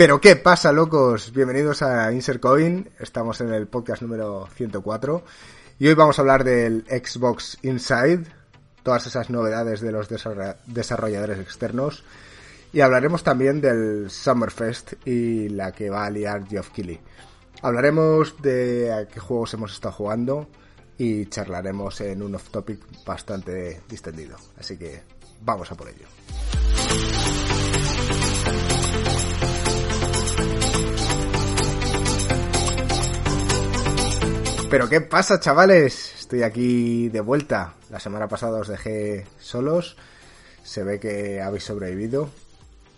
Pero ¿qué pasa, locos? Bienvenidos a Insert Coin. Estamos en el podcast número 104 y hoy vamos a hablar del Xbox Inside, todas esas novedades de los desarrolladores externos y hablaremos también del Summerfest y la que va a liar Geoff Keighley. Hablaremos de a qué juegos hemos estado jugando y charlaremos en un off-topic bastante distendido. Así que vamos a por ello. Pero ¿qué pasa, chavales? Estoy aquí de vuelta. La semana pasada os dejé solos. Se ve que habéis sobrevivido.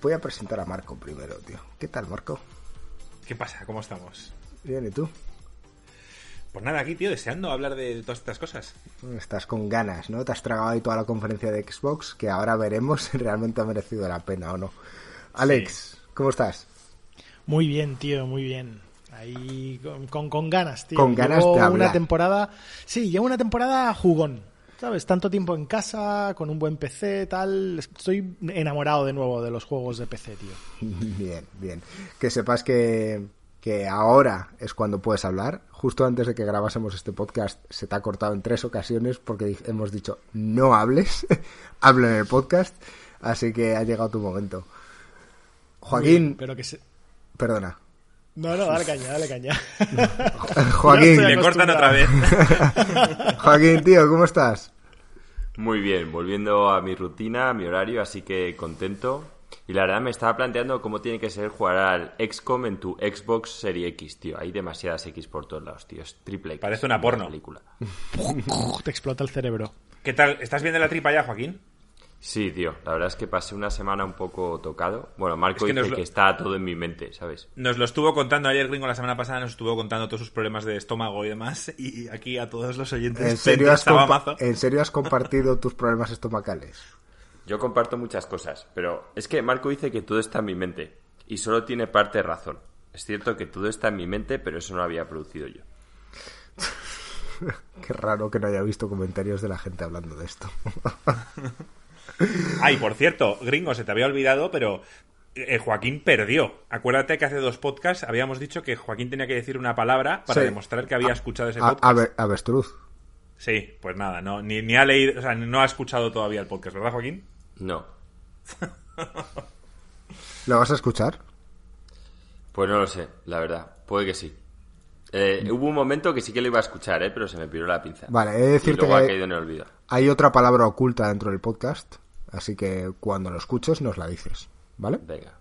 Voy a presentar a Marco primero, tío. ¿Qué tal, Marco? ¿Qué pasa? ¿Cómo estamos? Bien, ¿y tú? Pues nada, aquí, tío, deseando hablar de todas estas cosas. Estás con ganas, ¿no? Te has tragado ahí toda la conferencia de Xbox, que ahora veremos si realmente ha merecido la pena o no. Alex, ¿cómo estás? Muy bien, tío, muy bien. Ahí con, con, ganas, tío. Con ganas de hablar. una temporada. Sí, llevo una temporada jugón. ¿Sabes? Tanto tiempo en casa, con un buen PC, tal. Estoy enamorado de nuevo de los juegos de PC, tío. Bien, bien. Que sepas que, que ahora es cuando puedes hablar. Justo antes de que grabásemos este podcast se te ha cortado en tres ocasiones porque hemos dicho no hables, habla en el podcast. Así que ha llegado tu momento. Joaquín. pero que se... Perdona. No, no, dale caña, dale caña. Joaquín. Me cortan otra vez. Joaquín, tío, ¿cómo estás? Muy bien, volviendo a mi rutina, a mi horario, así que contento. Y la verdad me estaba planteando cómo tiene que ser jugar al XCOM en tu Xbox Serie X, tío. Hay demasiadas X por todos lados, tío. Es triple X. Parece una porno. Película. Te explota el cerebro. ¿Qué tal? ¿Estás bien de la tripa ya, Joaquín? Sí, tío, la verdad es que pasé una semana un poco tocado. Bueno, Marco dice que está todo en mi mente, ¿sabes? Nos lo estuvo contando ayer, Gringo, la semana pasada, nos estuvo contando todos sus problemas de estómago y demás. Y aquí a todos los oyentes. ¿En serio, has, ¿en serio has compartido tus problemas estomacales? Yo comparto muchas cosas, pero es que Marco dice que todo está en mi mente. Y solo tiene parte de razón. Es cierto que todo está en mi mente, pero eso no lo había producido yo. Qué raro que no haya visto comentarios de la gente hablando de esto. Ay, por cierto, gringo, se te había olvidado, pero eh, Joaquín perdió. Acuérdate que hace dos podcasts habíamos dicho que Joaquín tenía que decir una palabra para demostrar que había escuchado ese podcast. avestruz. Sí, pues nada, no, ni, ni, ha leído, o sea, no ha escuchado todavía el podcast, ¿verdad, Joaquín? No. ¿Lo vas a escuchar? Pues no lo sé, la verdad. Puede que sí. Eh, hubo un momento que sí que lo iba a escuchar, ¿eh? pero se me piró la pinza. Vale, he de decirte que ha caído en el olvido. hay otra palabra oculta dentro del podcast Así que cuando lo escuches nos la dices, ¿vale? Venga.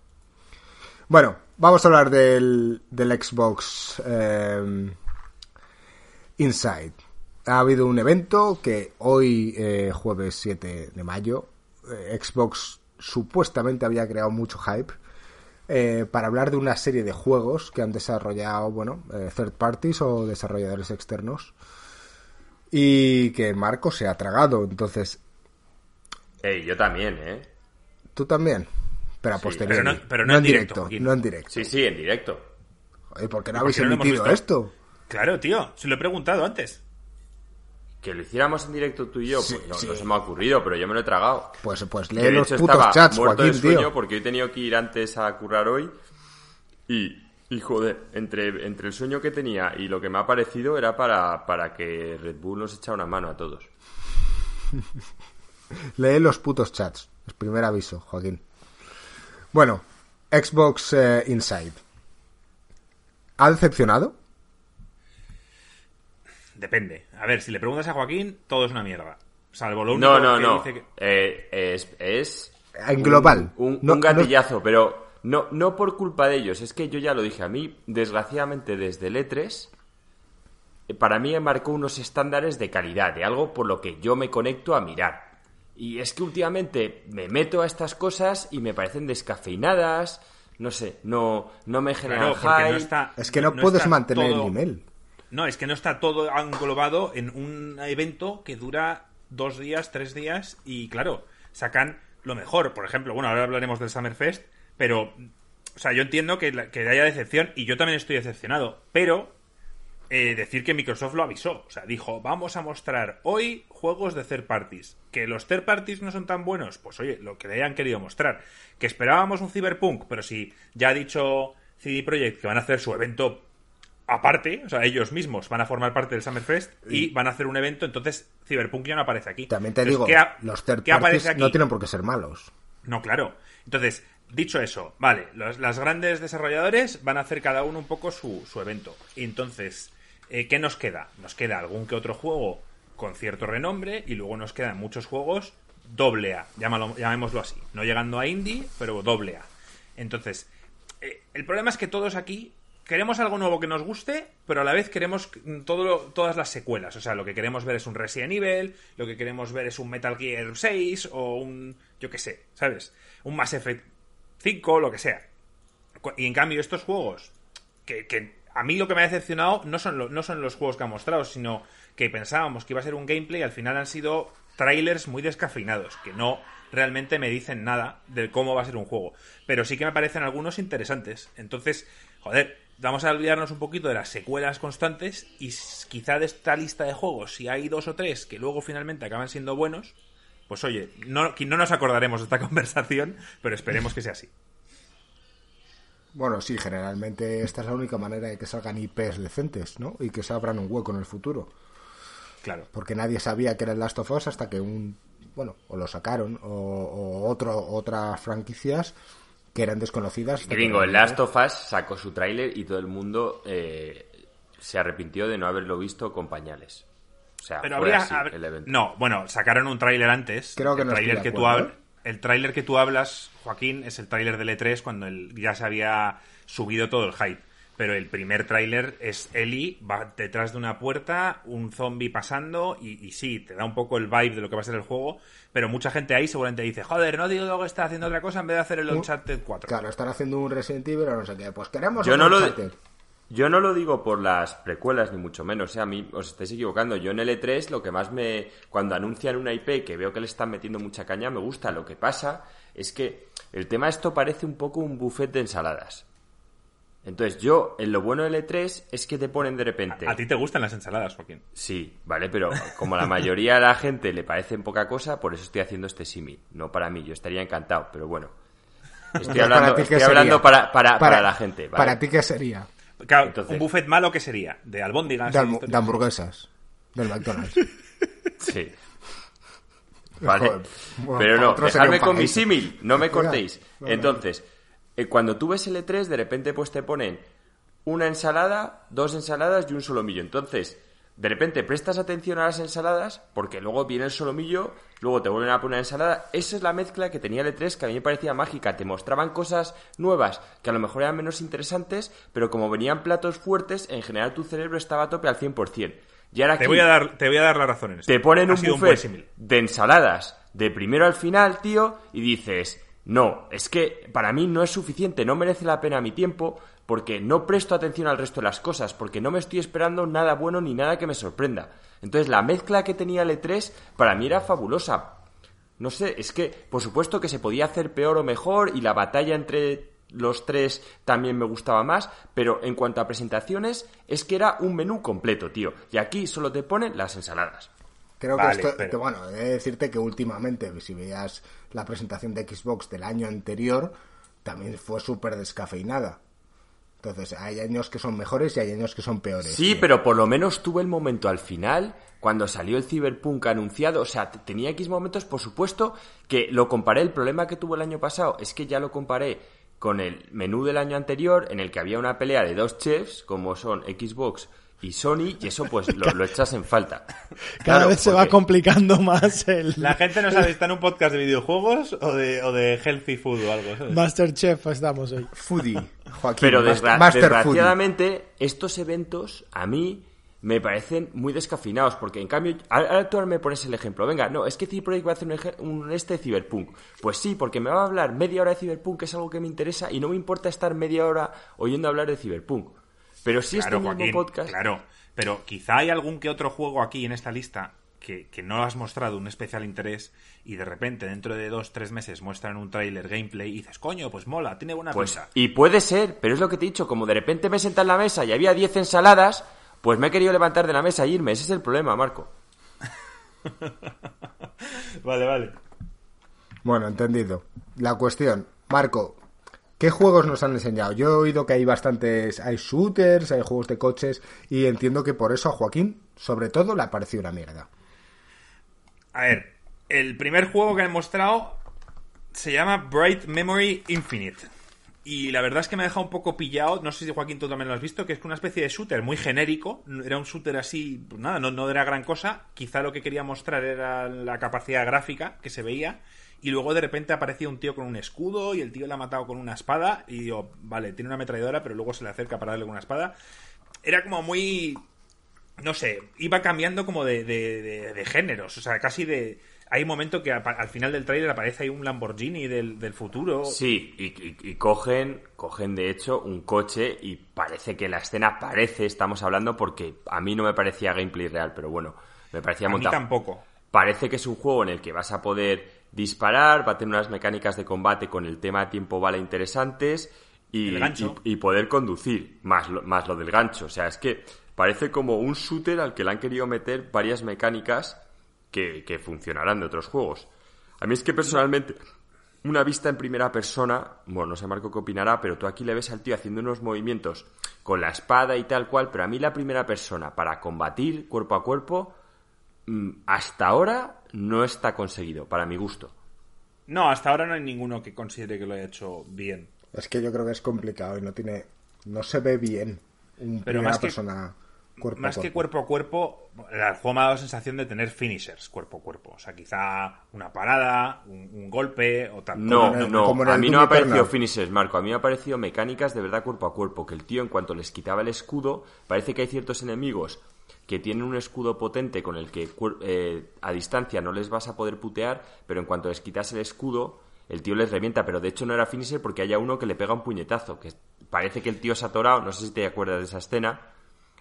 Bueno, vamos a hablar del, del Xbox eh, Inside. Ha habido un evento que hoy, eh, jueves 7 de mayo, eh, Xbox supuestamente había creado mucho hype para hablar de una serie de juegos que han desarrollado, bueno, third parties o desarrolladores externos y que Marco se ha tragado. Entonces, Ey, yo también, ¿eh? ¿Tú también? Pero a posteriori. Pero no, en directo. no en directo. Sí, sí, en directo. ¿Y ¿por qué no habéis emitido esto? Claro, tío. Se lo he preguntado antes. Que lo hiciéramos en directo tú y yo, pues no, se me ha ocurrido, pero yo me lo he tragado. Pues, pues lee los putos chats, Joaquín, tío. Porque he tenido que ir antes a currar hoy. Y, y joder, entre, entre el sueño que tenía y lo que me ha parecido era para, para que Red Bull nos echa una mano a todos. Lee los putos chats. Es primer aviso, Joaquín. Bueno, Xbox eh, Inside. ¿Ha decepcionado? Depende. A ver, si le preguntas a Joaquín, todo es una mierda. Salvo lo único no, no, no. Eh, es, es, En global. Un, gatillazo, pero no, no por culpa de ellos. Es que yo ya lo dije. A mí, desgraciadamente, desde el E3 para mí marcó unos estándares de calidad, de algo por lo que yo me conecto a mirar. Y es que últimamente me meto a estas cosas y me parecen descafeinadas, no sé, no, no me generan claro, está, es que no, puedes mantener el nivel. No, es que no está todo englobado en un evento que dura dos días, tres días y claro, sacan lo mejor. Por ejemplo, bueno, ahora hablaremos del Summerfest, pero, o sea, yo entiendo que, que haya decepción y yo también estoy decepcionado, pero eh, decir que Microsoft lo avisó. O sea, dijo, vamos a mostrar hoy juegos de third parties. Que los third parties no son tan buenos, pues oye, lo que le hayan querido mostrar. Que esperábamos un Cyberpunk, pero si ya ha dicho CD Projekt que van a hacer su evento aparte, o sea, ellos mismos van a formar parte del Summerfest y van a hacer un evento, entonces Cyberpunk ya no aparece aquí. También te Entonces, digo, ¿qué ha- los third parties aquí? no tienen por qué ser malos. No, claro. Entonces, dicho eso, vale, los, las grandes desarrolladores van a hacer cada uno un poco su, su evento. Y entonces, eh, ¿qué nos queda? Nos queda algún que otro juego con cierto renombre y luego nos quedan muchos juegos doble A, llamémoslo así. No llegando a indie, pero doble A. Entonces, eh, el problema es que todos aquí queremos algo nuevo que nos guste, pero a la vez queremos todas las secuelas. O sea, lo que queremos ver es un Resident Evil, lo que queremos ver es un Metal Gear 6 o un, yo qué sé, ¿sabes? Un Mass Effect 5, lo que sea. Y en cambio, estos juegos, que a mí lo que me ha decepcionado no son, lo- no son los juegos que han mostrado, sino que pensábamos que iba a ser un gameplay y al final han sido trailers muy descafeinados, que no realmente me dicen nada de cómo va a ser un juego. Pero sí que me parecen algunos interesantes. Entonces, joder, vamos a olvidarnos un poquito de las secuelas constantes y quizá de esta lista de juegos, si hay dos o tres que luego finalmente acaban siendo buenos, pues oye, no, no nos acordaremos de esta conversación, pero esperemos que sea así. Bueno, sí, generalmente esta es la única manera de que salgan IPs decentes, ¿no? Y que se abran un hueco en el futuro. Claro. Porque nadie sabía que era el Last of Us hasta que un... Bueno, o lo sacaron, o, o otro, otras franquicias que eran desconocidas. Gringo, el Last of Us sacó su tráiler y todo el mundo eh, se arrepintió de no haberlo visto con pañales. O sea, Pero fue habría. así hab- el evento. No, bueno, sacaron un tráiler antes. Creo que el no tráiler que tú. El tráiler que tú hablas, Joaquín, es el tráiler del E3 cuando el- ya se había subido todo el hype. Pero el primer tráiler es Ellie, va detrás de una puerta, un zombie pasando, y, y sí, te da un poco el vibe de lo que va a ser el juego, pero mucha gente ahí seguramente dice, joder, no digo que está haciendo otra cosa en vez de hacer el Uncharted 4. Claro, están haciendo un Resident Evil o no sé qué. Pues queremos Yo no lo- Uncharted. Yo no lo digo por las precuelas, ni mucho menos. O sea, a mí os estáis equivocando. Yo en el E3 lo que más me... Cuando anuncian una IP que veo que le están metiendo mucha caña, me gusta. Lo que pasa es que el tema esto parece un poco un buffet de ensaladas. Entonces yo, en lo bueno del E3 es que te ponen de repente... A ti te gustan las ensaladas, Joaquín. Sí, vale, pero como la mayoría de la gente le parecen poca cosa, por eso estoy haciendo este símil. No para mí, yo estaría encantado, pero bueno. Estoy hablando, ¿para ti qué estoy hablando sería? para, para, para la gente. ¿vale? Para ti, ¿qué sería? Claro, Entonces- un buffet malo, ¿qué sería? De albóndigas. De, de hamburguesas. Del McDonald's. Sí. Vale. Joder, bueno, Pero no, dejadme con mi símil, no me cortéis. Entonces, eh, cuando tú ves el E3, de repente pues te ponen una ensalada, dos ensaladas y un solomillo. Entonces, de repente prestas atención a las ensaladas porque luego viene el solomillo, luego te vuelven a poner ensalada. Esa es la mezcla que tenía el E3 que a mí me parecía mágica. Te mostraban cosas nuevas que a lo mejor eran menos interesantes, pero como venían platos fuertes, en general tu cerebro estaba a tope al 100%. Y ahora Te aquí- voy a dar, te voy a dar la razón en esto. te ponen Ha un buffet de ensaladas de primero al final, tío, y dices, no, es que para mí no es suficiente, no merece la pena mi tiempo, porque no presto atención al resto de las cosas, porque no me estoy esperando nada bueno ni nada que me sorprenda. Entonces la mezcla que tenía el E3 para mí era fabulosa. No sé, es que por supuesto que se podía hacer peor o mejor y la batalla entre los tres también me gustaba más, pero en cuanto a presentaciones es que era un menú completo, tío. Y aquí solo te ponen las ensaladas. Creo Vale, que esto, pero- bueno, he de decirte que últimamente, si veías la presentación de Xbox del año anterior, también fue súper descafeinada. Entonces, hay años que son mejores y hay años que son peores. Sí, pero por lo menos tuve el momento al final, cuando salió el Cyberpunk anunciado. O sea, tenía X momentos, por supuesto, que lo comparé. El problema que tuvo el año pasado es que ya lo comparé con el menú del año anterior, en el que había una pelea de dos chefs, como son Xbox y Sony, y eso pues lo, lo echas en falta. Cada Claro, vez se va complicando más el La gente no sabe si está en un podcast de videojuegos o de, o de healthy food o algo. ¿sabes? Masterchef estamos hoy. Foodie, Joaquín. Pero desgra- Master Foodie. desgraciadamente, estos eventos a mí me parecen muy descafinados, porque en cambio, ahora tú me pones el ejemplo, venga, no, es que CD Projekt va a hacer un, eje- un este de Cyberpunk. Pues sí, porque me va a hablar media hora de Cyberpunk, que es algo que me interesa, y no me importa estar media hora oyendo hablar de Cyberpunk. Pero si Claro, este mismo Joaquín, podcast... claro. Pero quizá hay algún que otro juego aquí en esta lista que, que no has mostrado un especial interés y de repente dentro de dos, tres meses muestran un tráiler gameplay y dices, coño, pues mola, tiene buena Pues, pinta. y puede ser, pero es lo que te he dicho, como de repente me senté en la mesa y había 10 ensaladas, Pues me he querido levantar de la mesa y irme. Ese es el problema, Marco. vale, vale. Bueno, entendido. La cuestión, Marco, ¿qué juegos nos han enseñado? Yo he oído que hay bastantes, hay shooters, hay juegos de coches y entiendo que por eso a Joaquín, sobre todo, le ha parecido una mierda. A ver, el primer juego que han mostrado se llama Bright Memory Infinite. Y la verdad es que me ha dejado un poco pillado, no sé si Joaquín tú también lo has visto, que es una especie de shooter muy genérico, era un shooter así, pues nada, no, no era gran cosa, quizá lo que quería mostrar era la capacidad gráfica que se veía, y luego de repente aparecía un tío con un escudo y el tío le ha matado con una espada, y digo, vale, tiene una ametralladora, pero luego se le acerca para darle con una espada. Era como muy... No sé, iba cambiando como de, de, de géneros, o sea, casi de hay un momento que al final del trailer aparece ahí un Lamborghini del, futuro. Sí, y, cogen, cogen de hecho un coche y parece que la escena parece, estamos hablando, porque a mí no me parecía gameplay real, pero bueno, me parecía montado. A mí tampoco. Parece que es un juego en el que vas a poder disparar, va a tener unas mecánicas de combate con el tema tiempo-bala interesantes y, y, poder conducir, más lo, más lo del gancho. O sea, es que parece como un shooter al que le han querido meter varias mecánicas que, funcionarán de otros juegos. A mí es que personalmente, una vista en primera persona, bueno, no sé Marco qué opinará, pero tú aquí le ves al tío haciendo unos movimientos con la espada y tal cual, pero a mí la primera persona para combatir cuerpo a cuerpo, mm, hasta ahora no está conseguido, para mi gusto. No, hasta ahora no hay ninguno que considere que lo haya hecho bien. Es que yo creo que es complicado y no tiene. No se ve bien. Un pero primera persona más que cuerpo a cuerpo, el juego me ha dado la sensación de tener finishers cuerpo a cuerpo. O sea, quizá una parada, un, golpe o tal. No, no, a mí no me ha parecido finishers, Marco. A mí me ha parecido mecánicas de verdad cuerpo a cuerpo. Que el tío, en cuanto les quitaba el escudo, parece que hay ciertos enemigos que tienen un escudo potente con el que eh, a distancia no les vas a poder putear, pero en cuanto les quitas el escudo, el tío les revienta. Pero de hecho no era finisher porque haya uno que le pega un puñetazo. Que parece que el tío se ha atorado, no sé si te acuerdas de esa escena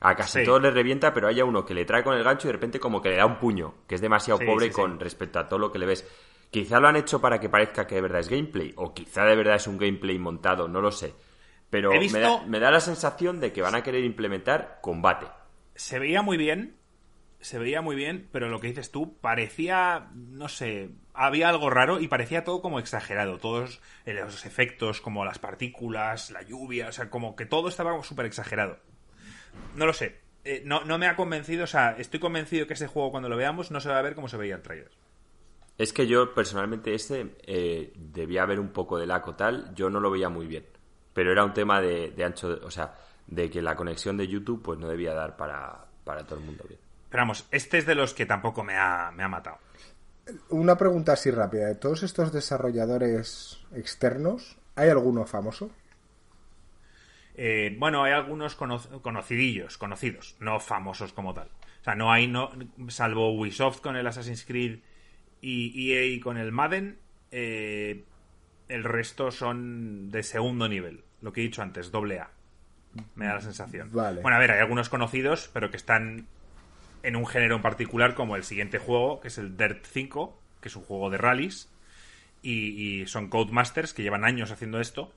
a casi todos les revienta, pero haya uno que le trae con el gancho y de repente como que le da un puño, que es demasiado pobre con respecto a todo lo que le ves. Quizá lo han hecho para que parezca que de verdad es gameplay, o quizá de verdad es un gameplay montado, no lo sé. Pero me, da, la sensación de que van a querer implementar combate. Se veía muy bien, se veía muy bien, pero lo que dices tú parecía, no sé, había algo raro y parecía todo como exagerado. Todos los efectos, como las partículas, la lluvia, o sea, como que todo estaba súper exagerado no lo sé. Eh, no, no me ha convencido, o sea, estoy convencido que ese juego cuando lo veamos no se va a ver como se veía el trailer. Es que yo personalmente este eh, debía haber un poco de laco tal, yo no lo veía muy bien. Pero era un tema de, ancho, o sea, de que la conexión de YouTube pues no debía dar para, todo el mundo bien. Pero vamos, este es de los que tampoco me ha, me ha matado. Una pregunta así rápida. ¿De todos estos desarrolladores externos, hay alguno famoso? Eh, bueno, hay algunos conocidillos, conocidos, no famosos como tal. O sea, no hay, no, salvo Ubisoft con el Assassin's Creed y EA con el Madden, eh, el resto son de segundo nivel. Lo que he dicho antes, doble A. Me da la sensación. Bueno, a ver, hay algunos conocidos, pero que están en un género en particular, como el siguiente juego, que es el Dirt 5, que es un juego de rallies. Y, y son Codemasters que llevan años haciendo esto.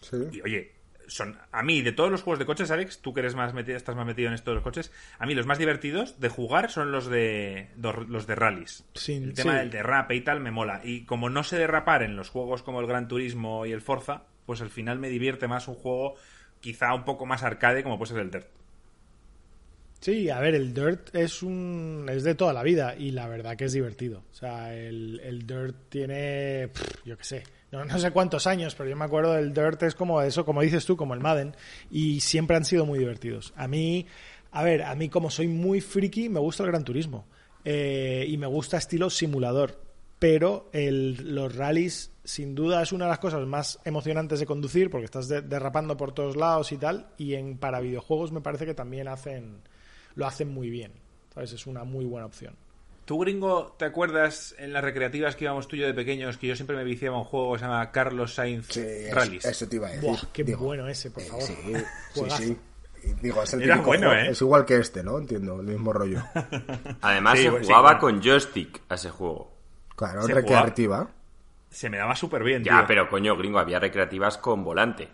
Sí. Y oye, son a mí de todos los juegos de coches, Alex, tú que eres más metido, estás más metido en esto de los coches, a mí los más divertidos de jugar son los de los de rallies. el tema del derrape y tal me mola y como no sé derrapar en los juegos como el Gran Turismo y el Forza, pues al final me divierte más un juego quizá un poco más arcade como puede ser el Dirt. Sí, a ver, el Dirt es un es de toda la vida y la verdad que es divertido. O sea, el, Dirt tiene, yo qué sé, no, sé cuántos años, pero yo me acuerdo del Dirt es como eso, como dices tú, como el Madden, y siempre han sido muy divertidos. A mí, a ver, a mí como soy muy friki, me gusta el Gran Turismo eh, y me gusta estilo simulador, pero el, los rallies sin duda es una de las cosas más emocionantes de conducir porque estás derrapando por todos lados y tal, y en para videojuegos me parece que también hacen lo hacen muy bien. ¿Sabes? Es una muy buena opción. ¿Tú, gringo, te acuerdas en las recreativas que íbamos tú y yo de pequeños que yo siempre me viciaba un juego que se llama Carlos Sainz sí, Rallies? Eso te iba a decir. Buah, qué bueno ese, por eh, favor. sí, sí, sí. Digo, es el Era bueno, ¿eh? Es igual que este, ¿no? Entiendo, el mismo rollo. Además, se jugaba con joystick a ese juego. Claro, recreativa. Se me daba súper bien, Ya, pero coño, gringo, había recreativas con volante.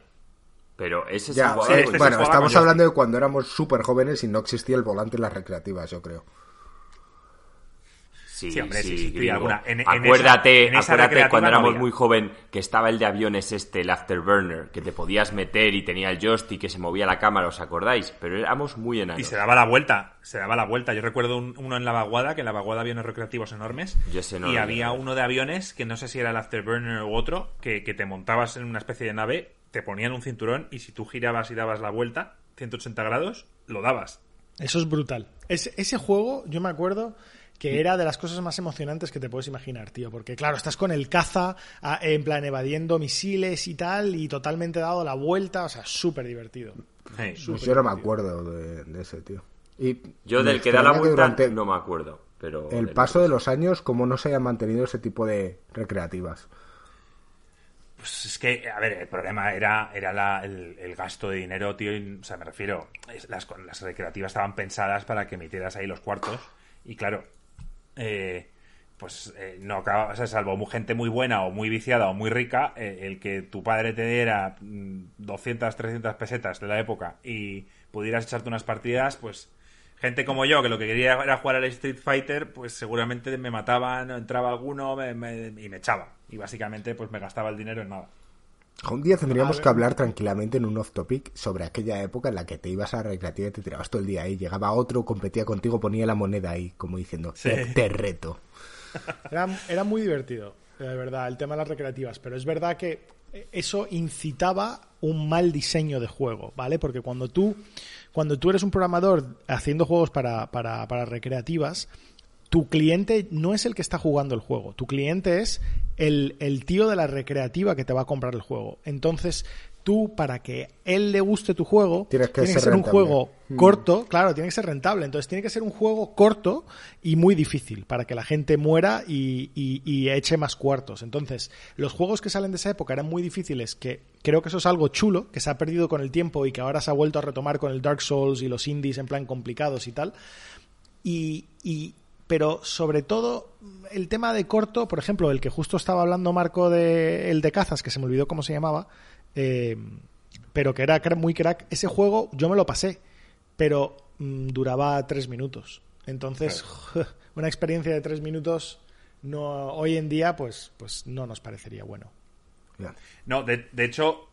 Pero ese es Ya, sí, este bueno, se estamos hablando de cuando éramos súper jóvenes y no existía el volante en las recreativas, yo creo. Sí, Sí, hombre, sí, sí, sí, gringo. alguna. En- en acuérdate, esa- en esa acuérdate cuando éramos muy joven que estaba el de aviones este, el Afterburner, que te podías meter y tenía el joystick que se movía la cámara, ¿os acordáis? Pero éramos muy enanos. Y se daba la vuelta, se daba la vuelta. Yo recuerdo un- uno en la vaguada, que en la vaguada había unos recreativos enormes. Yo ese no y había uno de aviones, que no sé si era el Afterburner u otro, que, que te montabas en una especie de nave, te ponían un cinturón y si tú girabas y dabas la vuelta, 180 grados, lo dabas. Eso es brutal. Ese, ese juego, yo me acuerdo que era de las cosas más emocionantes que te puedes imaginar, tío. Porque, claro, estás con el caza, en plan evadiendo misiles y tal, y totalmente dado la vuelta, o sea, súper divertido. Sí. Pues yo no me acuerdo de, de ese, tío. Y Yo del que da la vuelta durante no me acuerdo. Pero el paso de los años, como no se haya mantenido ese tipo de recreativas. Pues es que, a ver, el problema era, era la- el, el gasto de dinero, tío. y, o sea, me refiero, las, las recreativas estaban pensadas para que metieras ahí los cuartos. Y claro, eh, pues eh, no acaba, o sea, salvo gente muy buena o muy viciada o muy rica, eh, el que tu padre te diera mm, 200, 300 pesetas de la época y pudieras echarte unas partidas, pues gente como yo, que lo que quería era jugar al Street Fighter, pues seguramente me mataban, entraba alguno me- y me echaba. Y básicamente pues me gastaba el dinero en nada. Un día tendríamos que hablar tranquilamente en un off topic sobre aquella época en la que te ibas a la recreativa y te tirabas todo el día ahí. Llegaba otro, competía contigo, ponía la moneda ahí, como diciendo, Sí. te reto. Era, era muy divertido, de verdad, el tema de las recreativas. Pero es verdad que eso incitaba un mal diseño de juego, ¿vale? Porque cuando tú, cuando tú eres un programador haciendo juegos para, para, para recreativas, tu cliente no es el que está jugando el juego. Tu cliente es el, el tío de la recreativa que te va a comprar el juego. Entonces, tú, para que él le guste tu juego, Tienes que tiene ser ser un juego Mm. corto, claro, tiene que ser rentable. Entonces tiene que ser un juego corto y muy difícil para que la gente muera y, y- y eche más cuartos. Entonces, los juegos que salen de esa época eran muy difíciles, que creo que eso es algo chulo, que se ha perdido con el tiempo y que ahora se ha vuelto a retomar con el Dark Souls y los indies en plan complicados y tal. Y, y- pero sobre todo el tema de corto, por ejemplo, el que justo estaba hablando Marco de el de cazas, que se me olvidó cómo se llamaba, eh, pero que era muy crack. Ese juego yo me lo pasé, pero mm, duraba tres minutos. Entonces, una experiencia de tres minutos no hoy en día, pues, pues no nos parecería bueno. No, de, de hecho,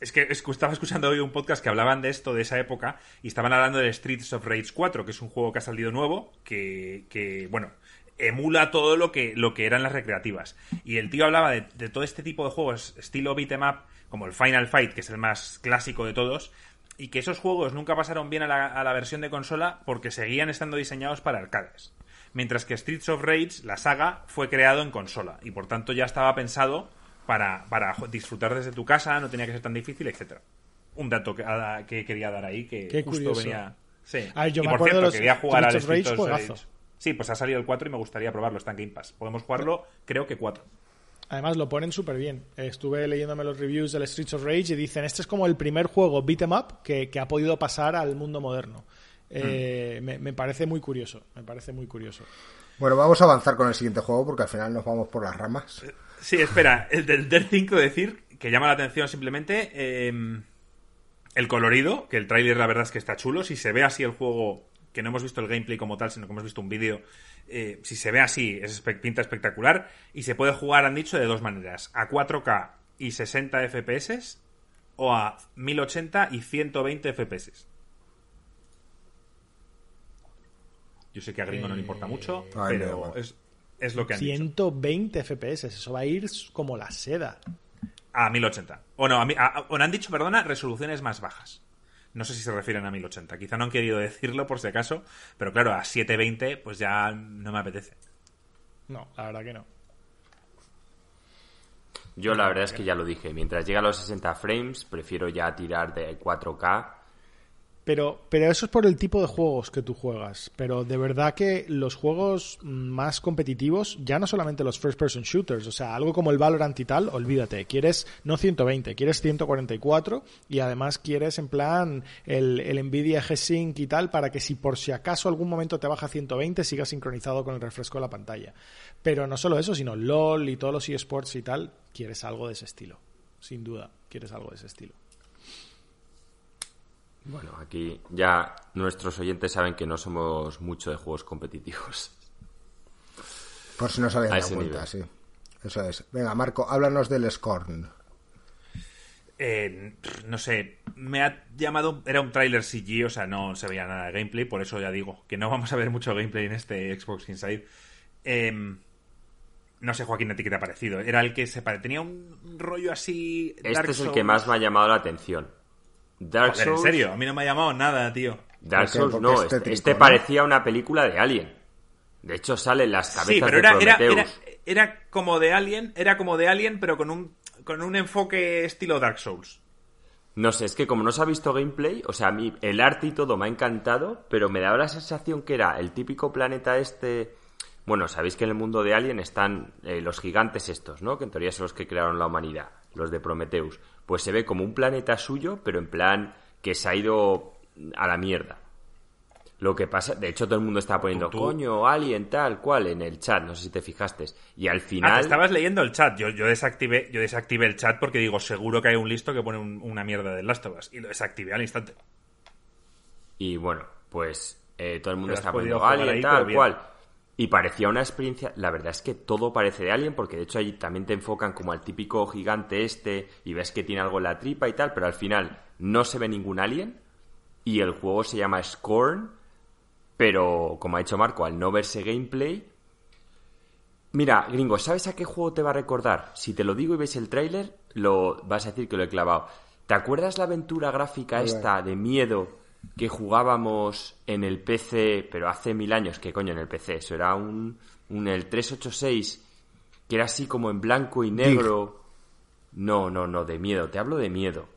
es que es- estaba escuchando hoy un podcast que hablaban de esto, de esa época, y estaban hablando de Streets of Rage 4, que es un juego que ha salido nuevo, que, que, bueno, emula todo lo que, lo que eran las recreativas. Y el tío hablaba de, de todo este tipo de juegos, estilo beat'em up, como el Final Fight, que es el más clásico de todos, y que esos juegos nunca pasaron bien a la, a la versión de consola porque seguían estando diseñados para arcades. Mientras que Streets of Rage, la saga, fue creado en consola y por tanto ya estaba pensado para, para disfrutar desde tu casa, no tenía que ser tan difícil, etcétera. Un dato que, a- que quería dar ahí que Qué justo curioso. venía. Sí. Ver, yo y me por cierto, los quería jugar al Streets of Rage. Sí, pues ha salido el 4 y me gustaría probarlo, está en Game Pass. Podemos jugarlo, creo que 4. Además lo ponen súper bien. Estuve leyéndome los reviews del Streets of Rage y dicen, este es como el primer juego beat'em up que, que ha podido pasar al mundo moderno. Eh, me, me parece muy curioso, me parece muy curioso. Bueno, vamos a avanzar con el siguiente juego porque al final nos vamos por las ramas. Sí, espera, el del Dirt 5 decir que llama la atención simplemente eh, el colorido, que el tráiler la verdad es que está chulo, si se ve así el juego, que no hemos visto el gameplay como tal, sino que hemos visto un vídeo, eh, si se ve así es pinta espectacular. Y se puede jugar, han dicho, de dos maneras, a 4K y 60 FPS o a 1080 y 120 FPS. Yo sé que a Gringo no le importa mucho, da pero es, es lo que han dicho. 120 FPS, eso va a ir como la seda. A 1080. O no, a- o han dicho, perdona, resoluciones más bajas. No sé si se refieren a 1080. Quizá no han querido decirlo por si acaso, pero claro, a 720 pues ya no me apetece. No, la verdad que no. Yo la verdad es que ya lo dije, mientras llega a los 60 frames, prefiero ya tirar de 4K. Pero, pero eso es por el tipo de juegos que tú juegas. Pero de verdad que los juegos más competitivos, ya no solamente los first person shooters, o sea, algo como el Valorant y tal, olvídate. Quieres no 120, quieres 144 y además quieres en plan el, el Nvidia G-Sync y tal para que si por si acaso algún momento te baja a 120 siga sincronizado con el refresco de la pantalla. Pero no solo eso, sino LOL y todos los eSports y tal, quieres algo de ese estilo. Sin duda, quieres algo de ese estilo. Bueno, aquí ya nuestros oyentes saben que no somos mucho de juegos competitivos. Por si no se habían A dado ese cuenta, nivel. sí. Eso es. Venga, Marco, háblanos del Scorn. Eh, no sé, me ha llamado. Era un tráiler CG, o sea, no se veía nada de gameplay, por eso ya digo que no vamos a ver mucho gameplay en este Xbox Inside. Eh, no sé, Joaquín, a ti qué te ha parecido. Era el que se pare... tenía un rollo así. Este Dark es el Souls. que más me ha llamado la atención. Dark Joder, en Souls. serio, a mí no me ha llamado nada, tío. Dark. Souls Porque no, es este, este ¿no? parecía una película de Alien. De hecho, salen las cabezas Sí, pero de era, era, Prometheus. era, era como de Alien, era como de Alien, pero con un, con un enfoque estilo Dark Souls. No sé, es que como no se ha visto gameplay, o sea, a mí el arte y todo me ha encantado, pero me daba la sensación que era el típico planeta este... Bueno, sabéis que en el mundo de Alien están eh, los gigantes estos, ¿no? Que en teoría son los que crearon la humanidad, los de Prometheus. Pues se ve como un planeta suyo, pero en plan que se ha ido a la mierda. Lo que pasa, de hecho todo el mundo está poniendo, Tú- coño, Alien, tal cual, en el chat, no sé si te fijaste. Y al Ah, final... estabas leyendo el chat. Yo, yo desactivé, yo desactivé el chat porque digo, seguro que hay un listo que pone un- una mierda de Last of Us. Y lo desactivé al instante. Y bueno, pues eh, todo el mundo está poniendo Alien, tal cual. Y parecía una experiencia. La verdad es que todo parece de Alien, porque de hecho ahí también te enfocan como al típico gigante este y ves que tiene algo en la tripa y tal, pero al final no se ve ningún Alien. Y el juego se llama Scorn, pero como ha dicho Marco, al no verse gameplay. Mira, gringo, ¿sabes a qué juego te va a recordar? Si te lo digo y ves el tráiler, lo vas a decir que lo he clavado. ¿Te acuerdas la aventura gráfica esta de miedo que jugábamos en el PC, pero hace mil años? ¿Qué coño en el PC? Eso era un, un el 386 que era así como en blanco y negro. No, no, no, de miedo. Te hablo de miedo.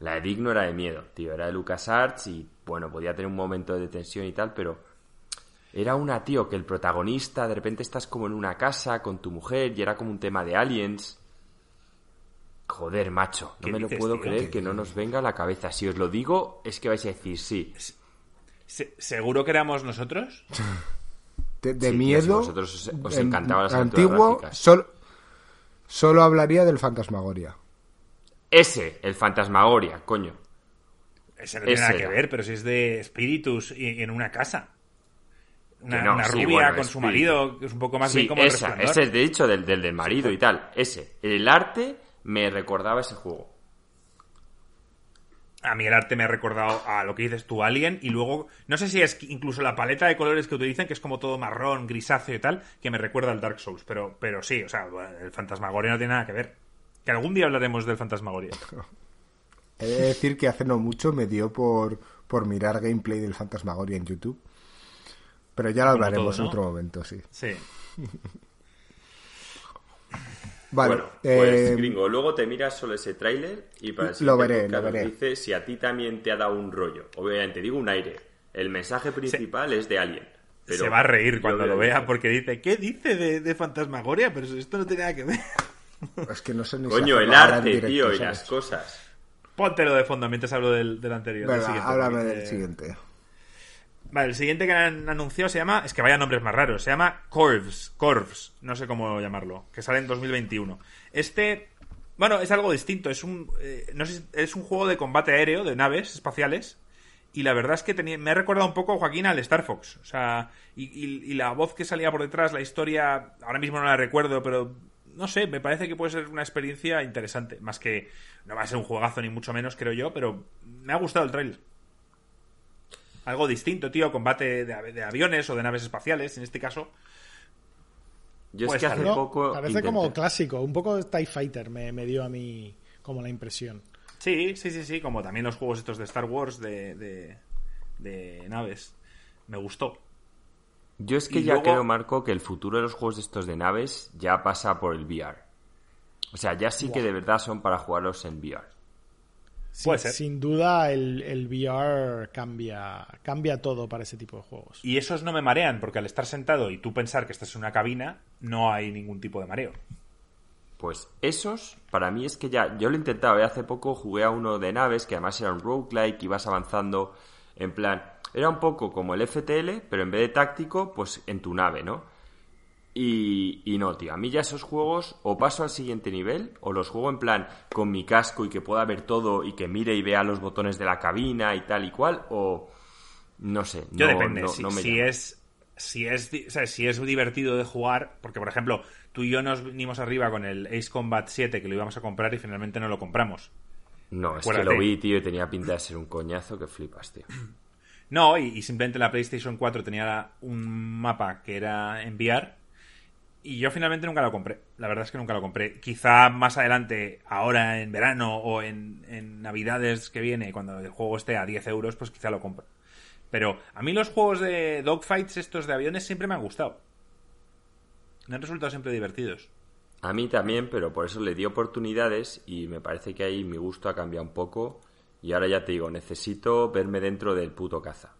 La de Dig no era de miedo, tío. Era de LucasArts y, bueno, podía tener un momento de tensión y tal, pero era una, tío, que el protagonista, de repente estás como en una casa con tu mujer y era como un tema de aliens. Joder, macho, no ¿Qué me lo dices, puedo tío? creer ¿Qué que no nos venga a la cabeza. Si os lo digo, es que vais a decir sí. Se- ¿Seguro que éramos nosotros? De, de Sí, miedo. si vosotros os- os en- las aventuras Antiguo, solo, hablaría del Fantasmagoria. Ese, el Fantasmagoria, coño. Ese no tiene Ese nada que era. ver, pero si es de espíritus y, y en una casa. Una, Que no, una sí, rubia bueno, con su marido, que es un poco más sí, bien como el esa, ese es de hecho del, del del marido y tal. Ese. El arte me recordaba ese juego. A mí el arte me ha recordado a lo que dices tú, Alien, y luego, no sé si es incluso la paleta de colores que utilizan, que es como todo marrón, grisáceo y tal, que me recuerda al Dark Souls, pero, pero sí, o sea, el Fantasmagoria no tiene nada que ver. Que algún día hablaremos del Fantasmagoria. He de decir que hace no mucho me dio por, por mirar gameplay del Fantasmagoria en YouTube. Pero ya lo hablaremos todo, en otro momento, sí. Sí. Vale, bueno, pues eh, gringo, luego te miras solo ese tráiler y para el Lo siguiente veré, lo veré. dice si a ti también te ha dado un rollo. Obviamente, digo un aire. El mensaje principal es de Alien. pero Se va a reír cuando lo vea porque dice, ¿qué dice de, de Fantasmagoria? Pero esto no tiene nada que ver. es que no sé ni Coño, el arte, directo, tío, y ¿sabes? las cosas. Póntelo de fondo mientras hablo del, del anterior. del Venga, siguiente, háblame porque- del siguiente. Vale, el siguiente que han anunciado se llama. Es que vaya nombres más raros. Se llama Corvs. Corvs. No sé cómo llamarlo. Que sale en 2021. Este. Bueno, es algo distinto. Es un. eh, no sé, es un juego de combate aéreo, de naves espaciales. Y la verdad es que tenía- me ha recordado un poco, Joaquín, al Star Fox. O sea, y, y- y la voz que salía por detrás, la historia. Ahora mismo no la recuerdo, pero. No sé, me parece que puede ser una experiencia interesante. Más que. No va a ser un juegazo, ni mucho menos, creo yo, pero me ha gustado el trailer. Algo distinto, tío, combate de, av- de aviones o de naves espaciales, en este caso. Yo Pues es que hace poco. Parece intenté- como clásico, un poco TIE Fighter me, me dio a mí como la impresión. Sí, sí, sí, sí, como también los juegos estos de Star Wars de, de, de naves. Me gustó. Yo es que Y ya luego- creo, Marco, que el futuro de los juegos de estos de naves ya pasa por el VR. O sea, ya sí que de verdad son para jugarlos en VR. Puede ser. Sin duda el, el VR cambia, cambia todo para ese tipo de juegos. Y esos no me marean, porque al estar sentado y tú pensar que estás en una cabina, no hay ningún tipo de mareo. Pues esos, para mí es que ya, yo lo he intentado, ¿eh? hace poco jugué a uno de naves que además era un roguelike, ibas avanzando en plan, era un poco como el FTL, pero en vez de táctico, pues en tu nave, ¿no? Y, y no, tío, a mí ya esos juegos o paso al siguiente nivel o los juego en plan con mi casco y que pueda ver todo y que mire y vea los botones de la cabina y tal y cual o no sé. Yo no, depende. no- si, no me si llama. es si es di- o sea, si es divertido de jugar, porque por ejemplo, tú y yo nos vinimos arriba con el Ace Combat 7 que lo íbamos a comprar y finalmente no lo compramos. No, es que lo vi, tío, y tenía pinta de ser un coñazo que flipas, tío. No, y, y simplemente la PlayStation 4 tenía un mapa que era enviar y yo finalmente nunca lo compré. La verdad es que nunca lo compré. Quizá más adelante, ahora en verano o en, en navidades que viene, cuando el juego esté a 10 euros, pues quizá lo compro. Pero a mí los juegos de dogfights estos de aviones siempre me han gustado. Me han resultado siempre divertidos. A mí también, pero por eso le di oportunidades y me parece que ahí mi gusto ha cambiado un poco. Y ahora ya te digo, necesito verme dentro del puto caza.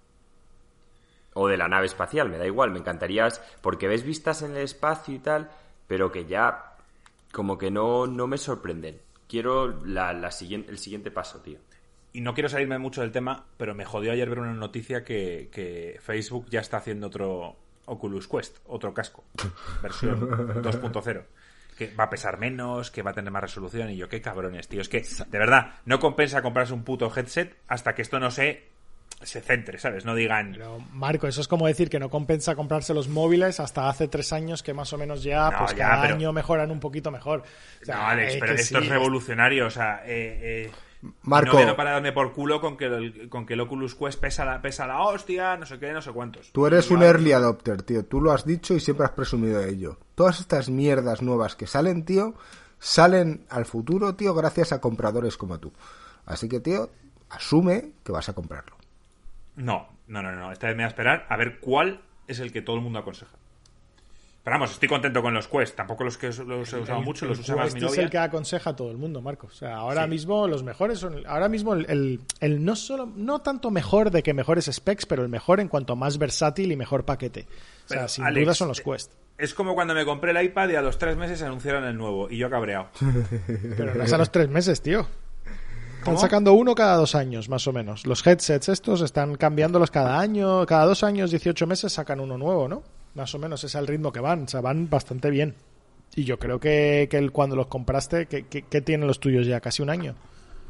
O de la nave espacial, me da igual, me encantaría. Porque ves vistas en el espacio y tal, pero que ya como que no, no me sorprenden. Quiero la, la siguiente, el siguiente paso, tío. Y no quiero salirme mucho del tema, pero me jodió ayer ver una noticia que, que Facebook ya está haciendo otro Oculus Quest, otro casco, versión 2.0. Que va a pesar menos, que va a tener más resolución. Y yo, qué cabrones, tío. Es que, de verdad, no compensa comprarse un puto headset hasta que esto no se, se centre, ¿sabes? No digan. Pero, Marco, eso es como decir que no compensa comprarse los móviles hasta hace tres años que más o menos ya, No, pues ya, cada pero- año mejoran un poquito mejor. O sea, no, Alex, eh, pero esto sí, es revolucionario. O sea, eh, eh, Marco. No quiero para darme por culo con que, el, con que el Oculus Quest pesa la, pesa la hostia, no sé qué, no sé cuántos. Tú eres un early adopter, tío. Tú lo has dicho y siempre has presumido de ello. Todas estas mierdas nuevas que salen, tío, salen al futuro, tío, gracias a compradores como tú. Así que, tío, asume que vas a comprarlo. No, no, no, no. Esta vez me voy a esperar a ver cuál es el que todo el mundo aconseja. Pero vamos, estoy contento con los Quest. Tampoco los que los he usado el- mucho, los usa más mi es novia. el que aconseja a todo el mundo, Marco. O sea, ahora Sí. mismo los mejores son. Ahora mismo el, el- el no solo. No tanto mejor de que mejores specs, pero el mejor en cuanto a más versátil y mejor paquete. O sea, Pero, sin Alex, duda son los eh, Quest. Es como cuando me compré el iPad y a los tres meses anunciaron el nuevo. Y yo cabreado. Pero no es a los tres meses, tío. Están sacando uno cada dos años, más o menos. Los headsets estos están cambiándolos cada año. Cada dos años, 18 meses, sacan uno nuevo, ¿no? Más o menos es el ritmo que van. O sea, van bastante bien. Y yo creo que, que el- cuando los compraste, ¿qué, qué, qué tienen los tuyos ya? ¿Casi un año?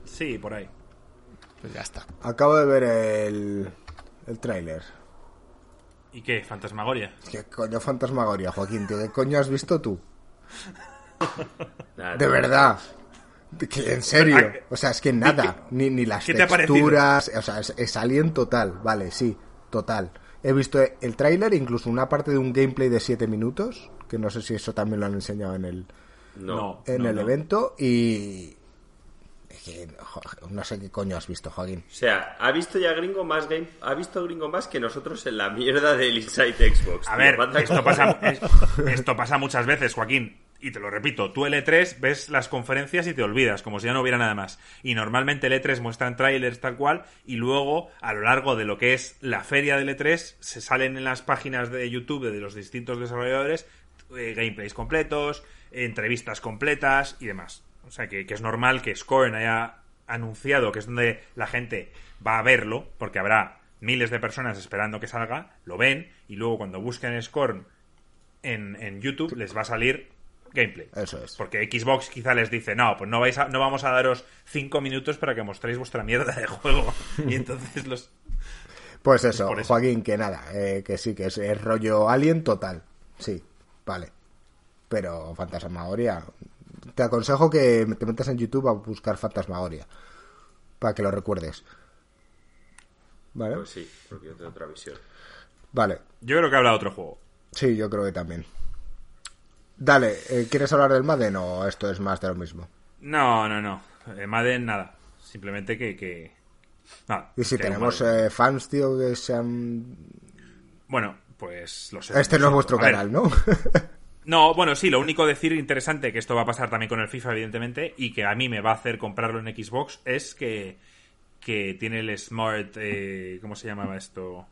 Sí, por ahí. Pues ya está. Acabo de ver el, el tráiler. ¿Y qué? ¿Fantasmagoria? ¿Qué coño fantasmagoria, Joaquín? tío? ¿Qué coño has visto tú? De verdad. Que, en serio. Ah, O sea, es que nada. Ni, ni las qué te ha parecido? texturas. O sea, es, es Alien total. Vale, sí. Total. He visto el tráiler, incluso una parte de un gameplay de 7 minutos. Que no sé si eso también lo han enseñado en el, No. en no, el no. evento. Y. no sé qué coño has visto, Joaquín. O sea, ha visto ya Gringo más game, ha visto Gringo más que nosotros en la mierda del Inside Xbox. A tío. ver, esto pasa, es- esto pasa muchas veces, Joaquín. Y te lo repito, tú L3 ves las conferencias y te olvidas, como si ya no hubiera nada más. Y normalmente L3 muestran trailers tal cual, y luego, a lo largo de lo que es la feria de L3, se salen en las páginas de YouTube de los distintos desarrolladores eh, gameplays completos, entrevistas completas y demás. O sea que, que es normal que Scorn haya anunciado que es donde la gente va a verlo, porque habrá miles de personas esperando que salga, lo ven, y luego cuando busquen Scorn en, en YouTube les va a salir gameplay. Eso es. Porque Xbox quizá les dice, no, pues no vais a- no vamos a daros cinco minutos para que mostréis vuestra mierda de juego. Y entonces los... Pues eso. Joaquín, que nada, eh, que sí, que es, es rollo Alien total. Sí, vale. Pero Fantasmagoria. Te aconsejo que te metas en YouTube a buscar Fantasmagoria. Para que lo recuerdes. ¿Vale? Pues sí, porque yo tengo otra visión. Vale. Yo creo que habla de otro juego. Sí, yo creo que también. Dale, eh, ¿quieres hablar del Madden o esto es más de lo mismo? No, no, no. Madden, nada. Simplemente que... que... nada, Y si tenemos eh, fans, tío, que sean... Bueno, pues lo sé. Este no es vuestro A ver, canal, ¿no? No, bueno, sí, lo único decir interesante, que esto va a pasar también con el FIFA, evidentemente, y que a mí me va a hacer comprarlo en Xbox, es que, que tiene el Smart... eh, ¿Cómo se llamaba esto?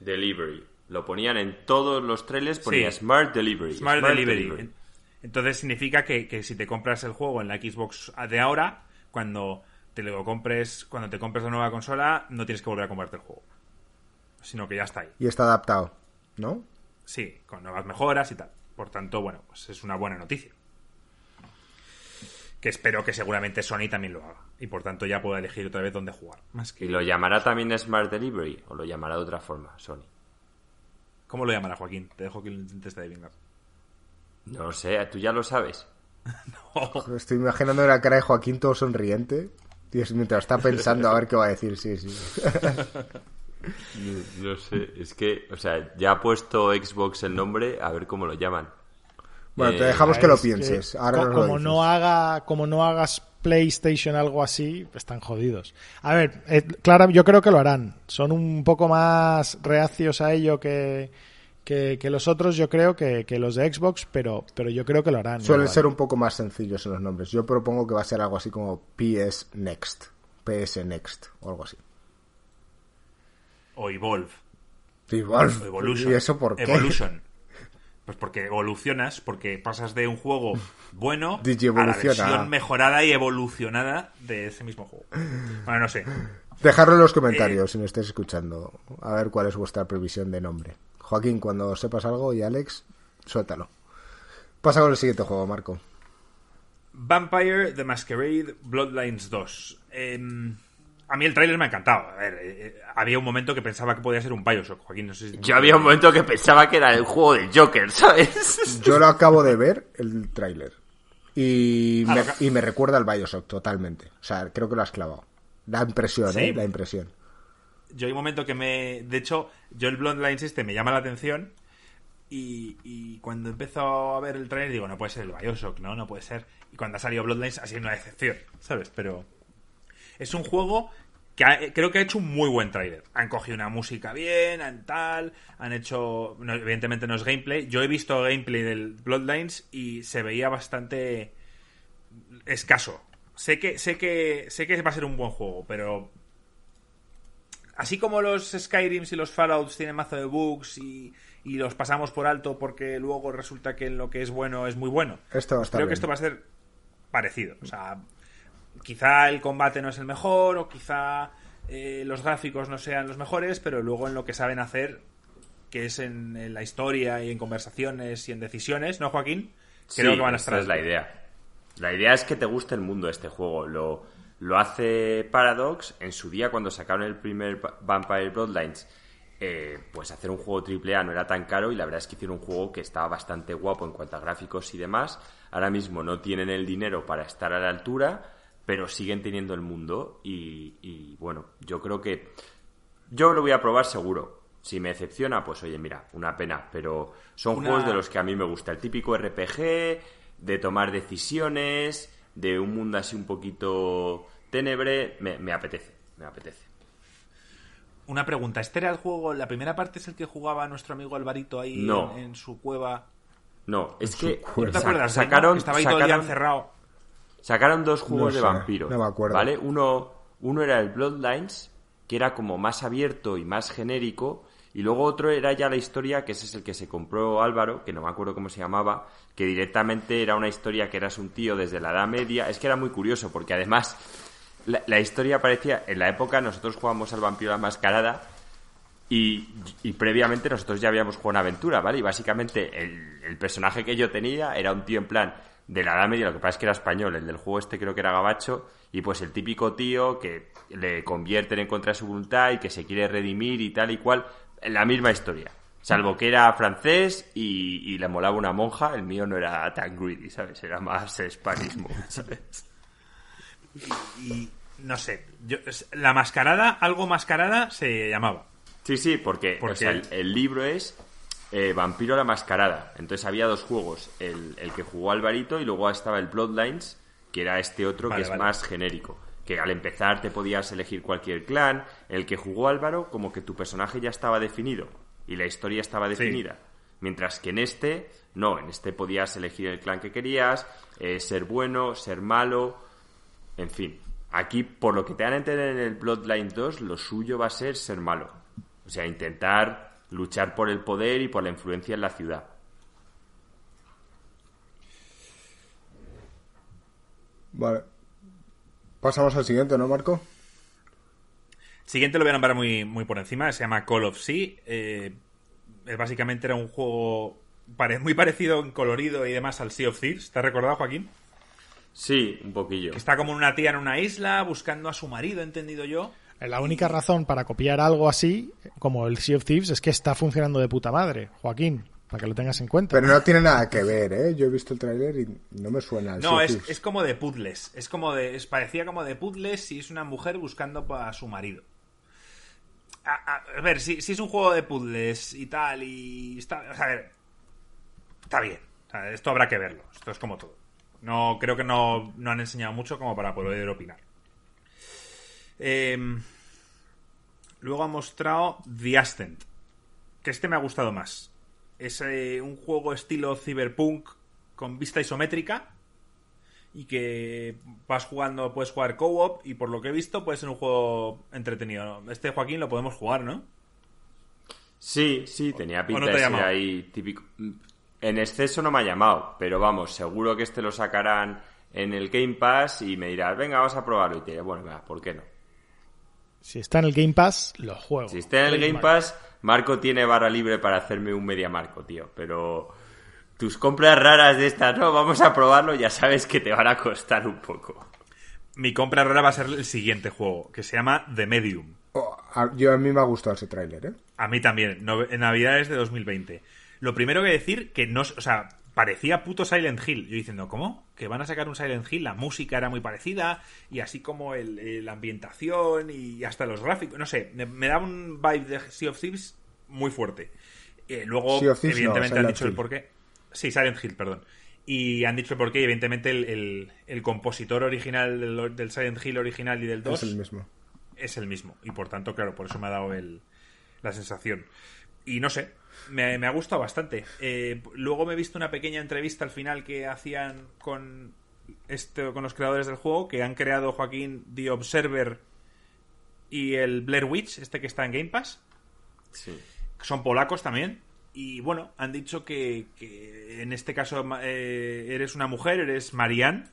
Delivery. Lo ponían en todos los trailers, ponía Sí. Smart Delivery. Smart, Delivery. Entonces significa que, que si te compras el juego en la Xbox de ahora, cuando te lo compres, cuando te compres la nueva consola, no tienes que volver a comprarte el juego. Sino que ya está ahí. y está adaptado, ¿no? Sí, con nuevas mejoras y tal. Por tanto, bueno, pues es una buena noticia. Que espero que seguramente Sony también lo haga. Y por tanto ya pueda elegir otra vez dónde jugar. Más que... ¿Y lo llamará también Smart Delivery o lo llamará de otra forma, Sony? ¿Cómo lo llamará Joaquín? Te dejo que lo intentes adivinar. No lo sé, tú ya lo sabes. no. Estoy imaginando la cara de Joaquín todo sonriente. Dios, mientras está pensando a ver qué va a decir, sí, sí. No, no sé, es que, o sea, ya ha puesto Xbox el nombre, a ver cómo lo llaman. Bueno, te Eh, dejamos que lo Es que pienses. Ahora co- nos lo como no haga como no hagas PlayStation algo así están jodidos a ver eh, claro yo creo que lo harán son un poco más reacios a ello que, que, que los otros yo creo que, que los de Xbox pero pero yo creo que lo harán Suelen igual. ser un poco más sencillos en los nombres. Yo propongo que va a ser algo así como PS Next. PS Next o algo así. O Evolve. O Evolution. ¿Y eso por qué? Evolution. Pues porque evolucionas, porque pasas de un juego bueno a la versión mejorada y evolucionada de ese mismo juego. Bueno, no sé. Dejadlo en los Eh, comentarios si me estáis escuchando. A ver cuál es vuestra previsión de nombre. Joaquín, cuando sepas algo y Alex, suéltalo. Pasa con el siguiente juego, Marco. Vampire The Masquerade Bloodlines 2. Em, a mí el tráiler me ha encantado. A ver, eh, eh, había un momento que pensaba que podía ser un Bioshock, Joaquín. No sé si- Yo había un momento que pensaba que era el juego del Joker, ¿sabes? Yo lo acabo de ver, el tráiler. Y, Ah, me, y me recuerda al Bioshock totalmente. O sea, creo que lo has clavado. La impresión, ¿Sí? ¿eh? La impresión. Yo hay un momento que me... De hecho, yo el Bloodlines este me llama la atención y, y cuando empezó a ver el trailer digo, no puede ser el Bioshock, ¿no? No puede ser. Y cuando ha salido Bloodlines ha sido una decepción, ¿sabes? Pero es un juego que ha- creo que ha hecho un muy buen trailer. Han cogido una música bien, han tal, han hecho... no, evidentemente no es gameplay. Yo he visto gameplay del Bloodlines y se veía bastante escaso. Sé que, sé que, sé que va a ser un buen juego, pero así como los Skyrims y los Fallouts tienen mazo de bugs y, y los pasamos por alto porque luego resulta que lo que es bueno es muy bueno. Esto va a estar Creo bien. que esto va a ser parecido. O sea, quizá el combate no es el mejor o quizá eh, los gráficos no sean los mejores, pero luego en lo que saben hacer, que es en, en la historia y en conversaciones y en decisiones, ¿no, Joaquín? Creo Sí, que van a esa estar. es la idea. La idea es que te guste el mundo de este juego. Lo, lo hace Paradox en su día cuando sacaron el primer Va- Vampire Bloodlines. eh, pues hacer un juego AAA no era tan caro y la verdad es que hicieron un juego que estaba bastante guapo en cuanto a gráficos y demás. Ahora mismo no tienen el dinero para estar a la altura, pero siguen teniendo el mundo y, y, bueno, yo creo que yo lo voy a probar seguro. Si me decepciona, pues oye, mira, una pena. Pero son Una- juegos de los que a mí me gusta. El típico RPG, de tomar decisiones, de un mundo así un poquito tenebre, me, me apetece, me apetece. Una pregunta, ¿este era el juego? ¿La primera parte es el que jugaba nuestro amigo Alvarito ahí No. en, en su cueva? No, es que sacaron, estaba ahí todo el día sacaron, encerrado. Sacaron dos juegos No de vampiros. no me acuerdo. ¿Vale? Uno, uno era el Bloodlines, que era como más abierto y más genérico. Y luego otro era ya la historia, que ese es el que se compró Álvaro, que no me acuerdo cómo se llamaba, que directamente era una historia que eras un tío desde la Edad Media. Es que era muy curioso, porque además la, la historia parecía, en la época nosotros jugábamos al vampiro la mascarada, y, y previamente nosotros ya habíamos jugado una aventura, ¿vale? Y básicamente el, el personaje que yo tenía era un tío en plan de la edad media, lo que pasa es que era español, el del juego este creo que era gabacho, y pues el típico tío que le convierten en contra de su voluntad y que se quiere redimir y tal y cual, la misma historia. Salvo que era francés y, y le molaba una monja, el mío no era tan greedy, ¿sabes? Era más hispanismo, ¿sabes? Y no sé, yo, la mascarada, algo mascarada se llamaba. Sí, sí, porque, ¿Por o sea, qué? el, el libro es eh, Vampiro la Mascarada. Entonces había dos juegos, el, el que jugó Alvarito y luego estaba el Bloodlines, que era este otro Vale, que es vale. más genérico. Que al empezar te podías elegir cualquier clan. El que jugó Álvaro, como que tu personaje ya estaba definido y la historia estaba definida. Mientras que en este, no, en este podías elegir el clan que querías, eh, ser bueno, ser malo, en fin. Aquí, por lo que te dan a entender en el Bloodline 2, lo suyo va a ser ser malo. O sea, intentar luchar por el poder y por la influencia en la ciudad. Vale. Pasamos al siguiente, ¿no, Marco? Siguiente lo voy a nombrar muy, muy por encima, se llama Call of Sea. Eh, es básicamente era un juego muy parecido en colorido y demás al Sea of Thieves. ¿Te has recordado, Joaquín? Sí, un poquillo. Que está como una tía en una isla buscando a su marido, entendido yo. La única razón para copiar algo así, como el Sea of Thieves, es que está funcionando de puta madre, Joaquín, para que lo tengas en cuenta. Pero no tiene nada que ver, ¿eh? Yo he visto el tráiler y no me suena al No, Sea of es, Thieves. es como de puzzles. Es como de. Es, parecía como de puzzles si es una mujer buscando a su marido. A, a- a ver, si, si es un juego de puzzles y tal, y. Está, o sea, a ver. Está bien. O sea, esto habrá que verlo. Esto es como todo. No, creo que no, no han enseñado mucho como para poder opinar. Em, luego ha mostrado The Ascent. Que este me ha gustado más. Es eh, un juego estilo cyberpunk con vista isométrica y que vas jugando, puedes jugar co-op y por lo que he visto puede ser un juego entretenido. Este Joaquín lo podemos jugar, ¿no? Sí, sí, tenía ¿O pinta no te ha de ser llamado? ahí típico. En exceso no me ha llamado, pero vamos, seguro que este lo sacarán en el Game Pass y me dirás, venga, vamos a probarlo. Y te diré, bueno, venga, ¿por qué no? Si está en el Game Pass, lo juego. Si está en el Game Pass, Marco tiene barra libre para hacerme un media marco, tío. Pero tus compras raras de estas, no, vamos a probarlo, ya sabes que te van a costar un poco. Mi compra rara va a ser el siguiente juego, que se llama The Medium. Oh, a, yo a mí me ha gustado ese tráiler, ¿eh? A mí también, no- en Navidades de 2020. Lo primero que decir que no, o sea, parecía puto Silent Hill. Yo diciendo, ¿cómo? Que van a sacar un Silent Hill, la música era muy parecida y así como el, el- la ambientación y hasta los gráficos, no sé, me, me da un vibe de Sea of Thieves muy fuerte. Eh, luego, Sea of Thieves no, evidentemente han dicho el Hill. porqué. Sí, Silent Hill, perdón. Y han dicho el porqué y evidentemente el, el- el compositor original del, del Silent Hill original y del 2 Es el mismo. es el mismo. Y por tanto, claro, por eso me ha dado el, la sensación. Y no sé, me, me ha gustado bastante. Eh, luego me he visto una pequeña entrevista al final que hacían con, este, con los creadores del juego, que han creado Joaquín The Observer y el Blair Witch, este que está en Game Pass. Sí. Son polacos también. Y bueno, han dicho que, que en este caso eh, eres una mujer, eres Marianne.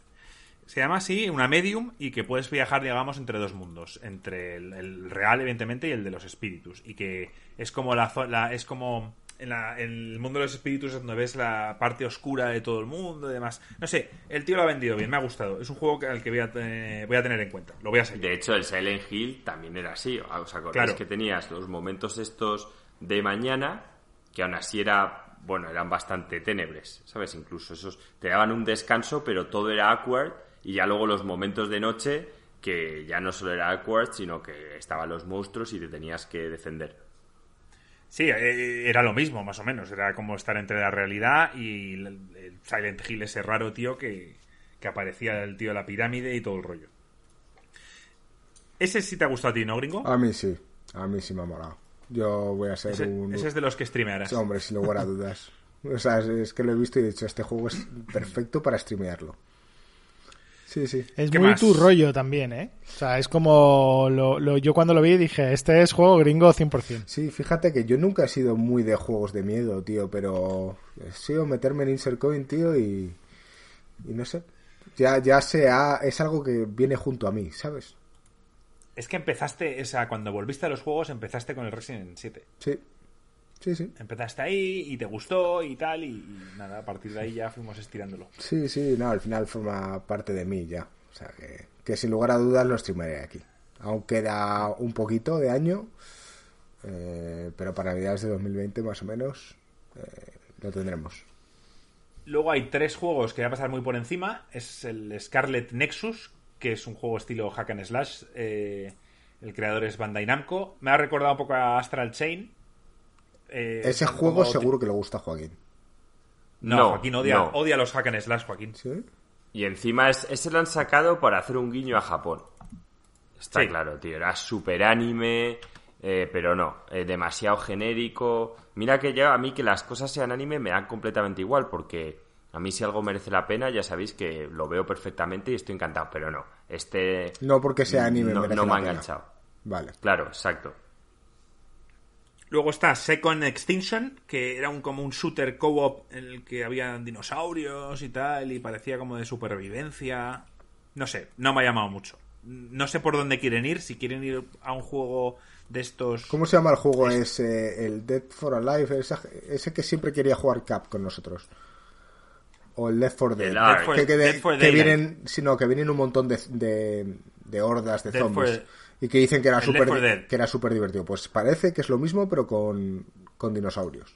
Se llama así, una medium, y que puedes viajar, digamos, entre dos mundos. Entre el, el real, evidentemente, y el de los espíritus. Y que es como la, es como en, la- en el mundo de los espíritus es donde ves la parte oscura de todo el mundo y demás. No sé, el tío lo ha vendido bien, me ha gustado. Es un juego al que voy a, voy a tener en cuenta. Lo voy a seguir. De hecho, el Silent Hill también era así. ¿Os acordáis Claro. que tenías los momentos estos de mañana, que aún así era, bueno, eran bastante tenebres, ¿sabes? Incluso esos te daban un descanso, pero todo era awkward, y ya luego los momentos de noche, que ya no solo era awkward, sino que estaban los monstruos y te tenías que defender. Sí, eh, era lo mismo, más o menos. Era como estar entre la realidad y el, Silent Hill, ese raro tío que, que aparecía el tío de la pirámide y todo el rollo. Ese sí te ha gustado a ti, ¿no, gringo? A mí sí. A mí sí me ha molado. Yo voy a ser ese, un... ese es de los que streamearás. Sí, hombre, sin lugar a dudas. O sea, es, es que lo he visto y he dicho, este juego es perfecto para streamearlo. Sí, sí. Es ¿Qué muy más? tu rollo también, ¿eh? O sea, es como lo, lo- yo cuando lo vi dije, este es juego gringo 100%. Sí, fíjate que yo nunca he sido muy de juegos de miedo, tío, pero he sido meterme en Insert Coin, tío, y, y no sé. Ya, ya sea, es algo que viene junto a mí, ¿sabes? Es que empezaste, o sea, cuando volviste a los juegos, empezaste con el Resident 7. Sí, sí, sí. Empezaste ahí y te gustó y tal, y, y nada, a partir de ahí ya fuimos estirándolo. Sí, sí, no, al final forma parte de mí ya. O sea, que, que sin lugar a dudas lo streamaré aquí. Aún queda un poquito de año, eh, pero para Navidades de 2020 más o menos eh, lo tendremos. Luego hay tres juegos que voy a pasar muy por encima. Es el Scarlet Nexus, que es un juego estilo hack and slash. eh, el creador es Bandai Namco. Me ha recordado un poco a Astral Chain. Eh, Ese juego como- seguro que le gusta a Joaquín. No, No, Joaquín odia, no. odia los hack and slash, Joaquín. ¿Sí? Y encima es, ese lo han sacado para hacer un guiño a Japón. Está Sí. claro, tío. Era súper anime, eh, pero no, eh, demasiado genérico. Mira que ya a mí que las cosas sean anime me dan completamente igual, porque a mí si algo merece la pena, ya sabéis que lo veo perfectamente y estoy encantado, pero no. Este No porque sea anime. no, merece no me la ha pena. enganchado. Vale. Claro, exacto. Luego está Second Extinction, que era un, como un shooter co-op en el que había dinosaurios y tal, y parecía como de supervivencia. No sé, no me ha llamado mucho. No sé por dónde quieren ir, si quieren ir a un juego de estos... ¿Cómo se llama el juego ese? El Dead for Alive, ese, ese que siempre quería jugar Cap con nosotros. O el Left 4 Dead. El Ark. que, que, Dead de- for que vienen, sino que vienen un montón de, de, de hordas de Dead zombies. for- Y que dicen que era el Left 4 súper que era súper divertido. Pues parece que es lo mismo, pero con, con dinosaurios.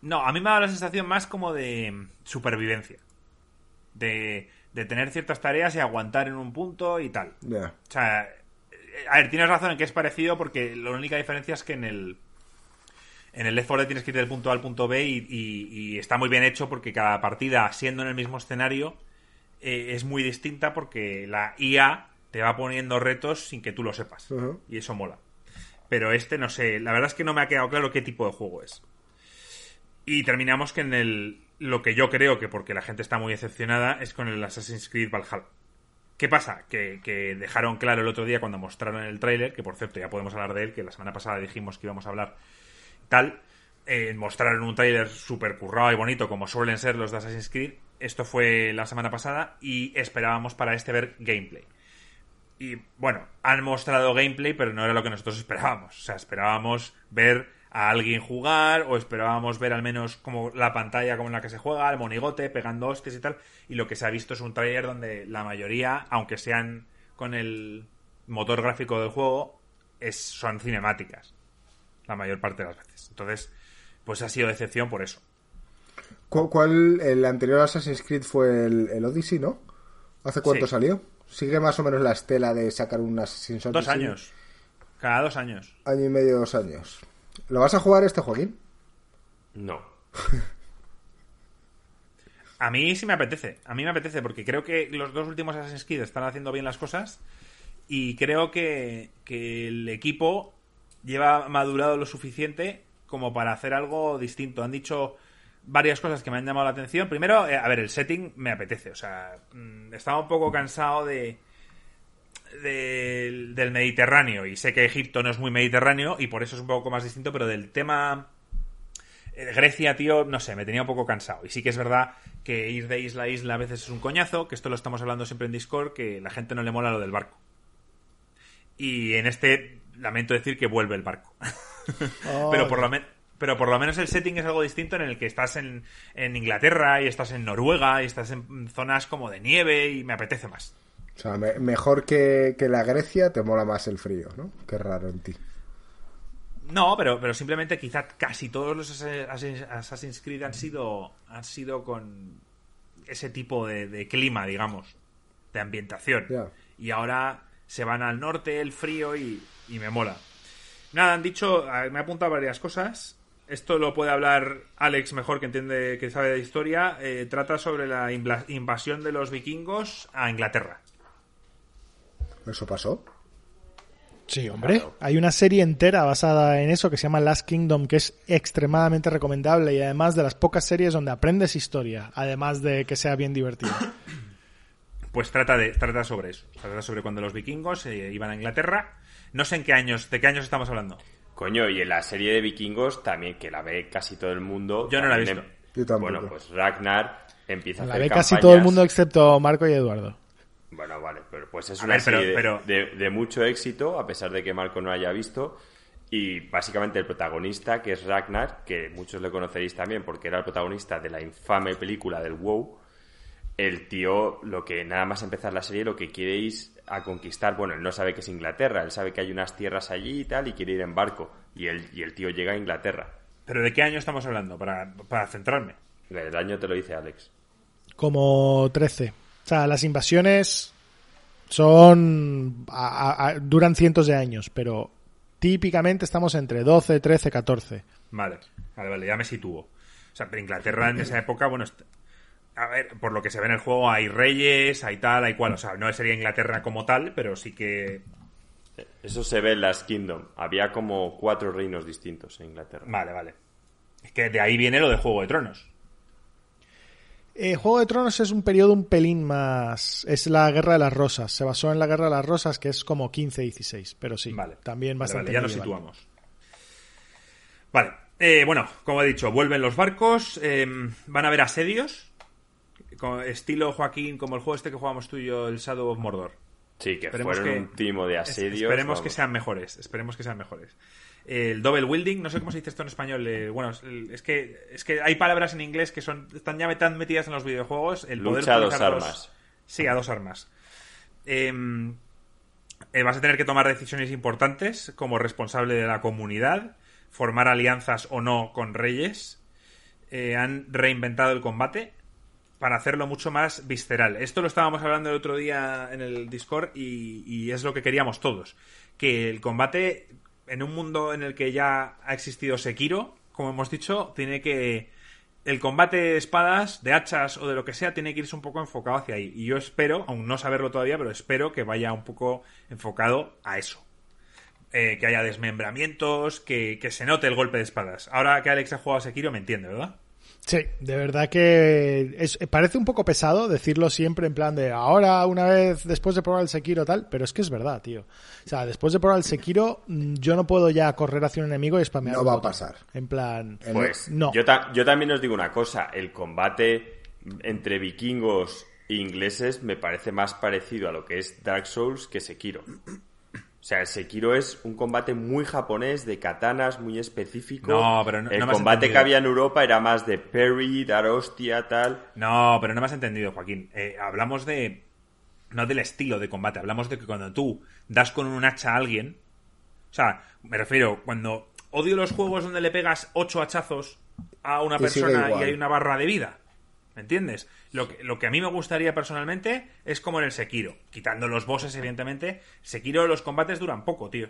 No, a mí me ha dado la sensación más como de supervivencia. De, de tener ciertas tareas y aguantar en un punto y tal. O sea, a ver, tienes razón en que es parecido porque la única diferencia es que en el en el Left 4 Dead tienes que ir del punto A al punto B y, y- y está muy bien hecho porque cada partida, siendo en el mismo escenario, eh, es muy distinta porque la IA te va poniendo retos sin que tú lo sepas. Y eso mola. Pero este, no sé, la verdad es que no me ha quedado claro qué tipo de juego es. Y terminamos que en el. Lo que yo creo que porque la gente está muy decepcionada es con el Assassin's Creed Valhalla. ¿Qué pasa? Que, que dejaron claro el otro día cuando mostraron el tráiler, que por cierto ya podemos hablar de él, que la semana pasada dijimos que íbamos a hablar tal, eh, mostraron un tráiler súper currado y bonito como suelen ser los de Assassin's Creed. Esto fue la semana pasada y esperábamos para este ver gameplay. Y bueno, han mostrado gameplay, pero no era lo que nosotros esperábamos. O sea, esperábamos ver a alguien jugar o esperábamos ver al menos como la pantalla como en la que se juega, el monigote, pegando hostias y tal. Y lo que se ha visto es un trailer donde la mayoría, aunque sean con el motor gráfico del juego, es, son cinemáticas. La mayor parte de las veces. Entonces, pues ha sido decepción por eso. ¿Cu- ¿Cuál, el anterior Assassin's Creed fue el, el Odyssey, no? ¿Hace cuánto Sí. salió? Sigue más o menos la estela de sacar un Assassin's Dos Odyssey. años. Cada dos años. Año y medio, dos años. ¿Lo vas a jugar este, Joaquín? No. A mí sí me apetece, a mí me apetece porque creo que los dos últimos Assassin's Creed están haciendo bien las cosas y creo que, que el equipo lleva madurado lo suficiente como para hacer algo distinto. Han dicho varias cosas que me han llamado la atención. Primero, eh, a ver, el setting me apetece, o sea, mm, estaba un poco cansado de del, del Mediterráneo y sé que Egipto no es muy mediterráneo y por eso es un poco más distinto, pero del tema eh, Grecia, tío, no sé, me tenía un poco cansado. Y sí que es verdad que ir de isla a isla a veces es un coñazo, que esto lo estamos hablando siempre en Discord, que la gente no le mola lo del barco. Y en este lamento decir que vuelve el barco. pero, por lo men- pero por lo menos el setting es algo distinto en el que estás en, en Inglaterra y estás en Noruega y estás en zonas como de nieve y me apetece más. O sea, me- mejor que, que la Grecia, te mola más el frío, ¿no? Qué raro en ti. No, pero, pero simplemente quizá casi todos los Assassin's Creed han sido, han sido con ese tipo de, de clima, digamos, de ambientación. Y ahora se van al norte, el frío y, y me mola. Nada, han dicho, a- me ha apuntado varias cosas. Esto lo puede hablar Alex mejor que entiende, que sabe de historia. Eh, trata sobre la invasión de los vikingos a Inglaterra. ¿Eso pasó? Sí, hombre. Hay una serie entera basada en eso que se llama Last Kingdom, que es extremadamente recomendable y además de las pocas series donde aprendes historia, además de que sea bien divertido. Pues trata de trata sobre eso. Trata sobre cuando los vikingos eh, iban a Inglaterra. No sé en qué años, de qué años estamos hablando. Coño, y en la serie de vikingos también, que la ve casi todo el mundo. Yo no la he visto. Yo tampoco. Bueno, pues Ragnar empieza a La hacer ve casi todo el mundo excepto Marco y Eduardo. Bueno, vale, pero pues es A una ver, pero- serie de- pero- de, de mucho éxito, a pesar de que Marco no haya visto. Y básicamente el protagonista, que es Ragnar, que muchos le conoceréis también porque era el protagonista de la infame película del WoW. El tío, lo que nada más empezar la serie, lo que quiere ir a conquistar. Bueno, él no sabe que es Inglaterra, él sabe que hay unas tierras allí y tal, y quiere ir en barco. Y el, y el tío llega a Inglaterra. ¿Pero de qué año estamos hablando? Para, para centrarme. El año te lo dice Alex. Como 13. O sea, las invasiones son. a- a- a- duran cientos de años, pero típicamente estamos entre 12, 13, 14. Vale, vale, vale, ya me sitúo. O sea, pero Inglaterra en esa época, bueno, a ver, por lo que se ve en el juego, hay reyes, hay tal, hay cual. O sea, no sería Inglaterra como tal, pero sí que. Eso se ve en Last Kingdom. Había como cuatro reinos distintos en Inglaterra. Vale, vale. Es que de ahí viene lo de Juego de Tronos. Eh, Juego de Tronos es un periodo un pelín más. Es la Guerra de las Rosas. Se basó en la Guerra de las Rosas, que es como 15-16. Pero sí, Vale. también Vale, bastante. vale, ya nos situamos. Vale. eh, bueno, como he dicho, vuelven los barcos. eh, van a haber asedios. Con- estilo Joaquín, como el juego este que jugamos tú y yo, el Shadow of Mordor. Sí, que Esperemos fueron que- un timo de asedios. Esperemos que sean mejores. Esperemos que sean mejores. El double wielding, no sé cómo se dice esto en español. eh, bueno, es- que es que hay palabras en inglés que son están ya tan metidas en los videojuegos. El poder Lucha a dos- armas. Sí, a dos armas. Em, eh, vas a tener que tomar decisiones importantes como responsable de la comunidad, formar alianzas o no con reyes. Eh, han reinventado el combate para hacerlo mucho más visceral. Esto lo estábamos hablando el otro día en el Discord y, es lo que queríamos todos. Que el combate, en un mundo en el que ya ha existido Sekiro, como hemos dicho, tiene que... El combate de espadas, de hachas o de lo que sea, tiene que irse un poco enfocado hacia ahí. Y yo espero, aún no saberlo todavía, pero espero que vaya un poco enfocado a eso. Eh, que haya desmembramientos, que, que se note el golpe de espadas. Ahora que Alex ha jugado a Sekiro, me entiende, ¿verdad? Sí, de verdad que es- parece un poco pesado decirlo siempre en plan de ahora, una vez después de probar el Sekiro tal, pero es que es verdad, tío. O sea, después de probar el Sekiro, mm, yo no puedo ya correr hacia un enemigo y spamear. No va a pasar. En plan, Pues No. yo, ta- yo también os digo una cosa, el combate entre vikingos e ingleses me parece más parecido a lo que es Dark Souls que Sekiro. O sea, el Sekiro es un combate muy japonés, de katanas, muy específico. No, pero no- El no me has combate que había en Europa era más de parry, dar hostia, tal. No, pero no me has entendido, Joaquín. Eh, hablamos de. No del estilo de combate, hablamos de que cuando tú das con un hacha a alguien. O sea, me refiero, cuando odio los juegos donde le pegas ocho hachazos a una persona y hay una barra de vida. ¿Me entiendes? Lo que, lo que a mí me gustaría personalmente es como en el Sekiro. Quitando los bosses, evidentemente. Sekiro los combates duran poco, tío.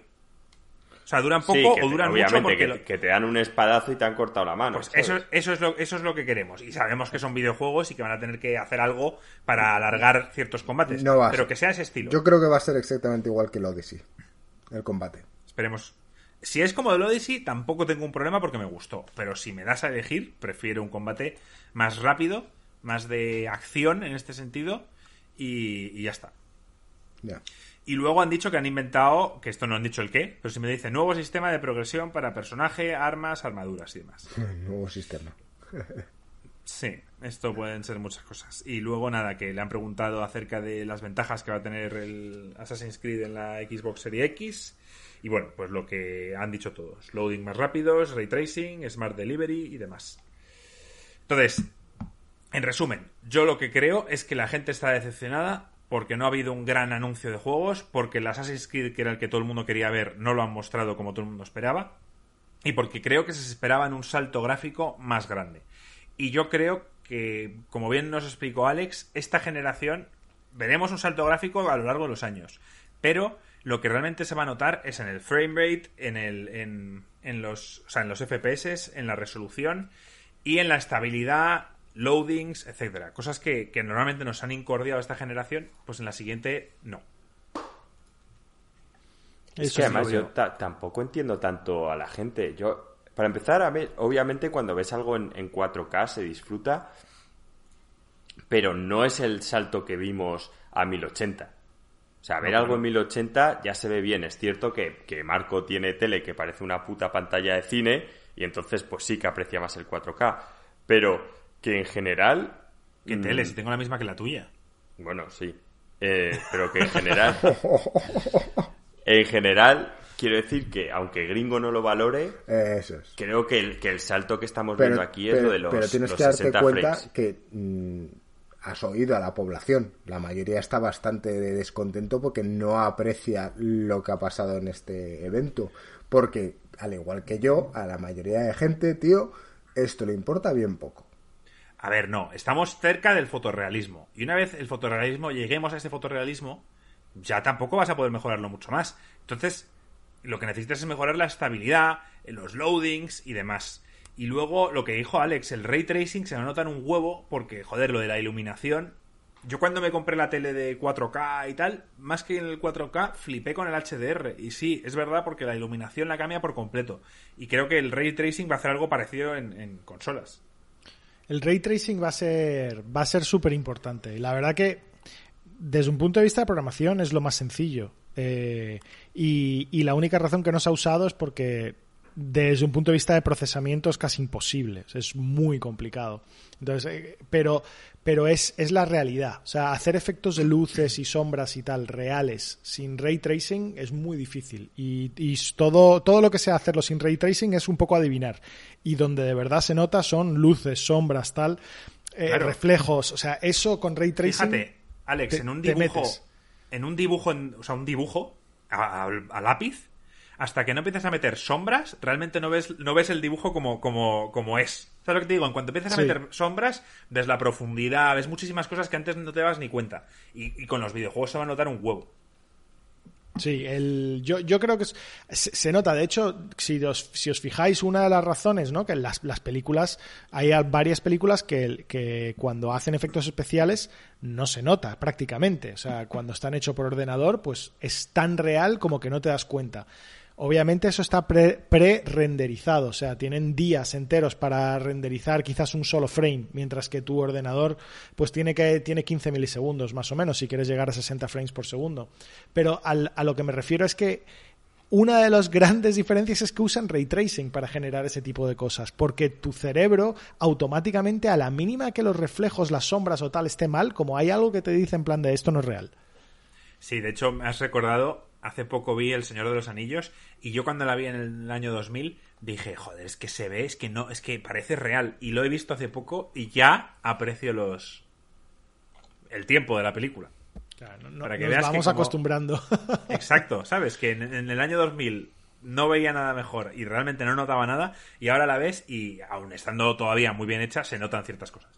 O sea, duran poco Sí, o te- duran mucho obviamente porque que, lo- que te dan un espadazo y te han cortado la mano. pues eso, eso, es lo, eso es lo que queremos. Y sabemos que son videojuegos y que van a tener que hacer algo para alargar ciertos combates. No va pero que sea ese estilo. Yo creo que va a ser exactamente igual que el Odyssey. El combate. Esperemos. Si es como el Odyssey, tampoco tengo un problema porque me gustó. Pero si me das a elegir, prefiero un combate más rápido, más de acción en este sentido. Y, y ya está. Ya. Y luego han dicho que han inventado, que esto no han dicho el qué, pero si me dice nuevo sistema de progresión para personaje, armas, armaduras y demás. Nuevo sistema. Sí, esto pueden ser muchas cosas. Y luego nada, que le han preguntado acerca de las ventajas que va a tener el Assassin's Creed en la Xbox Series X. Y bueno, pues lo que han dicho todos. Loading más rápidos, ray tracing, smart delivery y demás. Entonces, en resumen, yo lo que creo es que la gente está decepcionada porque no ha habido un gran anuncio de juegos, porque el Assassin's Creed, que era el que todo el mundo quería ver, no lo han mostrado como todo el mundo esperaba, y porque creo que se esperaban un salto gráfico más grande. Y yo creo que, como bien nos explicó Alex, esta generación veremos un salto gráfico a lo largo de los años. Pero lo que realmente se va a notar es en el frame rate, en, el, en, en los, o sea, en los FPS, en la resolución y en la estabilidad, loadings, etcétera. Cosas que, que normalmente nos han incordiado esta generación, pues en la siguiente no. Es Eso que además yo tampoco entiendo tanto a la gente. Yo, para empezar, a ver, obviamente cuando ves algo en, en 4K se disfruta, pero no es el salto que vimos a 1080. O sea, ver No, algo en 1080 ya se ve bien. Es cierto que, que Marco tiene tele que parece una puta pantalla de cine y entonces pues sí que aprecia más el 4K. Pero que en general... ¿Qué mm, tele? Si tengo la misma que la tuya. Bueno, sí. Eh, pero que en general... en general, quiero decir que aunque gringo no lo valore, Eh, Eso es. creo que el, que el salto que estamos Pero, viendo aquí es lo de los, pero tienes los que darte 60 cuenta frames. que mm, has oído a la población. La mayoría está bastante de descontento porque no aprecia lo que ha pasado en este evento. Porque, al igual que yo, a la mayoría de gente, tío, esto le importa bien poco. A ver, no, estamos cerca del fotorrealismo. Y una vez el fotorrealismo, lleguemos a ese fotorrealismo, ya tampoco vas a poder mejorarlo mucho más. Entonces, lo que necesitas es mejorar la estabilidad, los loadings y demás. Y luego, lo que dijo Alex, el ray tracing se nota en un huevo, porque, joder, lo de la iluminación. Yo cuando me compré la tele de 4K y tal, más que en el 4K, flipé con el HDR. Y sí, es verdad porque la iluminación la cambia por completo. Y creo que el ray tracing va a hacer algo parecido en, consolas. El ray tracing va a ser va a ser súper importante. La verdad que desde un punto de vista de programación es lo más sencillo. Eh, y, y la única razón que no se ha usado es porque desde un punto de vista de procesamiento es casi imposible, es muy complicado. Entonces, eh, pero, pero es, es la realidad. O sea, hacer efectos de luces y sombras y tal reales sin ray tracing es muy difícil. Y, y todo, todo lo que sea hacerlo sin ray tracing es un poco adivinar. Y donde de verdad se nota son luces, sombras, tal, eh, Claro. reflejos. O sea, eso con ray tracing. Fíjate, Alex, te- en un dibujo, en un dibujo, en- o sea, un dibujo a, a- a lápiz, hasta que no empiezas a meter sombras, realmente no ves, no ves el dibujo como, como, como es. ¿Sabes lo que te digo? En cuanto empiezas a Sí. meter sombras, ves la profundidad, ves muchísimas cosas que antes no te das ni cuenta. Y, y con los videojuegos se va a notar un huevo. Sí, el, yo, yo creo que es- se, se nota. De hecho, si os, si os fijáis, una de las razones, ¿no? Que en las, las películas, hay varias películas que, que cuando hacen efectos especiales no se nota prácticamente. O sea, cuando están hechos por ordenador, pues es tan real como que no te das cuenta. Obviamente eso está pre- pre-renderizado, o sea, tienen días enteros para renderizar quizás un solo frame, mientras que tu ordenador pues tiene que tiene 15 milisegundos más o menos si quieres llegar a 60 frames por segundo. Pero al- a lo que me refiero es que una de las grandes diferencias es que usan ray tracing para generar ese tipo de cosas, porque tu cerebro automáticamente a la mínima que los reflejos, las sombras o tal esté mal, como hay algo que te dice en plan de esto no es real. Sí, de hecho, me has recordado, hace poco vi El Señor de los Anillos y yo cuando la vi en el año 2000 dije, joder, es que se ve, es que no, es que parece real. Y lo he visto hace poco y ya aprecio los... el tiempo de la película. Claro, no- Para que nos veas que vamos como- acostumbrando. Exacto, ¿sabes? Que en, en el año 2000 no veía nada mejor y realmente no notaba nada y ahora la ves y aun estando todavía muy bien hecha, se notan ciertas cosas.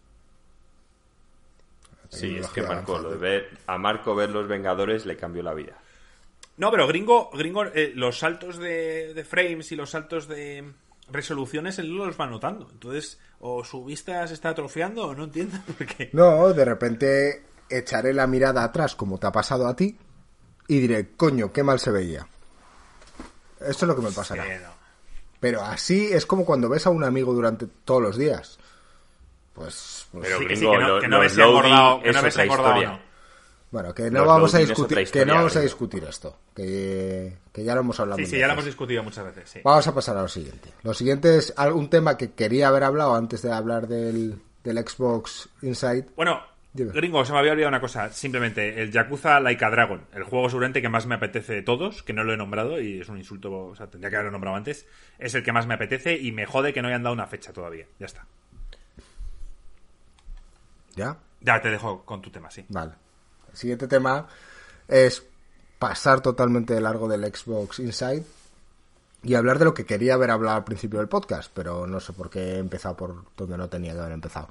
Sí, es que Marco, lo de avanzante. ver, a Marco ver los Vengadores le cambió la vida. No, pero gringo, gringo eh, los saltos de, de frames y los saltos de resoluciones él los va notando. Entonces, o su vista se está atrofiando o no entiendo por qué. No, de repente echaré la mirada atrás como te ha pasado a ti y diré, coño, qué mal se veía. Esto es lo que me pasará. No. Pero así es como cuando ves a un amigo durante todos los días. Pues, pues Pero Sí, que sí, gringo, que no- lo- que no ves si ha loading engordado- que es no ves no. Bueno, que no Los vamos a discutir, que no vamos a discutir esto, que, que ya lo hemos hablado. Sí, sí, ya lo hemos discutido muchas veces, sí. Vamos a pasar a lo siguiente. Lo siguiente es un tema que quería haber hablado antes de hablar del, del Xbox Inside. Bueno, Dime. gringo, se me había olvidado una cosa. Simplemente, el Yakuza Laika Dragon, el juego seguramente que más me apetece de todos, que no lo he nombrado y es un insulto, o sea, tendría que haberlo nombrado antes, es el que más me apetece y me jode que no hayan dado una fecha todavía. Ya está. ¿Ya? Ya te dejo con tu tema, sí. Vale. El siguiente tema es pasar totalmente de largo del Xbox Inside y hablar de lo que quería haber hablado al principio del podcast, pero no sé por qué he empezado por donde no tenía que haber empezado.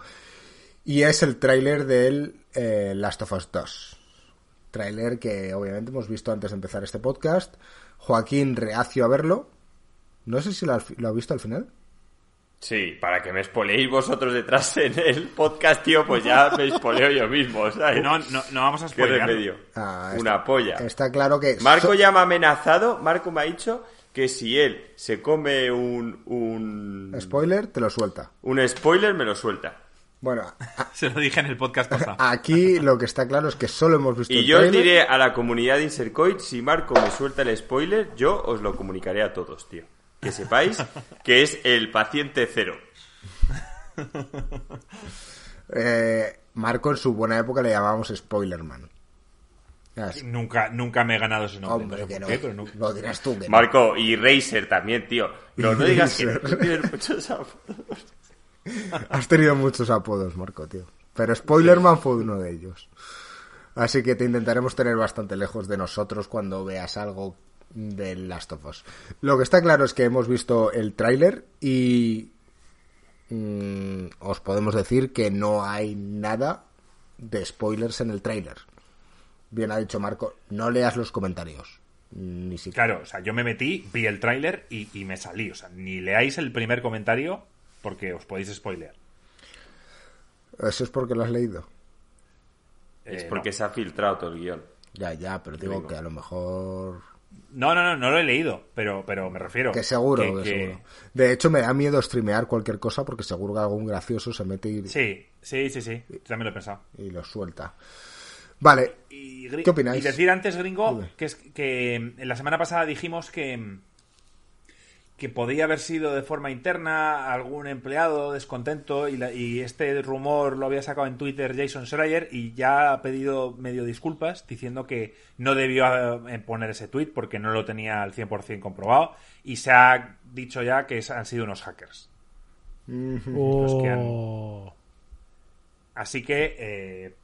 Y es el tráiler del eh, Last of Us 2. Tráiler que obviamente hemos visto antes de empezar este podcast. Joaquín reacio a verlo. No sé si lo has visto al final. Sí, para que me spoileéis vosotros detrás en el podcast, tío, pues ya me spoleo yo mismo, ¿sabes? No, no, no vamos a ¿Qué spoilear. remedio? Ah, Una polla. Está claro que... Marco so- ya me ha amenazado, Marco me ha dicho que si él se come un, un, Spoiler, te lo suelta. un spoiler, me lo suelta. Bueno, a- Se lo dije en el podcast pasado. Aquí lo que está claro es que solo hemos visto Y el yo diré a la comunidad de Insercoid, si Marco me suelta el spoiler, yo os lo comunicaré a todos, tío. Que sepáis que es el paciente cero. Eh, Marco en su buena época le llamábamos Spoilerman. Nunca, nunca me he ganado ese nombre. Hombre, no sé que por no. qué, pero nunca- Lo dirás tú que no. Marco y Razer también, tío. No, no digas que no tienes muchos apodos. Has tenido muchos apodos, Marco, tío. Pero Spoilerman fue uno de ellos. Así que te intentaremos tener bastante lejos de nosotros cuando veas algo del Last of Us. Lo que está claro es que hemos visto el tráiler y mm, os podemos decir que no hay nada de spoilers en el tráiler. Bien ha dicho Marco, no leas los comentarios. Ni siquiera. Claro, o sea, yo me metí, vi el tráiler y, y me salí. O sea, ni leáis el primer comentario porque os podéis spoilear. Eso es porque lo has leído. Es Eh, porque se ha filtrado todo el guion. Ya, ya, pero digo Digo. que a lo mejor No, no, no, no lo he leído, pero, pero me refiero. Que seguro, que- que que- seguro. De hecho, me da miedo streamear cualquier cosa porque seguro que algún gracioso se mete y, Sí, sí, sí, sí. También lo he pensado. y lo suelta. Vale, Y, ¿Qué opináis? Y decir antes, gringo, Dime. que es que la semana pasada dijimos que que podía haber sido de forma interna algún empleado descontento y, la- y este rumor lo había sacado en Twitter Jason Schreier y ya ha pedido medio disculpas diciendo que no debió eh, poner ese tweet porque no lo tenía al 100% comprobado y se ha dicho ya que han sido unos hackers. Los que han- Oh. Así que eh,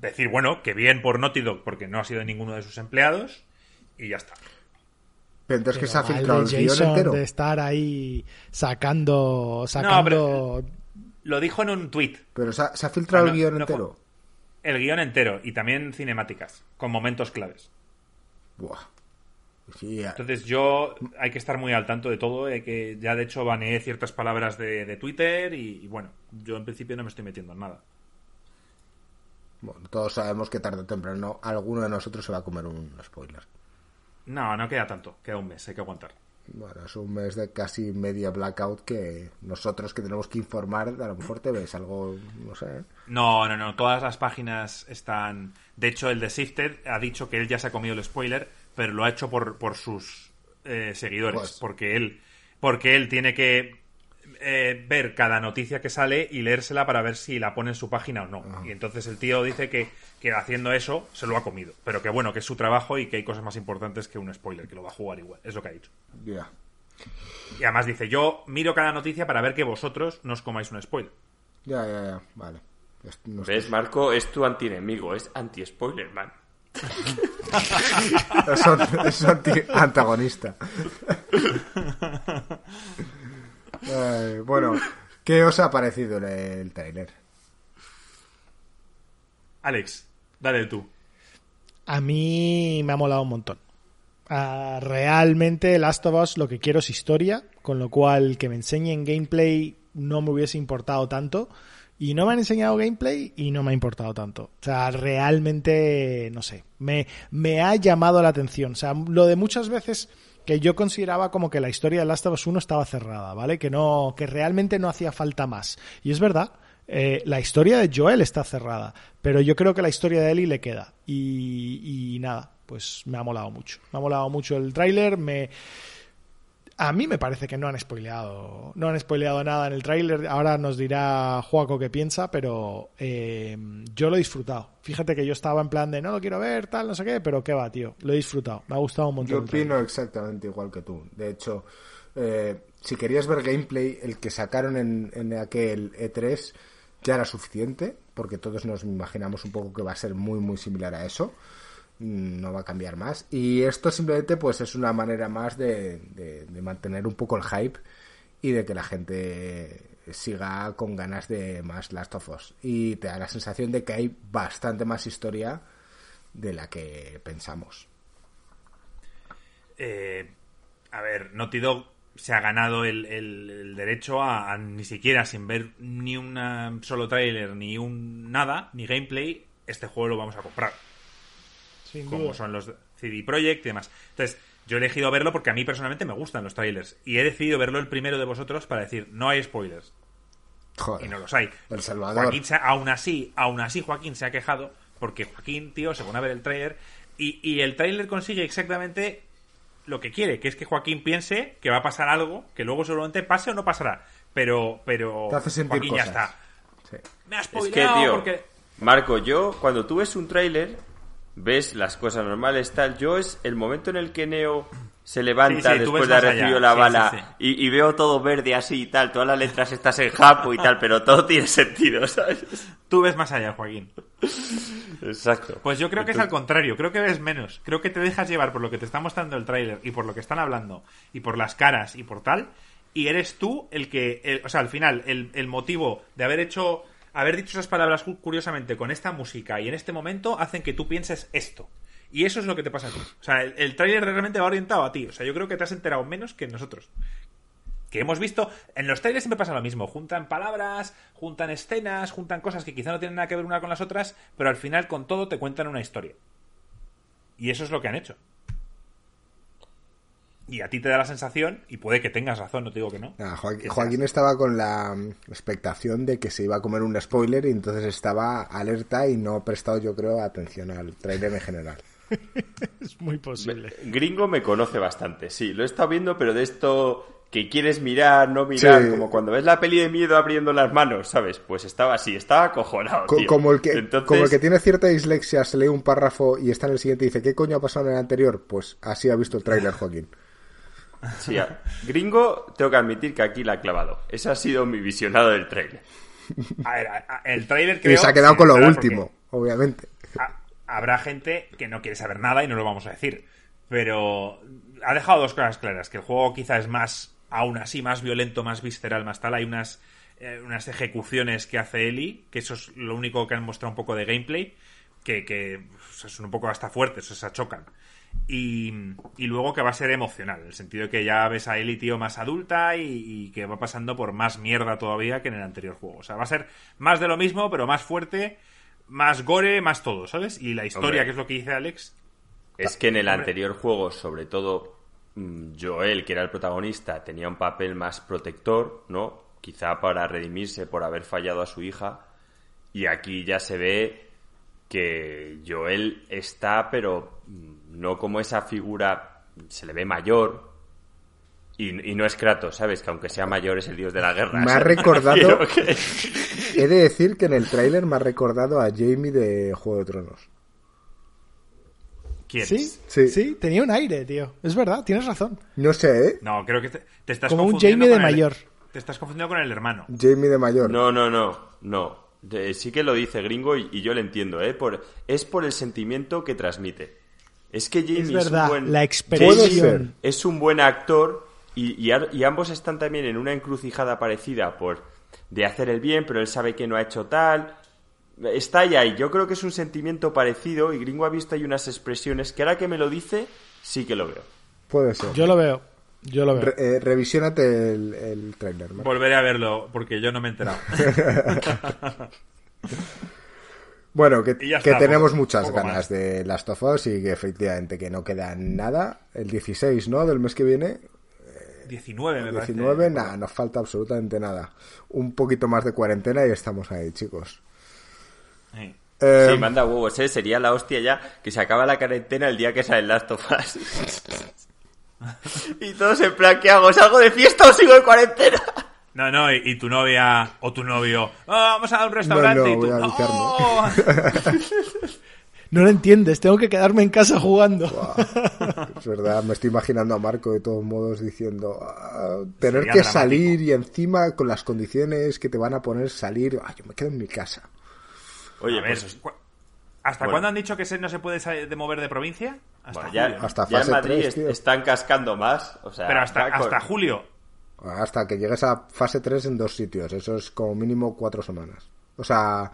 decir, bueno, que bien por Naughty Dog porque no ha sido ninguno de sus empleados y ya está. Pero entonces que se ha filtrado el guion entero. de estar ahí sacando sacando pero- Lo dijo en un tweet, Pero se ha, se ha filtrado Ah, no, el guion no entero. el guion entero y también cinemáticas, con momentos claves. Buah. Sí, Entonces yo hay que estar muy al tanto de todo, hay que ya de hecho baneé ciertas palabras de, de Twitter y, y bueno, yo en principio no me estoy metiendo en nada. bueno, todos sabemos que tarde o temprano alguno de nosotros se va a comer un spoiler. No, no queda tanto, queda un mes, hay que aguantar. Bueno, es un mes de casi media blackout que nosotros que tenemos que informar, a lo mejor te ves algo, no sé. No, no, no, todas las páginas están... De hecho, el de Sifted ha dicho que él ya se ha comido el spoiler, pero lo ha hecho por, por sus eh, seguidores, Pues- porque él porque él tiene que eh, ver cada noticia que sale y leérsela para ver si la pone en su página o no. Y entonces el tío dice que, que haciendo eso se lo ha comido, pero que bueno, que es su trabajo y que hay cosas más importantes que un spoiler, que lo va a jugar igual, es lo que ha dicho. Ya. Y además dice, yo miro cada noticia para ver que vosotros no os comáis un spoiler. Ya, ya, ya, vale. No. ¿Ves, Marco? Es tu antienemigo, es anti-spoiler, man. Es anti- antagonista. Ay, bueno, ¿qué os ha parecido el, el tráiler? Alex, dale tú. A mí me ha molado un montón. Ah, realmente Last of Us lo que quiero es historia, con lo cual que me enseñen gameplay no me hubiese importado tanto. Y no me han enseñado gameplay y no me ha importado tanto. O sea, realmente, no sé, me, me ha llamado la atención. O sea, lo de muchas veces que yo consideraba como que la historia de Last of Us 1 estaba cerrada, ¿vale? Que no, que realmente no hacía falta más. Y es verdad, eh, la historia de Joel está cerrada, pero yo creo que la historia de Ellie le queda. Y, y nada, pues me ha molado mucho. Me ha molado mucho el tráiler, me... A mí me parece que no han spoileado, no han spoileado nada en el tráiler. Ahora nos dirá Juaco qué piensa, pero eh, yo lo he disfrutado. Fíjate que yo estaba en plan de no lo quiero ver, tal, no sé qué, pero qué va, tío. Lo he disfrutado. Me ha gustado un montón. Yo opino exactamente igual que tú. De hecho, eh, si querías ver gameplay, el que sacaron en, en aquel E3 ya era suficiente, porque todos nos imaginamos un poco que va a ser muy, muy similar a eso. No va a cambiar más. Y esto simplemente pues es una manera más de, de- mantener un poco el hype y de que la gente siga con ganas de más Last of Us. Y te da la sensación de que hay bastante más historia de la que pensamos. Eh, a ver, Naughty Dog se ha ganado el, el- el derecho a, a ni siquiera sin ver ni un solo tráiler, ni un nada, ni gameplay, este juego lo vamos a comprar. Sin como duda. son los CD Projekt y demás. Entonces, yo he elegido verlo porque a mí personalmente me gustan los trailers. Y he decidido verlo el primero de vosotros para decir, no hay spoilers. Joder. Y no los hay. El Salvador. Joaquín, se- aún así, aún así Joaquín se ha quejado porque Joaquín, tío, se pone a ver el tráiler y, y el tráiler consigue exactamente lo que quiere, que es que Joaquín piense que va a pasar algo, que luego seguramente pase o no pasará. Pero, pero Te hace sentir Joaquín ya está. Sí. Me ha Es que, spoileado tío, porque... Marco, yo, cuando tú ves un tráiler, ves las cosas normales, tal. Yo es el momento en el que Neo se levanta Sí, sí, tú después de haber recibido la Sí, bala. Y, y veo todo verde así y tal. Todas las letras estás en japo y tal, pero todo tiene sentido, ¿sabes? Tú ves más allá, Joaquín. Exacto. Pues yo creo que es al contrario, creo que ves menos. Creo que te dejas llevar por lo que te está mostrando el tráiler y por lo que están hablando y por las caras y por tal. Y eres tú el que, el- o sea, al final, el, el motivo de haber hecho, haber dicho esas palabras cu- curiosamente con esta música y en este momento hacen que tú pienses esto. Y eso es lo que te pasa a ti. O sea, el, el tráiler realmente va orientado a ti. O sea, yo creo que te has enterado menos que nosotros que hemos visto, en los trailers siempre pasa lo mismo, juntan palabras, juntan escenas, juntan cosas que quizá no tienen nada que ver una con las otras, pero al final con todo te cuentan una historia. Y eso es lo que han hecho. Y a ti te da la sensación, y puede que tengas razón, no te digo que no. Nada, Joaquín, estaba con la expectación de que se iba a comer un spoiler y entonces estaba alerta y no ha prestado, yo creo, atención al trailer en general. Es muy posible. Gringo me conoce bastante, sí, lo he estado viendo, pero de esto que quieres mirar, no mirar, Sí. como cuando ves la peli de miedo abriendo las manos, ¿sabes? Pues estaba así, estaba acojonado, Co- tío. como, el que, Entonces, como el que tiene cierta dislexia, se lee un párrafo y está en el siguiente y dice, ¿qué coño ha pasado en el anterior? Pues así ha visto el tráiler Joaquín. Sí, a- gringo, tengo que admitir que aquí la ha clavado. Ese ha sido mi visionado del trailer. A ver, a- a- el trailer Y creo... se ha quedado con lo último, obviamente. ha- habrá gente que no quiere saber nada y no lo vamos a decir. Pero ha dejado dos cosas claras. Que el juego quizá es más, aún así, más violento, más visceral, más tal. Hay unas, eh, unas ejecuciones que hace Eli, que eso es lo único que han mostrado un poco de gameplay, que, que son un poco hasta fuertes, o sea, chocan. Y, y luego que va a ser emocional, en el sentido de que ya ves a Eli, tío, más adulta y, y que va pasando por más mierda todavía que en el anterior juego. O sea, va a ser más de lo mismo, pero más fuerte, más gore, más todo, ¿sabes? Y la historia, Hombre. que es lo que dice Alex, Es que en el Hombre. anterior juego, sobre todo, mm, Joel, que era el protagonista, tenía un papel más protector, ¿no? Quizá para redimirse por haber fallado a su hija. Y aquí ya se ve que Joel está, pero mm, no como esa figura, se le ve mayor. Y, y no es Kratos, ¿sabes? Que aunque sea mayor es el dios de la guerra. Me ha recordado- que- He de decir que en el tráiler me ha recordado a Jamie de Juego de Tronos. ¿quién? ¿Sí? Sí. sí, tenía un aire, tío. Es verdad, tienes razón. No sé, ¿eh? No, creo que te, te estás Como un Jamie de el- mayor. te estás confundiendo con el hermano. Jamie de mayor. No, no, no, no. De- sí que lo dice gringo y, y yo lo entiendo, ¿eh? Por, es por el sentimiento que transmite. Es que Jamie Es un buen... la expresión. es un buen actor y, y ar- y ambos están también en una encrucijada parecida por de hacer el bien, pero él sabe que no ha hecho tal. Está ahí, ahí. Yo creo que es un sentimiento parecido y Gringo ha visto ahí unas expresiones que ahora que me lo dice, sí que lo veo. Puede ser. Yo lo veo. Yo lo veo. Re- eh, revisiónate el, el tráiler. Marc. Volveré a verlo, porque yo no me he enterado. Bueno, que, está, tenemos muchas ganas más. de Last of Us y que efectivamente que no queda nada. El 16, ¿no? Del mes que viene. 19, me parece. 19, nada, nos falta absolutamente nada. Un poquito más de cuarentena y estamos ahí, chicos. Sí. Eh, sí, manda huevos, ¿eh? Sería la hostia ya que se acaba la cuarentena el día que sale Last of Us. y todos en plan, ¿qué hago? ¿Salgo de fiesta o sigo de cuarentena? No, no, y, y tu novia o tu novio, "Ah, vamos a un restaurante no, y tú, voy a "No". No lo entiendes, tengo que quedarme en casa jugando. Es verdad, me estoy imaginando a Marco de todos modos diciendo "Ah, tener Sería que dramático. salir y encima con las condiciones que te van a poner salir, ah, yo me quedo en mi casa. Oye, A ver, pues ¿cu- ¿hasta bueno. cuándo han dicho que se no se puede salir de mover de provincia? Hasta bueno, ya. Hasta ya en fase Madrid están cascando más. O sea, Pero hasta, hasta julio. Hasta que llegues a fase 3 en dos sitios, eso es como mínimo cuatro semanas. O sea,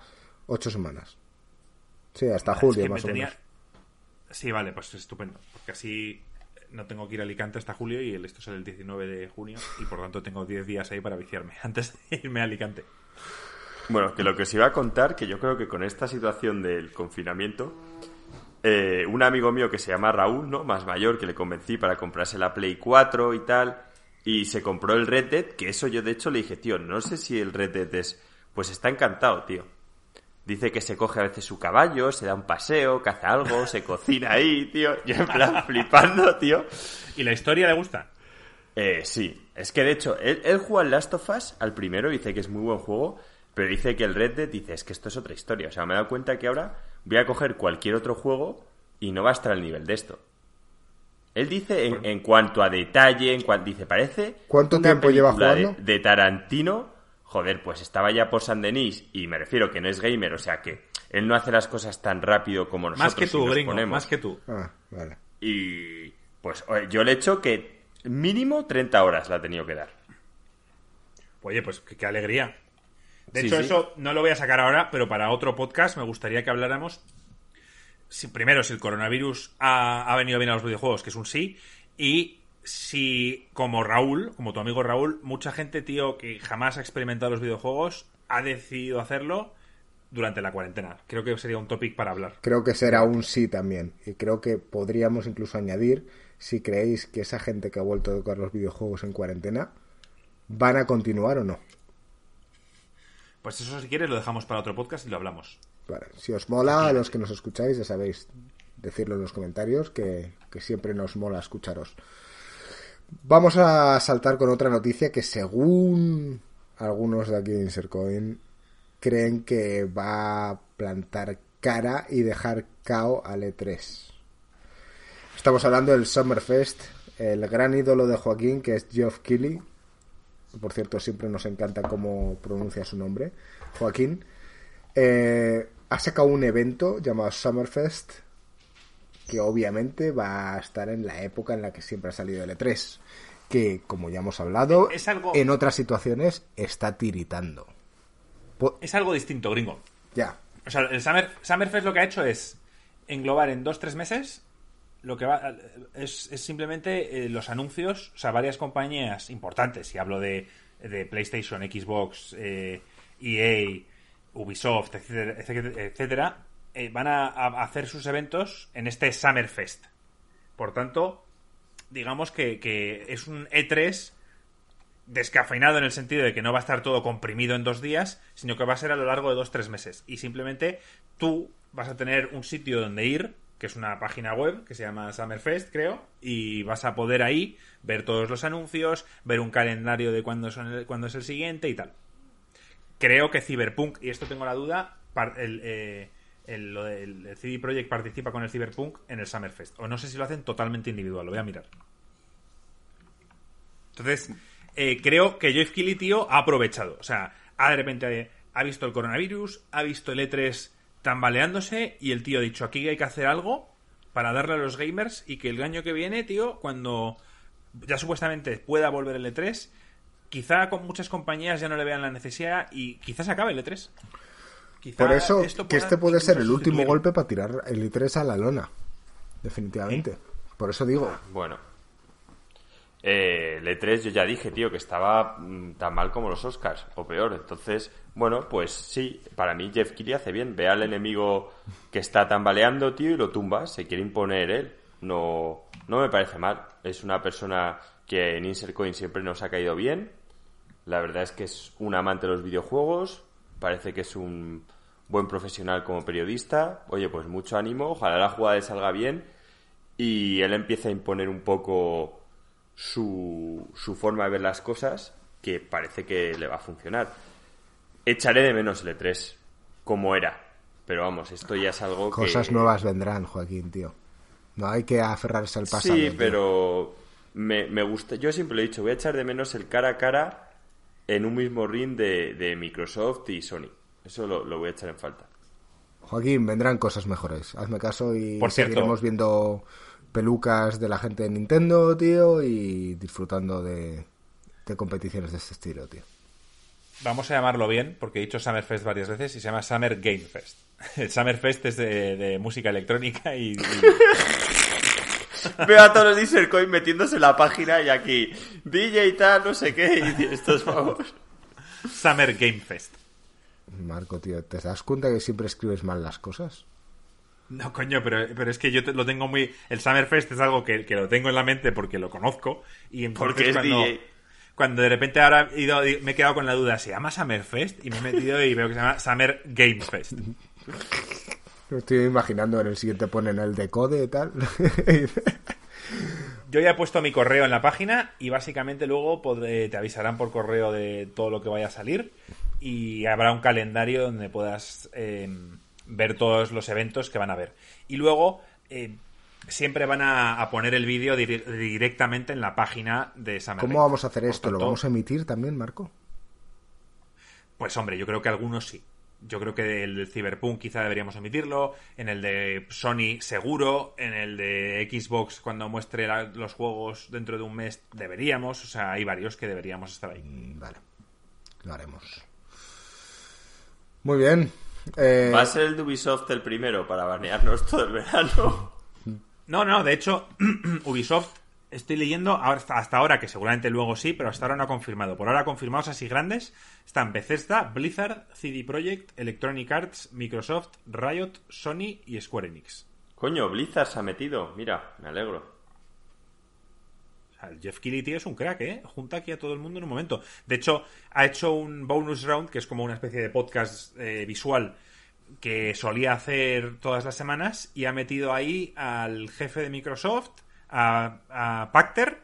ocho semanas. Sí, hasta Es julio que me más o tenía- menos. Sí, vale, pues estupendo. Porque así no tengo que ir a Alicante hasta julio y el- esto sale el 19 de junio y por tanto tengo 10 días ahí para viciarme antes de irme a Alicante. Bueno, que lo que os iba a contar, que yo creo que con esta situación del confinamiento, eh, un amigo mío que se llama Raúl, ¿no? Más mayor, que le convencí para comprarse la Play 4 y tal, y se compró el Red Dead, que eso yo de hecho le dije, tío, no sé si el Red Dead es... Pues está encantado, tío. Dice que se coge a veces su caballo, se da un paseo, caza algo, se cocina ahí, tío. Yo en plan flipando, tío. ¿Y la historia le gusta? Eh, sí, es que de hecho, él, él juega al Last of Us al primero, dice que es muy buen juego, pero dice que el Red Dead dice, es que esto es otra historia. O sea, me he dado cuenta que ahora voy a coger cualquier otro juego y no va a estar al nivel de esto. Él dice, en, en cuanto a detalle, en cuanto dice, parece. ¿Cuánto tiempo lleva de- jugando? De, Tarantino. Joder, pues estaba ya por San Denis y me refiero que no es gamer, o sea que él no hace las cosas tan rápido como nosotros. Más que si tú, nos gringo, ponemos. más que tú. Ah, vale. Y pues yo le he hecho que mínimo 30 horas la ha tenido que dar. Oye, pues qué, qué alegría. De Sí, hecho, sí. eso no lo voy a sacar ahora, pero para otro podcast me gustaría que habláramos. Si, primero, si el coronavirus ha, ha venido bien a los videojuegos, que es un sí, y si, como Raúl, como tu amigo Raúl, mucha gente, tío, que jamás ha experimentado los videojuegos, ha decidido hacerlo durante la cuarentena. Creo que sería un topic para hablar. Creo que será un sí también. Y creo que podríamos incluso añadir, si creéis que esa gente que ha vuelto a tocar los videojuegos en cuarentena, van a continuar o no. Pues eso, si quieres, lo dejamos para otro podcast y lo hablamos. Vale. Si os mola, a los que nos escucháis, ya sabéis, decirlo en los comentarios, que, que siempre nos mola escucharos. Vamos a saltar con otra noticia que según algunos de aquí de Insercoin creen que va a plantar cara y dejar cao al E3. Estamos hablando del Summerfest, el gran ídolo de Joaquín que es Geoff Keighley. Por cierto, siempre nos encanta cómo pronuncia su nombre. Joaquín. Eh, ha sacado un evento llamado Summerfest que obviamente va a estar en la época en la que siempre ha salido el E3, que como ya hemos hablado, Es algo- en otras situaciones está tiritando. Po- Es algo distinto, gringo. ya, O sea, el Summer, Summerfest lo que ha hecho es englobar en dos, tres meses lo que va es, es simplemente eh, los anuncios, o sea, varias compañías importantes, y hablo de, de PlayStation, Xbox, eh, EA, Ubisoft, etcétera, etcétera, eh, van a, hacer sus eventos en este Summerfest. Por tanto, digamos que, que es un E3 descafeinado en el sentido de que no va a estar todo comprimido en dos días, sino que va a ser a lo largo de dos, tres meses. Y simplemente tú vas a tener un sitio donde ir, que es una página web que se llama Summerfest, creo, y vas a poder ahí ver todos los anuncios, ver un calendario de cuándo, son el- cuándo es el siguiente y tal. Creo que Cyberpunk, y esto tengo la duda, el, eh, el, el CD Projekt participa con el Cyberpunk en el Summerfest. O no sé si lo hacen totalmente individual, lo voy a mirar. Entonces, eh, creo que Jeff Keighley, tío, ha aprovechado. O sea, ha de repente ha visto el coronavirus, ha visto el E3 tambaleándose y el tío ha dicho, aquí hay que hacer algo para darle a los gamers y que el año que viene, tío, cuando ya supuestamente pueda volver el E3, quizá con muchas compañías ya no le vean la necesidad y quizás acabe el E3. Quizá por eso esto que este puede ser el último golpe para tirar el I3 a la lona. Definitivamente. Por eso digo, Bueno. Eh, el E3 yo ya dije, tío, que estaba mm, tan mal como los Oscars, o peor. Entonces, bueno, pues sí, para mí Jeff Keighley hace bien. Ve al enemigo que está tambaleando, tío, y lo tumba. Se quiere imponer él. No, no me parece mal. Es una persona que en Insert Coin siempre nos ha caído bien. La verdad es que es un amante de los videojuegos. Parece que es un buen profesional como periodista. Oye, pues mucho ánimo. Ojalá la jugada le salga bien. Y él empieza a imponer un poco su, su forma de ver las cosas, que parece que le va a funcionar. Echaré de menos el E3, como era. Pero vamos, esto ya es algo que... cosas nuevas vendrán, Joaquín, tío. No hay que aferrarse al pasado. Sí, pero me, me gusta. Yo siempre lo he dicho, voy a echar de menos el cara a cara en un mismo ring de, de Microsoft y Sony. Eso lo, lo voy a echar en falta. Joaquín, vendrán cosas mejores. Hazme caso y Por cierto. seguiremos viendo pelucas de la gente de Nintendo, tío, y disfrutando de, de competiciones de este estilo, tío. Vamos a llamarlo bien, porque he dicho Summerfest varias veces y se llama Summer Game Fest. El Summerfest es de, de música electrónica y, y- Veo a todos los Discord metiéndose en la página y aquí DJ y tal, no sé qué, y estos vamos. Summer Game Fest. Marco, tío, ¿te das cuenta que siempre escribes mal las cosas? No, coño, pero, pero es que yo te- lo tengo muy... El Summerfest es algo que, que lo tengo en la mente porque lo conozco y entonces Porque es cuando, DJ. cuando de repente ahora he ido- me he quedado con la duda, ¿se llama Summerfest? Y me he metido y veo que se llama Summer Game Fest. Lo estoy imaginando, en el siguiente ponen el decode y tal. Yo ya he puesto mi correo en la página y básicamente luego podré- te avisarán por correo de todo lo que vaya a salir y habrá un calendario donde puedas eh, ver todos los eventos que van a ver. Y luego eh, siempre van a, a poner el vídeo dir- directamente en la página de Summer ¿Cómo vamos a hacer Por esto? ¿Lo vamos a emitir también, Marco? Pues hombre, yo creo que algunos sí. Yo creo que el Cyberpunk quizá deberíamos emitirlo, en el de Sony seguro, en el de Xbox cuando muestre la- los juegos dentro de un mes deberíamos, o sea, hay varios que deberíamos estar ahí. Mm, Vale, lo haremos. Muy bien. Eh, Va a ser el de Ubisoft el primero para banearnos todo el verano. No, no, de hecho, Ubisoft, estoy leyendo hasta ahora, que seguramente luego sí, pero hasta ahora no ha confirmado. Por ahora confirmados así grandes están Bethesda, Blizzard, CD Projekt, Electronic Arts, Microsoft, Riot, Sony y Square Enix. Coño, Blizzard se ha metido. Mira, me alegro. O sea, el Jeff Keighley, tío, es un crack, ¿eh? Junta aquí a todo el mundo en un momento. De hecho, ha hecho un bonus round, que es como una especie de podcast eh, visual que solía hacer todas las semanas, y ha metido ahí al jefe de Microsoft, a, a Pacter,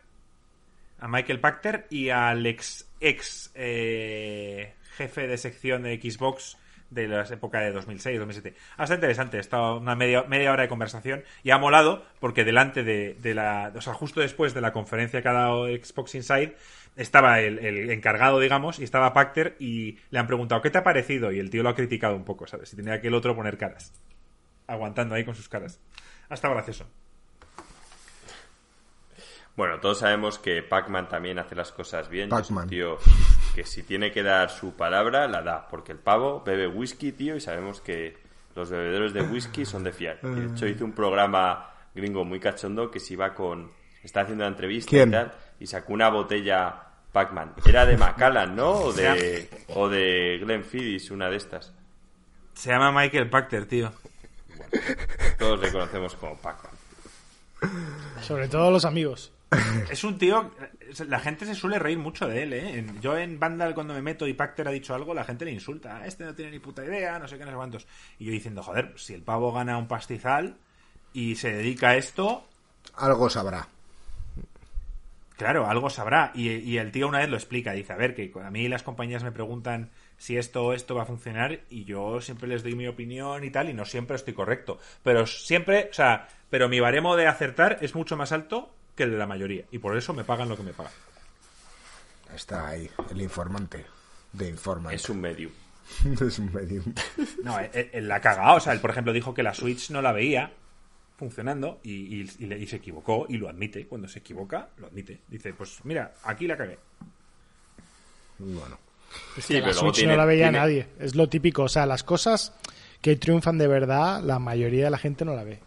a Michael Pachter y al ex, ex eh, jefe de sección de Xbox de la época de 2006, 2007. Hasta interesante, ha estado una media, media hora de conversación y ha molado porque delante de, de, la, o sea, justo después de la conferencia que ha dado Xbox Inside, estaba el, el encargado, digamos, y estaba Pacter y le han preguntado, ¿qué te ha parecido? Y el tío lo ha criticado un poco, ¿sabes? Y tenía que el otro poner caras. Aguantando ahí con sus caras. Ha estado gracioso. Bueno, todos sabemos que Pac-Man también hace las cosas bien. Es un Pac-Man. tío que si tiene que dar su palabra, la da. Porque el pavo bebe whisky, tío, y sabemos que los bebedores de whisky son de fiar. De hecho, hizo un programa gringo muy cachondo que se iba con... Está haciendo una entrevista ¿Quién? y tal, y sacó una botella Pac-Man. Era de Macallan, ¿no? O de, o de Glenn Fiddis, una de estas. Se llama Michael Pachter, tío. Todos le conocemos como Pac-Man. Sobre todo los amigos. Es un tío. La gente se suele reír mucho de él, ¿eh? Yo en Vandal, cuando me meto y Pacter ha dicho algo, la gente le insulta. "Ah, Este no tiene ni puta idea, no sé qué, no sé cuántos. Y yo diciendo, joder, si el pavo gana un pastizal y se dedica a esto, Algo sabrá. Claro, algo sabrá. Y, y el tío una vez lo explica. Dice, a ver, que a mí las compañías me preguntan si esto o esto va a funcionar y yo siempre les doy mi opinión y tal y no siempre estoy correcto. Pero siempre, o sea, pero mi baremo de acertar es mucho más alto que el de la mayoría. Y por eso me pagan lo que me pagan. Está ahí, el informante de Informant. Es un medium. es un medium. No, él, él la ha cagado. O sea, él, por ejemplo, dijo que la Switch no la veía funcionando y, y- y le- y se equivocó y lo admite. Cuando se equivoca, lo admite. Dice, pues mira, aquí la cagué. Bueno. Es Sí, que la pero Switch tiene- no la veía tiene- nadie. Es lo típico. O sea, las cosas que triunfan de verdad, la mayoría de la gente no la ve.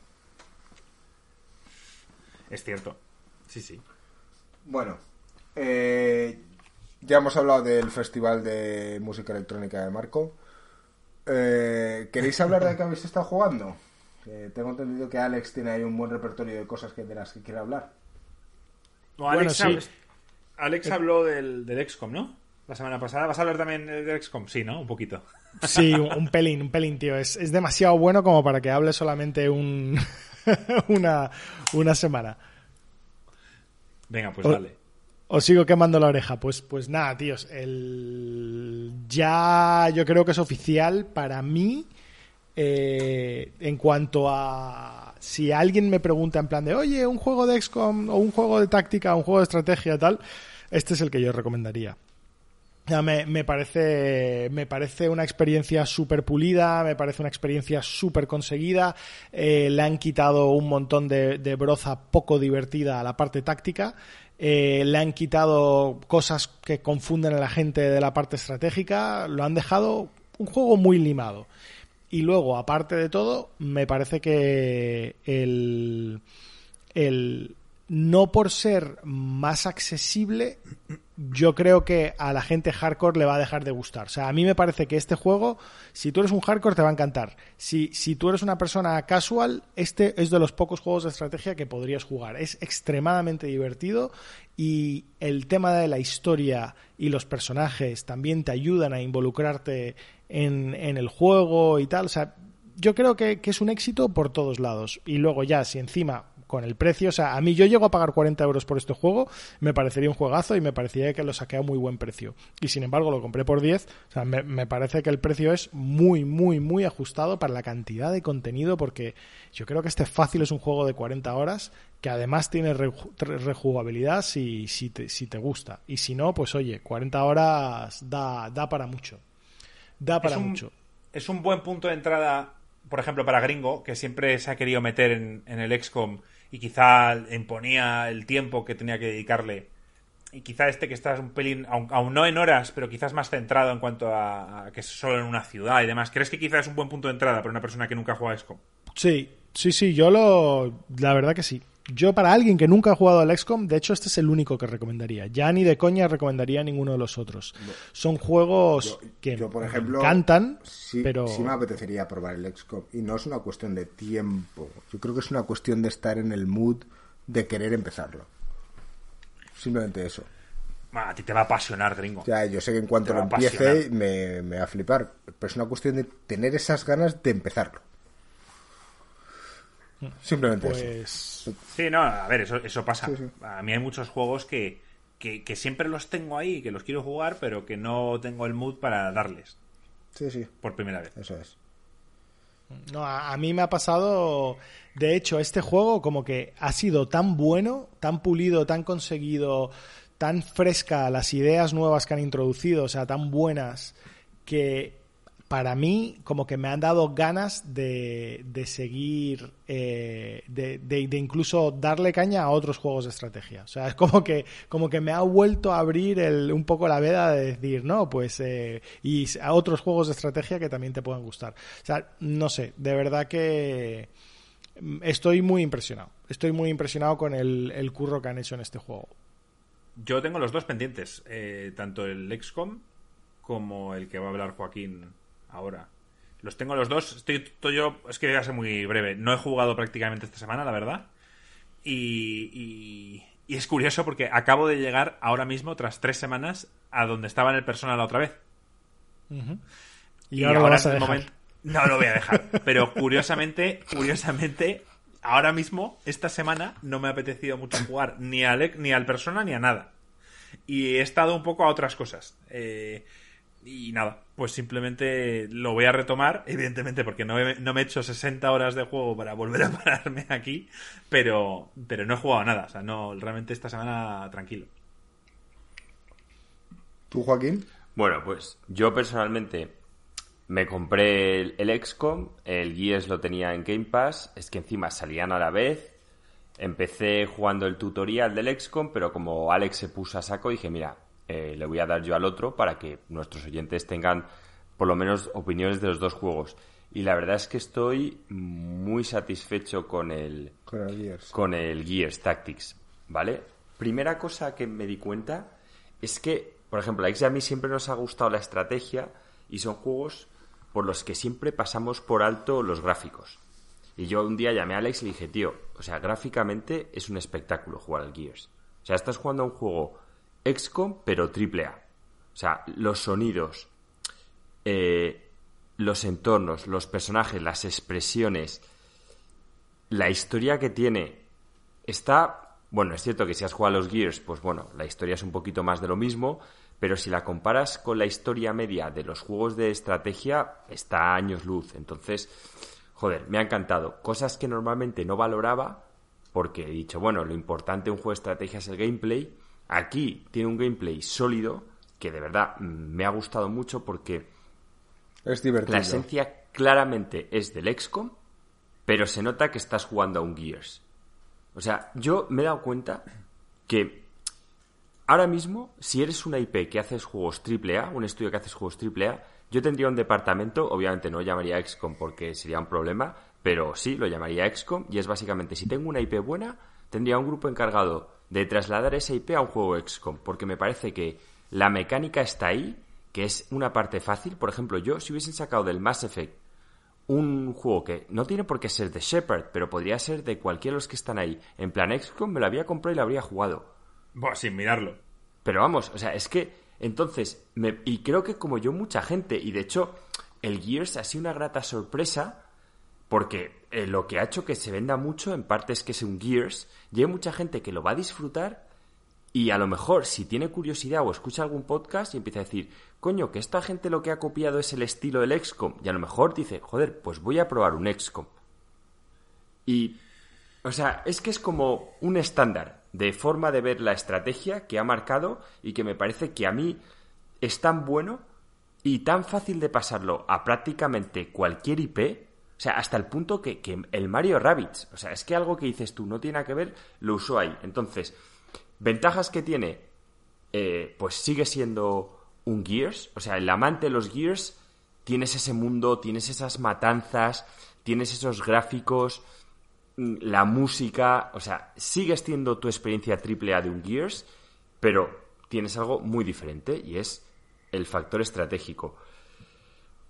Es cierto. Sí, sí. Bueno, eh, ya hemos hablado del Festival de Música Electrónica de Marco. Eh, ¿Queréis hablar de qué habéis estado jugando? Que tengo entendido que Alex tiene ahí un buen repertorio de cosas que de las que quiere hablar. No, Alex, Bueno, sí. hab- Alex habló del, del XCOM, ¿no? La semana pasada. ¿Vas a hablar también del XCOM? Sí, ¿no? Un poquito. Sí, un, un pelín, un pelín, tío. Es, es demasiado bueno como para que hable solamente un, una, una semana. Venga, pues O- dale. Os sigo quemando la oreja. Pues, pues nada, tíos. El... Ya yo creo que es oficial para mí. eh, en cuanto a. Si alguien me pregunta en plan de, oye, un juego de XCOM o un juego de táctica, un juego de estrategia, tal, este es el que yo recomendaría. Me, parece, me parece una experiencia súper pulida, me parece una experiencia súper conseguida. eh, le han quitado un montón de, de broza poco divertida a la parte táctica. eh, le han quitado cosas que confunden a la gente de la parte estratégica. Lo han dejado un juego muy limado. Y luego, aparte de todo, me parece que el, el no por ser más accesible, yo creo que a la gente hardcore le va a dejar de gustar. O sea, a mí me parece que este juego, si tú eres un hardcore, te va a encantar. Si, si tú eres una persona casual, este es de los pocos juegos de estrategia que podrías jugar. Es extremadamente divertido y el tema de la historia y los personajes también te ayudan a involucrarte en, en el juego y tal. O sea, yo creo que, que es un éxito por todos lados. Y luego ya, si encima con el precio, o sea, a mí yo llego a pagar 40 euros por este juego, me parecería un juegazo y me parecería que lo saqué a muy buen precio. Y sin embargo lo compré por 10, o sea, me, me parece que el precio es muy, muy, muy ajustado para la cantidad de contenido porque yo creo que este fácil es un juego de 40 horas que además tiene reju- re- rejugabilidad si, si, te, si te gusta. Y si no, pues oye, 40 horas da, da para mucho. Da para es un, mucho. Es un buen punto de entrada, por ejemplo, para Gringo, que siempre se ha querido meter en, en el XCOM y quizá imponía el tiempo que tenía que dedicarle. Y quizá este que estás un pelín, aun, aún no en horas, pero quizás más centrado en cuanto a, a que es solo en una ciudad y demás. ¿Crees que quizás es un buen punto de entrada para una persona que nunca juega XCOM? Sí, sí, sí, yo lo. La verdad que sí. Yo, para alguien que nunca ha jugado al XCOM, de hecho, este es el único que recomendaría. Ya ni de coña recomendaría ninguno de los otros. Son juegos Yo, que yo, por ejemplo, me encantan, sí, pero. sí me apetecería probar el XCOM. Y no es una cuestión de tiempo. Yo creo que es una cuestión de estar en el mood de querer empezarlo. Simplemente eso. A ti te va a apasionar, Gringo. Sea, yo sé que en cuanto lo empiece me, me va a flipar. Pero es una cuestión de tener esas ganas de empezarlo. Simplemente eso. Pues. Sí, no, a ver, eso, eso pasa. Sí, sí. A mí hay muchos juegos que, que, que siempre los tengo ahí, que los quiero jugar, pero que no tengo el mood para darles. Sí, sí, Por primera vez. eso es. No, a, a mí me ha pasado, de hecho, este juego como que ha sido tan bueno, tan pulido, tan conseguido, tan fresca las ideas nuevas que han introducido, o sea, tan buenas, que para mí como que me han dado ganas de, seguir, eh, de, incluso darle caña a otros juegos de estrategia. O sea, es como que, como que me ha vuelto a abrir un poco la veda de decir, no, pues, eh, y a otros juegos de estrategia que también te puedan gustar. O sea, no sé, de verdad que mm, estoy muy impresionado. Estoy muy impresionado con el, el curro que han hecho en este juego. Yo tengo los dos pendientes, eh, tanto el XCOM como el que va a hablar Joaquín ahora. Los tengo los dos. Estoy, estoy yo, es que voy a ser muy breve. No he jugado prácticamente esta semana, la verdad. Y, y, y es curioso porque acabo de llegar ahora mismo, tras tres semanas, a donde estaba en el Persona la otra vez. Y, ahora, lo vas a en el dejar. momento- No lo voy a dejar. Pero curiosamente, curiosamente, ahora mismo, esta semana, no me ha apetecido mucho jugar ni al, ni al persona ni a nada. Y he estado un poco a otras cosas. Eh, y nada, pues simplemente lo voy a retomar, evidentemente, porque no, he- no me he hecho 60 horas de juego para volver a pararme aquí, pero, pero no he jugado nada. O sea, no, realmente esta semana tranquilo. ¿Tú, Joaquín? Bueno, pues yo personalmente me compré el, el XCOM, el Gears lo tenía en Game Pass, es que encima salían a la vez. Empecé jugando el tutorial del XCOM, pero como Alex se puso a saco, dije, mira, eh, le voy a dar yo al otro para que nuestros oyentes tengan por lo menos opiniones de los dos juegos. Y la verdad es que estoy muy satisfecho con el, Con el Gears. con el Gears Tactics, ¿vale? Primera cosa que me di cuenta es que, por ejemplo, a Alex y a mí siempre nos ha gustado la estrategia y son juegos por los que siempre pasamos por alto los gráficos. Y yo un día llamé a Alex y le dije, tío, o sea, gráficamente es un espectáculo jugar al Gears. O sea, estás jugando a un juego XCOM, pero triple A. O sea, los sonidos, eh, los entornos, los personajes, las expresiones, la historia que tiene está, bueno, es cierto que si has jugado a los Gears, pues bueno, la historia es un poquito más de lo mismo, pero si la comparas con la historia media de los juegos de estrategia, está a años luz. Entonces, joder, me ha encantado. Cosas que normalmente no valoraba, porque he dicho, bueno, lo importante en un juego de estrategia es el gameplay. Aquí tiene un gameplay sólido, que de verdad me ha gustado mucho porque Es divertido. la esencia claramente es del XCOM, pero se nota que estás jugando a un Gears. O sea, yo me he dado cuenta que ahora mismo, si eres una IP que haces juegos AAA, un estudio que haces juegos AAA, yo tendría un departamento, obviamente no llamaría XCOM porque sería un problema, pero sí lo llamaría XCOM y es básicamente, si tengo una IP buena, tendría un grupo encargado de trasladar esa IP a un juego XCOM, porque me parece que la mecánica está ahí, que es una parte fácil. Por ejemplo, yo, si hubiesen sacado del Mass Effect un juego que no tiene por qué ser de Shepard, pero podría ser de cualquiera de los que están ahí, en plan XCOM, me lo habría comprado y lo habría jugado. Buah, sin mirarlo. Pero vamos, o sea, es que entonces, me- y creo que como yo mucha gente, y de hecho el Gears ha sido una grata sorpresa, porque eh, lo que ha hecho que se venda mucho en parte es que es un Gears, y hay mucha gente que lo va a disfrutar, y a lo mejor si tiene curiosidad o escucha algún podcast y empieza a decir, coño, que esta gente lo que ha copiado es el estilo del XCOM, y a lo mejor dice, joder, pues voy a probar un XCOM. Y o sea, es que es como un estándar de forma de ver la estrategia que ha marcado y que me parece que a mí es tan bueno y tan fácil de pasarlo a prácticamente cualquier IP. O sea, hasta el punto que, que el Mario Rabbids, o sea, es que algo que dices tú no tiene que ver, lo usó ahí. Entonces, ventajas que tiene, eh, pues sigue siendo un Gears. O sea, el amante de los Gears, tienes ese mundo, tienes esas matanzas, tienes esos gráficos, mm, la música, o sea, sigues teniendo tu experiencia triple A de un Gears, pero tienes algo muy diferente y es el factor estratégico.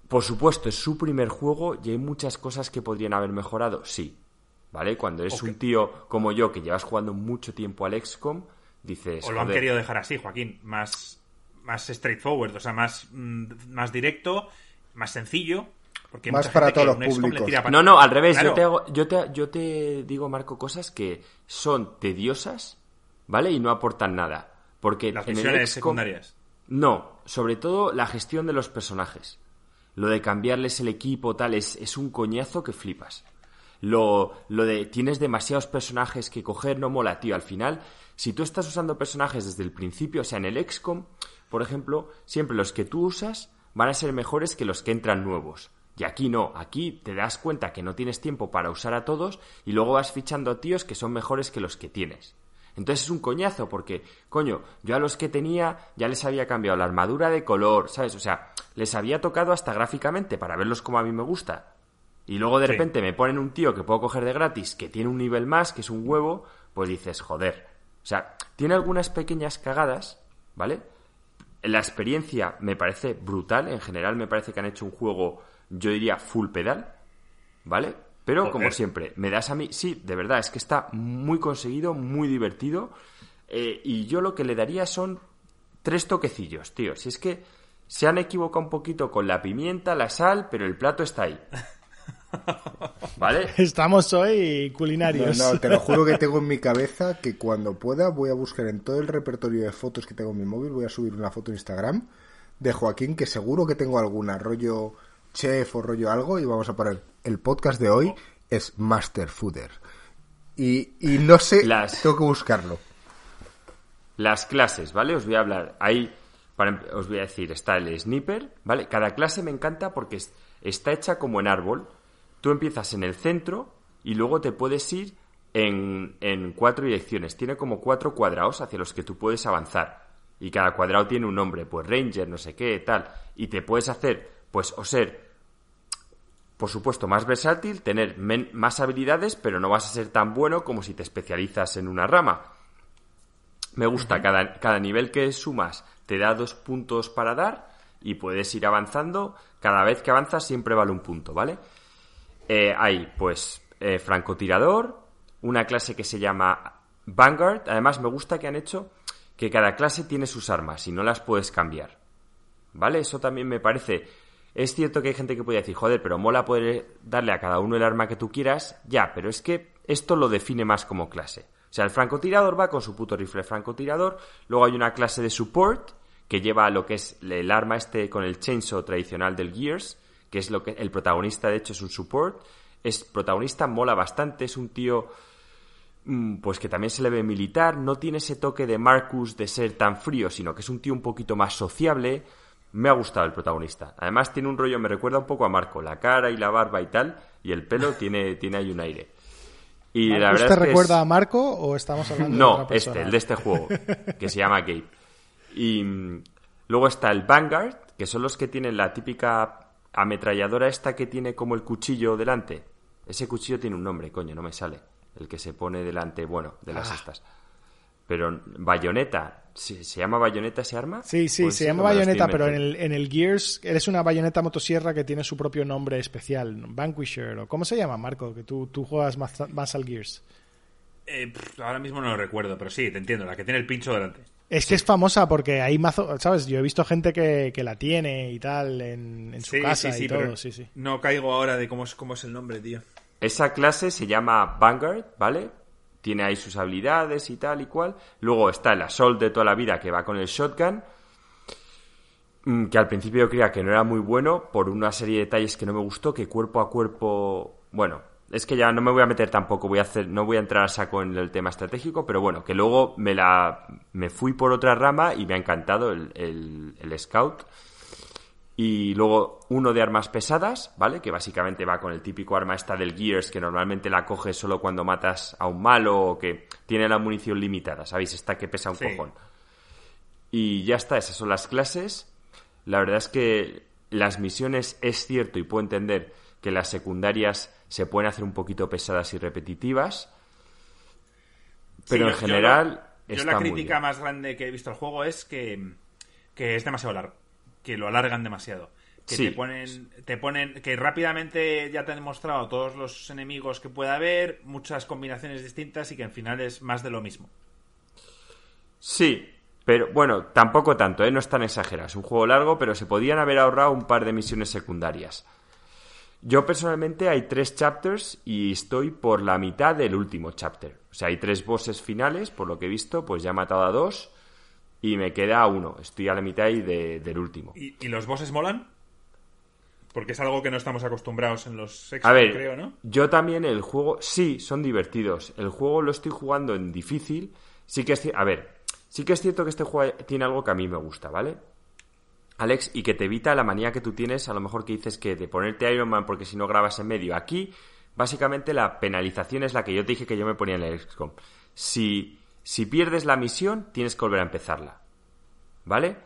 Por supuesto, es su primer juego y hay muchas cosas que podrían haber mejorado, sí. ¿Vale? Cuando eres un tío como yo que llevas jugando mucho tiempo al XCOM, dices. O lo han "Joder, querido dejar así, Joaquín. Más, más straightforward, o sea, más, mm, más directo, más sencillo. Porque hay Más mucha para gente todos que los públicos. No, no, al revés. Claro. Yo, te hago- yo, te, yo te digo, Marco, cosas que son tediosas, ¿vale? Y no aportan nada. Porque Las en el XCOM- secundarias. No, sobre todo la gestión de los personajes. Lo de cambiarles el equipo, tal, es, es un coñazo que flipas. Lo, lo de tienes demasiados personajes que coger no mola, tío. Al final, si tú estás usando personajes desde el principio, o sea, en el XCOM, por ejemplo, siempre los que tú usas van a ser mejores que los que entran nuevos. Y aquí no, aquí te das cuenta que no tienes tiempo para usar a todos y luego vas fichando a tíos que son mejores que los que tienes. Entonces es un coñazo porque, coño, yo a los que tenía ya les había cambiado la armadura de color, ¿sabes? O sea, les había tocado hasta gráficamente para verlos como a mí me gusta. Y luego de Sí. repente me ponen un tío que puedo coger de gratis, que tiene un nivel más, que es un huevo, pues dices, joder. O sea, tiene algunas pequeñas cagadas, ¿vale? La experiencia me parece brutal, en general me parece que han hecho un juego, yo diría, full pedal, ¿vale? Pero Joder. como siempre, me das a mí, sí, de verdad, es que está muy conseguido, muy divertido, eh, y yo lo que le daría son tres toquecillos, tío. Si es que se han equivocado un poquito con la pimienta, la sal, pero el plato está ahí. ¿Vale? Estamos hoy No, culinarios. no, te lo juro que tengo en mi cabeza que cuando pueda voy a buscar en todo el repertorio de fotos que tengo en mi móvil, voy a subir una foto en Instagram de Joaquín, que seguro que tengo alguna, rollo chef o rollo algo, y vamos a poner el podcast de hoy es Master Fooder. Y, y no sé, Las- tengo que buscarlo. Las clases, ¿vale? Os voy a hablar. Ahí, para, em- os voy a decir, está el sniper, ¿vale? Cada clase me encanta porque es- está hecha como en árbol. Tú empiezas en el centro y luego te puedes ir en, en cuatro direcciones. Tiene como cuatro cuadrados hacia los que tú puedes avanzar. Y cada cuadrado tiene un nombre, pues Ranger, no sé qué, tal. Y te puedes hacer, pues, o ser por supuesto, más versátil, tener men- más habilidades, pero no vas a ser tan bueno como si te especializas en una rama. Me gusta, cada, cada nivel que sumas te da dos puntos para dar y puedes ir avanzando. Cada vez que avanzas siempre vale un punto, ¿vale? Eh, hay, pues, eh, francotirador, una clase que se llama Vanguard. Además, me gusta que han hecho que cada clase tiene sus armas y no las puedes cambiar. ¿Vale? Eso también me parece. Es cierto que hay gente que puede decir, joder, pero mola poder darle a cada uno el arma que tú quieras. Ya, pero es que esto lo define más como clase. O sea, el francotirador va con su puto rifle francotirador. Luego hay una clase de support que lleva lo que es el arma este con el chainsaw tradicional del Gears, que es lo que el protagonista de hecho es un support. Es protagonista, mola bastante, es un tío mm, pues que también se le ve militar, no tiene ese toque de Marcus de ser tan frío, sino que es un tío un poquito más sociable. Me ha gustado el protagonista. Además tiene un rollo, me recuerda un poco a Marco, la cara y la barba y tal, y el pelo tiene, tiene ahí un aire. Y la ¿Marcus verdad es que recuerda es- a Marco o estamos hablando de no, otra persona? este, el de este juego, que se llama Gabe. Y mm, luego está el Vanguard, que son los que tienen la típica ametralladora esta que tiene como el cuchillo delante. Ese cuchillo tiene un nombre, coño, no me sale. El que se pone delante, bueno, de las Ah. estas. Pero bayoneta, ¿se, se llama bayoneta ese arma? Sí, sí, Pues se llama bayoneta, pero en el, en el Gears eres una bayoneta motosierra que tiene su propio nombre especial, Vanquisher, o ¿cómo se llama, Marco? Que tú, tú juegas más, más al Gears. Eh, pff, ahora mismo no lo recuerdo, pero sí, te entiendo, la que tiene el pincho delante. Es que es famosa porque hay mazo, ¿sabes? Yo he visto gente que, que la tiene y tal en, en su Sí, casa sí, sí, y todo, pero sí, sí. No caigo ahora de cómo es, cómo es el nombre, tío. Esa clase se llama Vanguard, ¿vale? Tiene ahí sus habilidades y tal y cual. Luego está el Assault de toda la vida que va con el Shotgun. mm, Que al principio yo creía que no era muy bueno por una serie de detalles que no me gustó, que cuerpo a cuerpo... Bueno, es que ya no me voy a meter tampoco, voy a hacer, no voy a entrar a saco en el tema estratégico, pero bueno, que luego me la me fui por otra rama y me ha encantado el, el, el Scout. Y luego uno de armas pesadas, ¿vale? Que básicamente va con el típico arma esta del Gears, que normalmente la coges solo cuando matas a un malo o que tiene la munición limitada, ¿sabéis? Esta que pesa un Sí. cojón. Y ya está, esas son las clases. La verdad es que las misiones es cierto y puedo entender que las secundarias se pueden hacer un poquito pesadas y repetitivas. Pero Sí, en yo- general Yo, yo está la muy crítica bien. más grande que he visto al juego es que, que es demasiado largo. Que lo alargan demasiado. Que Sí. te ponen, te ponen, que rápidamente ya te han demostrado todos los enemigos que pueda haber, muchas combinaciones distintas y que al final es más de lo mismo. Sí, pero bueno, tampoco tanto, ¿eh? no es tan exagerado. Es un juego largo, pero se podían haber ahorrado un par de misiones secundarias. Yo personalmente hay tres chapters y estoy por la mitad del último chapter. O sea, hay tres bosses finales, por lo que he visto, pues ya he matado a dos. y me queda uno. Estoy a la mitad y de, del último. ¿Y, ¿Y, los bosses molan? Porque es algo que no estamos acostumbrados en los a ver, creo, ¿no? Yo también el juego, sí, son divertidos. El juego lo estoy jugando en difícil. Sí que es A ver, sí que es cierto que este juego tiene algo que a mí me gusta, ¿vale? Alex, y que te evita la manía que tú tienes, a lo mejor que dices que de ponerte Iron Man porque si no grabas en medio. Aquí, básicamente, la penalización es la que yo te dije que yo me ponía en el XCOM. Si, si pierdes la misión, tienes que volver a empezarla. ¿Vale?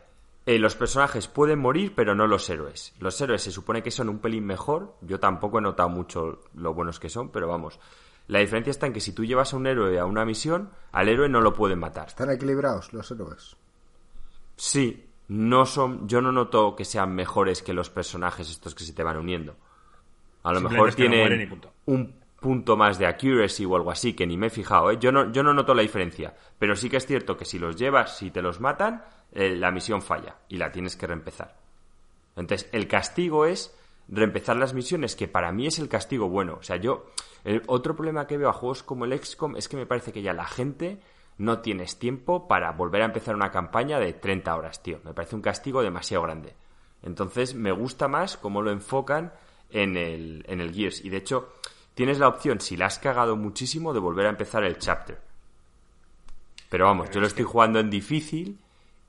Eh, los personajes pueden morir, pero no los héroes. Los héroes se supone que son un pelín mejor. Yo tampoco he notado mucho lo buenos que son, pero vamos. La diferencia está en que si tú llevas a un héroe a una misión, al héroe no lo pueden matar. ¿Están equilibrados los héroes? Sí, no son, yo no noto que sean mejores que los personajes estos que se te van uniendo. A lo mejor tienen un punto más de accuracy o algo así, que ni me he fijado, ¿eh? Yo no, yo no noto la diferencia. Pero sí que es cierto que si los llevas, si te los matan, eh, la misión falla y la tienes que reempezar. Entonces, el castigo es reempezar las misiones, que para mí es el castigo bueno. O sea, yo, el otro problema que veo a juegos como el XCOM es que me parece que ya la gente no tienes tiempo para volver a empezar una campaña de 30 horas, tío. Me parece un castigo demasiado grande. Entonces me gusta más cómo lo enfocan en el, en el Gears. Y de hecho, tienes la opción, si la has cagado muchísimo, de volver a empezar el chapter. Pero vamos, yo lo estoy jugando en difícil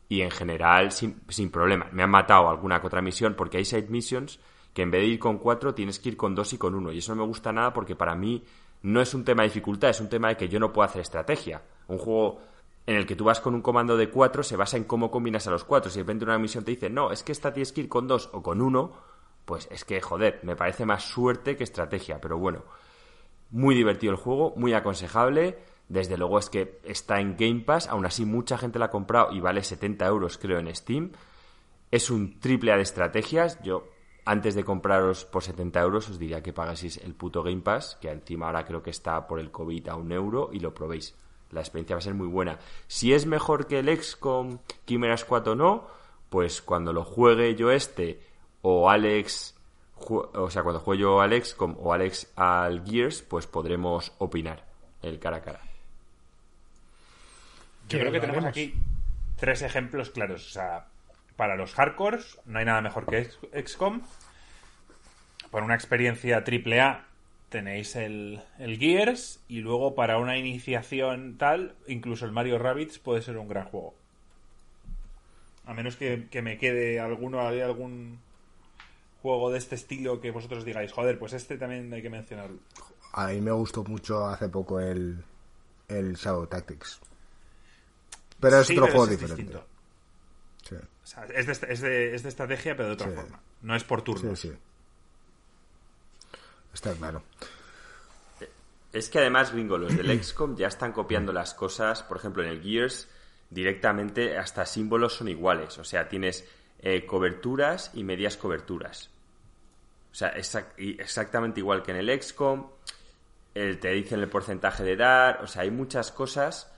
y en general sin, sin problema. Me han matado alguna que otra misión porque hay side missions que en vez de ir con cuatro tienes que ir con dos y con uno. Y eso no me gusta nada porque para mí no es un tema de dificultad, es un tema de que yo no puedo hacer estrategia. Un juego en el que tú vas con un comando de cuatro se basa en cómo combinas a los cuatro. Si de repente una misión te dice, no, es que esta tienes que ir con dos o con uno, pues es que, joder, me parece más suerte que estrategia. Pero bueno, muy divertido el juego, muy aconsejable. Desde luego es que está en Game Pass, aún así mucha gente la ha comprado y vale 70 euros creo en Steam. Es un triple A de estrategias. Yo antes de compraros por 70 euros, os diría que pagaseis el puto Game Pass, que encima ahora creo que está por el COVID a un euro, y lo probéis. La experiencia va a ser muy buena. Si es mejor que el XCOM Chimera Squad o no, pues cuando lo juegue yo este, o Alex, o sea, cuando juegue yo al XCOM o Alex al Gears, pues podremos opinar el cara a cara. Yo creo que tenemos aquí tres ejemplos claros. O sea, para los hardcores no hay nada mejor que XCOM. Para una experiencia AAA tenéis el, Gears y luego para una iniciación tal, incluso el Mario Rabbids puede ser un gran juego. A menos que, me quede alguno, hay algún juego de este estilo que vosotros digáis, joder, pues este también hay que mencionarlo. A mí me gustó mucho hace poco el, el Shadow Tactics. Pero es otro juego diferente. es, de, estrategia, pero de otra forma. No es por turnos. Sí, sí. Está claro. Es que además, gringo, los del XCOM ya están copiando las cosas. Por ejemplo, en el Gears, directamente hasta símbolos son iguales. O sea, tienes eh, coberturas y medias coberturas. O sea, exactamente igual que en el XCOM. te dicen el porcentaje de dar. O sea, hay muchas cosas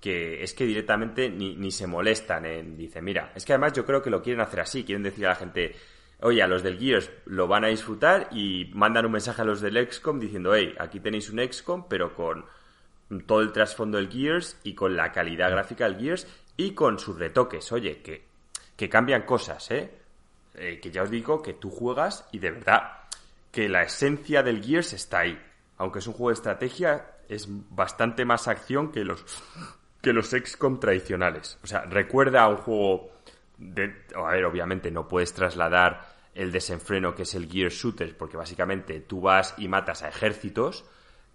que es que directamente ni, ni se molestan en. Dice, mira, es que además yo creo que lo quieren hacer así. Quieren decir a la gente, oye, a los del Gears lo van a disfrutar y mandan un mensaje a los del XCOM diciendo, hey, aquí tenéis un XCOM, pero con todo el trasfondo del Gears y con la calidad gráfica del Gears y con sus retoques. Oye, que, que cambian cosas, ¿eh? ¿eh? Que ya os digo que tú juegas y de verdad que la esencia del Gears está ahí. Aunque es un juego de estrategia, es bastante más acción que los que los XCOM tradicionales. O sea, recuerda a un juego a ver, obviamente no puedes trasladar el desenfreno que es el Gear Shooter, porque básicamente tú vas y matas a ejércitos,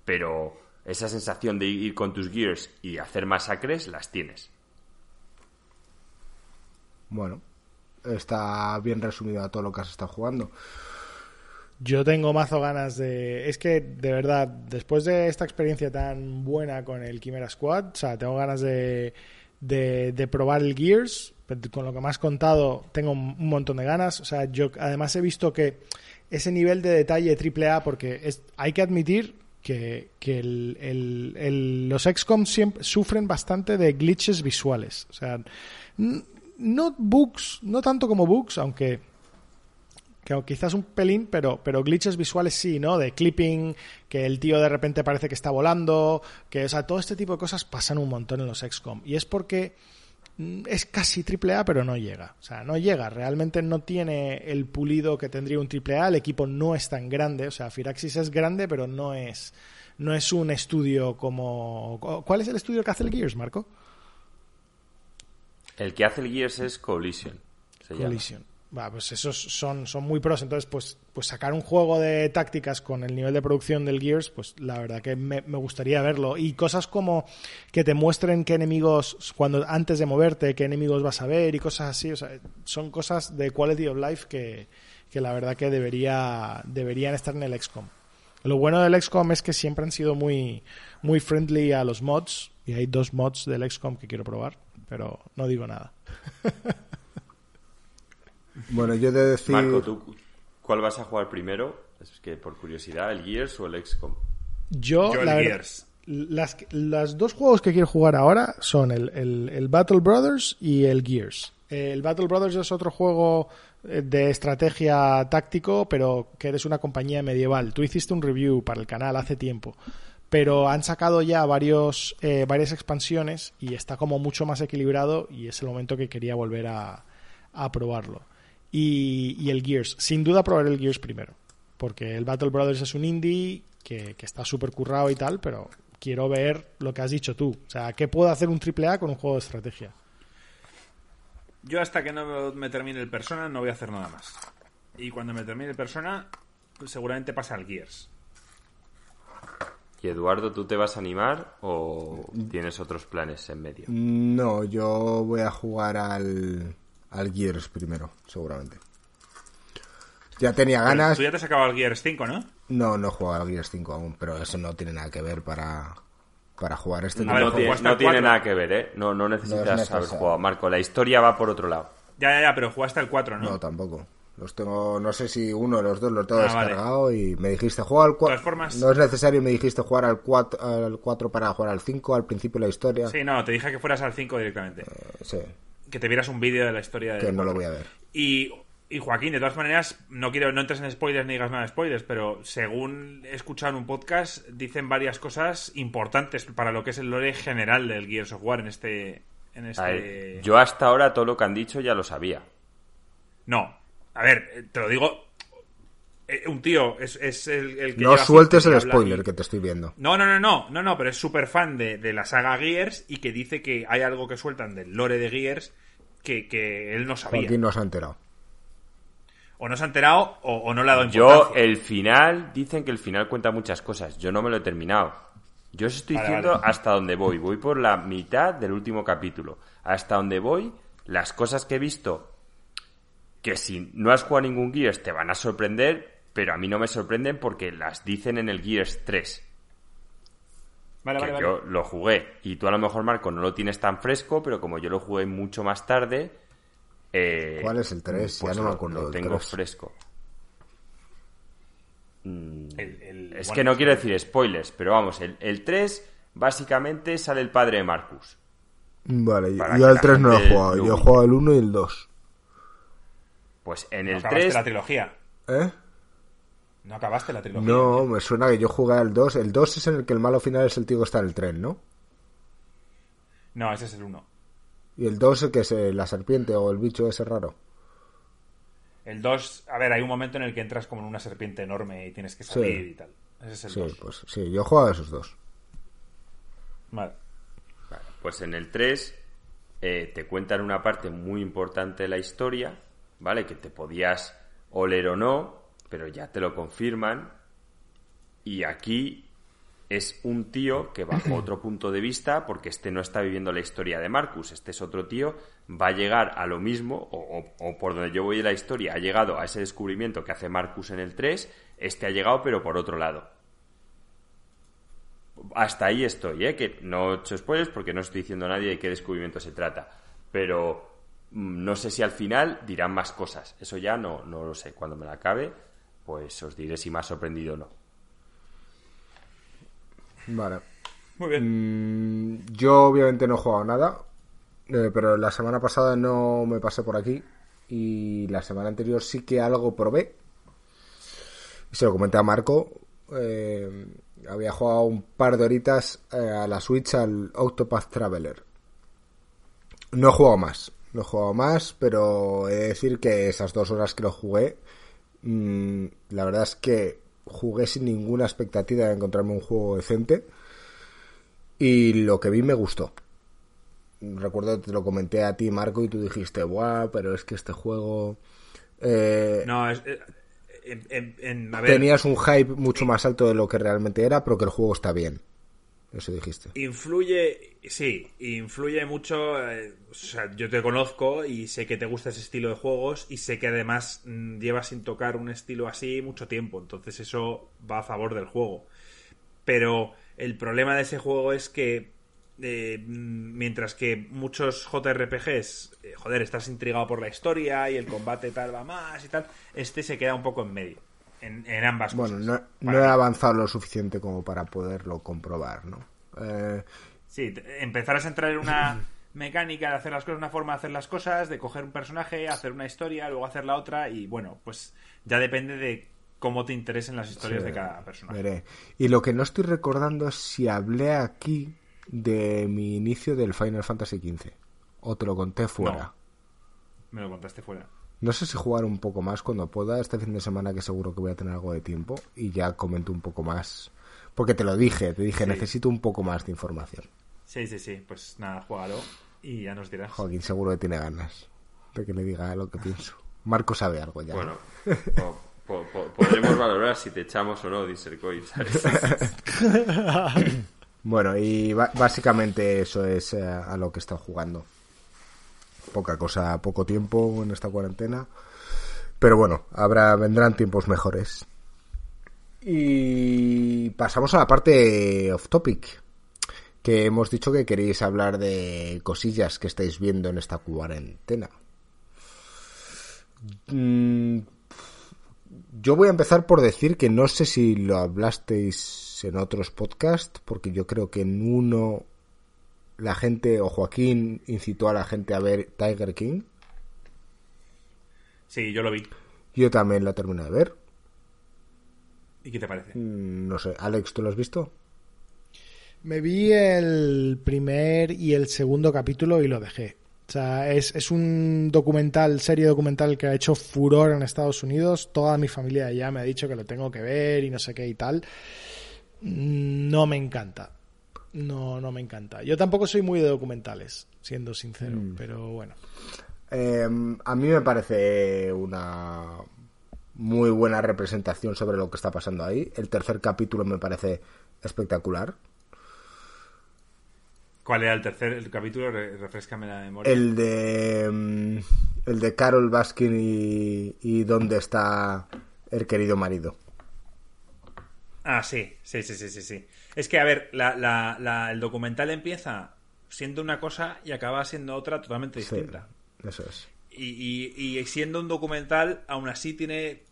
pero esa sensación de ir con tus Gears y hacer masacres las tienes. Bueno, está bien resumido a todo lo que has estado jugando. Yo tengo mazo ganas de. Es que, de verdad, después de esta experiencia tan buena con el Chimera Squad, o sea, tengo ganas de, de probar el Gears con lo que me has contado, tengo un montón de ganas. O sea, yo además he visto que ese nivel de detalle triple A, porque es, hay que admitir que, los XCOM siempre sufren bastante de glitches visuales. O sea, no bugs, no tanto como bugs, aunque que quizás un pelín, pero, pero glitches visuales sí, ¿no? De clipping, que el tío de repente parece que está volando, que, o sea, todo este tipo de cosas pasan un montón en los XCOM. Y es porque es casi triple A, pero no llega. O sea, no llega. Realmente no tiene el pulido que tendría un triple A. El equipo no es tan grande. O sea, Firaxis es grande, pero no es, no es un estudio como. ¿Cuál es el estudio que hace el Gears, Marco? El que hace el Gears es Collision. Collision. Va, pues esos son, son muy pros. Entonces, pues, pues sacar un juego de tácticas con el nivel de producción del Gears, pues la verdad que me, gustaría verlo. Y cosas como que te muestren qué enemigos, cuando antes de moverte, qué enemigos vas a ver y cosas así. O sea, son cosas de quality of life que, que la verdad que debería, deberían estar en el XCOM. Lo bueno del XCOM es que siempre han sido muy, muy friendly a los mods. Y hay dos mods del XCOM que quiero probar, pero no digo nada. Bueno, yo de decir. Marco, ¿tú cuál vas a jugar primero? Es que por curiosidad, ¿el Gears o el XCOM? Yo, el Gears. las, las, dos juegos que quiero jugar ahora son el, el, Battle Brothers y el Gears. El Battle Brothers es otro juego eh, de estrategia táctico, pero que eres una compañía medieval. Tú hiciste un review para el canal hace tiempo, pero han sacado ya varios, eh, varias expansiones y está como mucho más equilibrado y es el momento que quería volver a, a probarlo y, el Gears. Sin duda probaré el Gears primero, porque el Battle Brothers es un indie que, está súper currado y tal, pero quiero ver lo que has dicho tú. O sea, ¿qué puedo hacer un AAA con un juego de estrategia? Yo hasta que no me termine el Persona no voy a hacer nada más. Y cuando me termine el Persona, seguramente pasa al Gears. ¿Y Eduardo, tú te vas a animar o tienes otros planes en medio? No, yo voy a jugar al, al Gears primero, seguramente. Ya tenía ganas. tú ya te has acabado el Gears 5, ¿no? No, no he jugado al Gears 5 aún, pero eso no tiene nada que ver para, para jugar este No, no tiene, nada que ver, ¿eh? No, no necesitas haber jugado, Marco. La historia va por otro lado. Ya, ya, ya, pero jugaste el 4, ¿no? No, tampoco. Los tengo, no sé si uno o los dos los tengo ah, descargado y me dijiste jugar al 4. Formas... No es necesario, me dijiste jugar al 4, al 4 para jugar al 5 al principio de la historia. Sí, no, te dije que fueras al 5 directamente. Eh, sí que te vieras un vídeo de la historia de. Que no lo voy a ver. Y, Joaquín, de todas maneras, no quiero, no entres en spoilers ni digas nada de spoilers, pero según he escuchado en un podcast, dicen varias cosas importantes para lo que es el lore general del Gears of War en este. En este... yo hasta ahora todo lo que han dicho ya lo sabía. No. A ver, te lo digo eh, un tío es, el, que no sueltes el spoiler que te estoy viendo no no no no no no pero es súper fan de, de, la saga Gears y que dice que hay algo que sueltan del lore de Gears que, él no sabía. Joaquín no se ha enterado. O no se ha enterado o, no le ha dado importancia. yo el final dicen que el final cuenta muchas cosas. Yo no me lo he terminado. Yo os estoy diciendo hasta dónde voy. Voy por la mitad del último capítulo. Hasta dónde voy las cosas que he visto que si no has jugado ningún Gears te van a sorprender pero a mí no me sorprenden porque las dicen en el Gears 3. Vale, que yo lo jugué y tú a lo mejor Marco no lo tienes tan fresco, pero como yo lo jugué mucho más tarde. Eh, ¿Cuál es el 3? ya pues no me acuerdo. Lo tengo fresco. Mm, es que no quiero decir spoilers, pero vamos, el, 3 básicamente sale el padre de Marcus. Vale, yo al 3 no lo he jugado, yo he jugado el 1 y el 2. Pues en el 3. la trilogía. ¿Eh? ¿No acabaste la trilogía? No, me suena que yo jugué al 2. El 2 es en el que el malo final es el tío que está en el tren, ¿no? No, ese es el 1. ¿Y el 2 que es eh, la serpiente o el bicho ese raro? El 2, a ver, hay un momento en el que entras como en una serpiente enorme y tienes que salir y tal. Ese es el sí, Pues, sí, yo he jugado a esos dos. Vale. Pues en el 3 eh, te cuentan una parte muy importante de la historia, ¿vale? Que te podías oler o no, pero ya te lo confirman. Y aquí es un tío que bajo otro punto de vista, porque este no está viviendo la historia de Marcus, este es otro tío, va a llegar a lo mismo, o, por donde yo voy de la historia, ha llegado a ese descubrimiento que hace Marcus en el 3, este ha llegado pero por otro lado. Hasta ahí estoy, ¿eh? que no he hecho spoilers porque no estoy diciendo a nadie de qué descubrimiento se trata, pero mm, no sé si al final dirán más cosas, eso ya no, no lo sé, cuando me la acabe pues os diré si me ha sorprendido o no. Vale. Muy bien. Mm, yo obviamente no he jugado nada, eh, pero la semana pasada no me pasé por aquí y la semana anterior sí que algo probé. Y se lo comenté a Marco. Eh, había jugado un par de horitas eh, a la Switch al Octopath Traveler. No he jugado más. No he jugado más, pero he de decir que esas dos horas que lo jugué, mm, la verdad es que jugué sin ninguna expectativa de encontrarme un juego decente. Y lo que vi me gustó. Recuerdo que te lo comenté a ti, Marco, y tú dijiste, ¡buah! Pero es que este juego. eh, No, es, eh, en- en- en- a ver, tenías un hype mucho más alto de lo que realmente era, pero que el juego está bien. Dijiste. Influye, sí, influye mucho. eh, o sea, yo te conozco y sé que te gusta ese estilo de juegos y sé que además mm, llevas sin tocar un estilo así mucho tiempo. Entonces eso va a favor del juego. Pero el problema de ese juego es que eh, mm, mientras que muchos JRPGs, eh, joder, estás intrigado por la historia y el combate tal va más y tal, este se queda un poco en medio. En, en ambas Bueno, cosas. no, no he avanzado lo suficiente como para poderlo comprobar, ¿no? Eh, Sí, empezarás a entrar en una mecánica de hacer las cosas, una forma de hacer las cosas, de coger un personaje, hacer una historia, luego hacer la otra y bueno, pues ya depende de cómo te interesen las historias Sí, de cada personaje. veré. Y lo que no estoy recordando es si hablé aquí de mi inicio del Final Fantasy XV. O te lo conté fuera. No. Me lo contaste fuera. No sé si jugar un poco más cuando pueda este fin de semana que seguro que voy a tener algo de tiempo y ya comento un poco más. Porque te lo dije, te dije, Sí. necesito un poco más de información. Sí, sí, sí, pues nada, juégalo y ya nos dirás. Joaquín seguro que tiene ganas de que le diga lo que pienso. Marco sabe algo ya. Bueno, po- po- po- podremos valorar si te echamos o no Dissercoin, ¿sabes? Bueno, y básicamente eso es eh, a lo que he estado jugando. Poca cosa, poco tiempo en esta cuarentena. Pero bueno, habrá, vendrán tiempos mejores. Y pasamos a la parte off topic. Que hemos dicho que queréis hablar de cosillas que estáis viendo en esta cuarentena. Mm, yo voy a empezar por decir que no sé si lo hablasteis en otros podcasts, porque yo creo que en uno la gente, o Joaquín incitó a la gente a ver Tiger King. Sí, yo lo vi. Yo también la terminé de ver. ¿Y qué te parece? Mm, No sé, Alex, ¿tú lo has visto? Me vi el primer y el segundo capítulo y lo dejé. O sea, es, es un documental, serie documental que ha hecho furor en Estados Unidos. Toda mi familia ya me ha dicho que lo tengo que ver y no sé qué y tal. Mm, No me encanta. No, no me encanta. Yo tampoco soy muy de documentales, siendo sincero, pero bueno. Eh, a mí me parece una muy buena representación sobre lo que está pasando ahí. El tercer capítulo me parece espectacular. ¿Cuál era el tercer el capítulo? Re- refrescame la memoria. El de mm, el de Carol Baskin y, y dónde está el querido marido. Ah, sí, sí, sí, sí, sí, sí. Es que, a ver, la, la- la- el documental empieza siendo una cosa y acaba siendo otra totalmente Sí, distinta. eso es. Y, y- y siendo un documental, aún así tiene.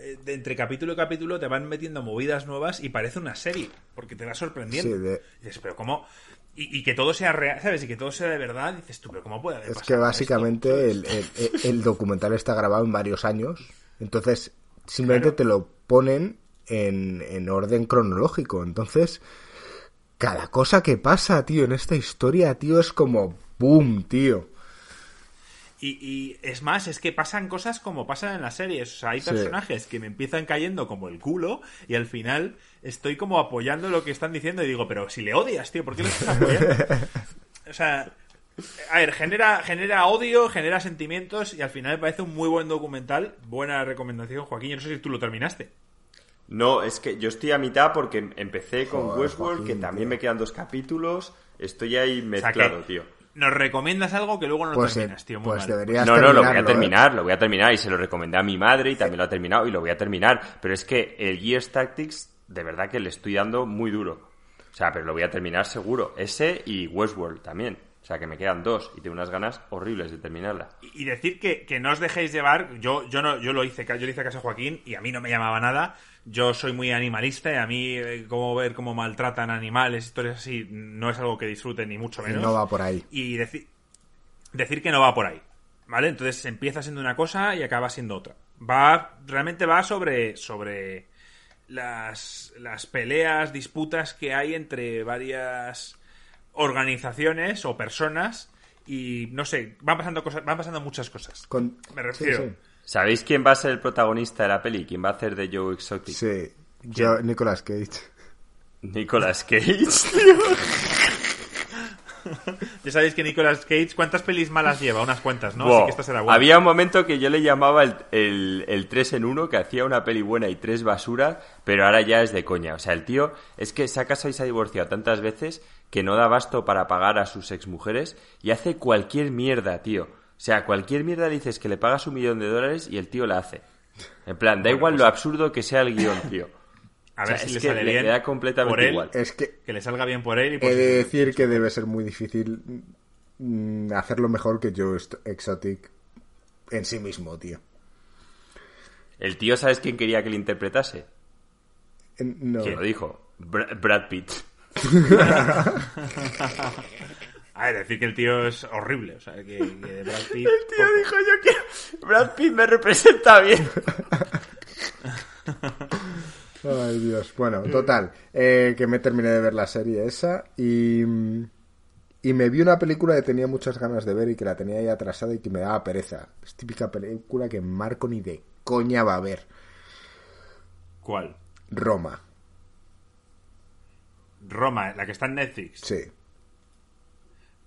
eh, de entre capítulo y capítulo te van metiendo movidas nuevas y parece una serie, porque te va sorprendiendo. Sí, de- Y dices, pero ¿cómo? Y, y que todo sea real, ¿sabes? Y que todo sea de verdad, dices tú, pero ¿cómo puede haber Es pasado que básicamente el, el- el- el documental está grabado en varios años. Entonces, simplemente Claro. te lo ponen en, en orden cronológico. Entonces, cada cosa que pasa, tío, en esta historia, tío, es como boom, tío. Y, y es más, es que pasan cosas como pasan en las series. O sea, hay Sí. personajes que me empiezan cayendo como el culo y al final estoy como apoyando lo que están diciendo y digo, pero si le odias, tío, ¿por qué le estás apoyando? o sea, a ver, genera, genera odio, genera sentimientos y al final me parece un muy buen documental. Buena recomendación, Joaquín. Yo no sé si tú lo terminaste. No, es que yo estoy a mitad porque empecé con Joder, Westworld, Joaquín, que también tío. me quedan dos capítulos. Estoy ahí O sea, mezclado, tío. nos recomiendas algo que luego no Pues, terminas, eh, tío. Muy pues mal. deberías No, no, lo voy a ¿eh? terminar, lo voy a terminar y se lo recomendé a mi madre y también lo ha terminado y lo voy a terminar. Pero es que el Gears Tactics, de verdad que le estoy dando muy duro. O sea, pero lo voy a terminar seguro. Ese y Westworld también. O sea, que me quedan dos y tengo unas ganas horribles de terminarla. y decir que, que no os dejéis llevar yo yo no yo lo hice yo le hice caso a Joaquín y a mí no me llamaba nada yo soy muy animalista y a mí eh, como ver cómo maltratan animales historias así no es algo que disfrute ni mucho menos no va por ahí. y decir decir que no va por ahí vale entonces empieza siendo una cosa y acaba siendo otra va realmente va sobre sobre las las peleas disputas que hay entre varias organizaciones o personas y no sé, van pasando cosas, van pasando muchas cosas. Con- Me refiero. Sí, sí. ¿Sabéis quién va a ser el protagonista de la peli? ¿Quién va a hacer de Joe Exotic? Sí, yo, Nicolas Cage. Nicolas Cage. Ya sabéis que Nicolas Cage, ¿cuántas pelis malas lleva? Unas cuantas, ¿no? Así que esta será buena. Había un momento que yo le llamaba el, el, el 3 en 1, que hacía una peli buena y tres basura, pero ahora ya es de coña. O sea, el tío es que se ha casado y se ha divorciado tantas veces que no da basto para pagar a sus exmujeres y hace cualquier mierda, tío. O sea, cualquier mierda le dices que le pagas un millón de dólares y el tío la hace. En plan, da igual lo absurdo que sea el guion, tío. A O ver sea, si es le que sale le- bien. le da completamente por él, igual. Es que Que le salga bien por él y pues, he de decir que debe ser muy difícil mm, hacerlo mejor que Joe Exotic en sí mismo, tío. El tío, ¿sabes quién quería que le interpretase? No. ¿Quién lo dijo? Bra- Brad Pitt. A ver, decir que el tío es horrible. O sea, que, que Brad Pitt. El tío dijo yo que Brad Pitt me representa bien. Ay, Dios. Bueno, total. eh, que me terminé de ver la serie esa y. Y me vi una película que tenía muchas ganas de ver y que la tenía ahí atrasada y que me daba pereza. Es típica película que Marco ni de coña va a ver. ¿Cuál? Roma. Roma, la que está en Netflix. Sí.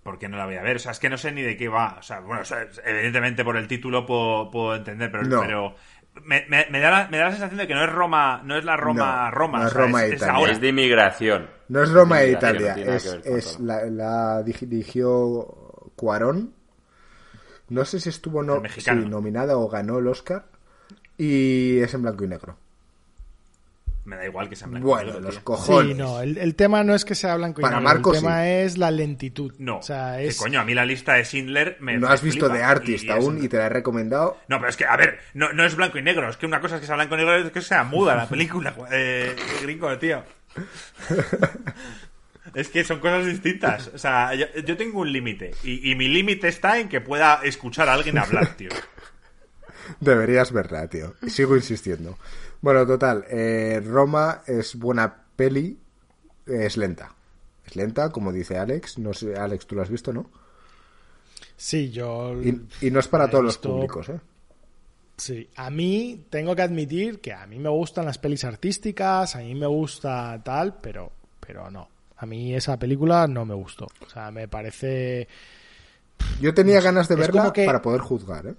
¿Por qué no la voy a ver? O sea, es que no sé ni de qué va. O sea, bueno, o sea, evidentemente por el título puedo, puedo entender, pero, No. pero me, me- me da la, me da la sensación de que no es Roma, no es la Roma, No, Roma. no o es sea, Roma es, es Italia. ahora. Es de inmigración. No es Roma de e Italia. es, la, la dirigió Cuarón. No sé si estuvo no, sí, nominada o ganó el Oscar. Y es en blanco y negro. Me da igual que sea en blanco y Bueno, negro, los tío. cojones. Sí, no, el, el tema no es que sea blanco y Para negro, Marco, el tema sí. es la lentitud. No, o sea, que es... coño, a mí la lista de Schindler me. No me has visto. The Artist Y- y es aún y te la he recomendado. No, pero es que, a ver, no, no es blanco y negro. Es que una cosa es que sea blanco y negro y otra que sea muda la película. Eh, gringo, tío. Es que son cosas distintas. O sea, yo, yo tengo un límite. Y, y mi límite está en que pueda escuchar a alguien hablar, tío. Deberías verla, tío. Sigo insistiendo. Bueno, total. eh, Roma es buena peli. Es lenta. Es lenta, como dice Alex. No sé, Alex, tú lo has visto, ¿no? Sí, yo... Y, y no es para todos los públicos, ¿eh? Sí, a mí tengo que admitir que a mí me gustan las pelis artísticas, a mí me gusta tal, pero, pero no. A mí esa película no me gustó. O sea, me parece... Yo tenía ganas de verla que- para poder juzgar, ¿eh?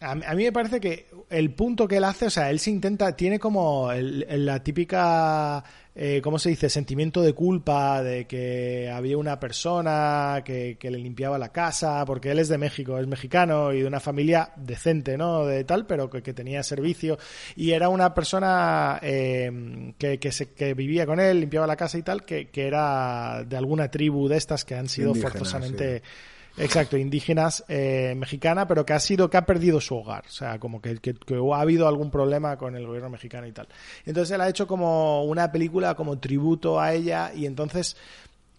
A, a mí me parece que el punto que él hace, o sea, él se intenta, tiene como el- la típica, eh, ¿cómo se dice? Sentimiento de culpa de que había una persona que, que le limpiaba la casa, porque él es de México, es mexicano y de una familia decente, ¿no? De tal, pero que, que tenía servicio y era una persona eh, que, que, se, que vivía con él, limpiaba la casa y tal, que, que era de alguna tribu de estas que han sido forzosamente... Exacto, indígenas eh, mexicana, pero que ha sido que ha perdido su hogar, o sea, como que, que- que ha habido algún problema con el gobierno mexicano y tal. Entonces él ha hecho como una película como tributo a ella y entonces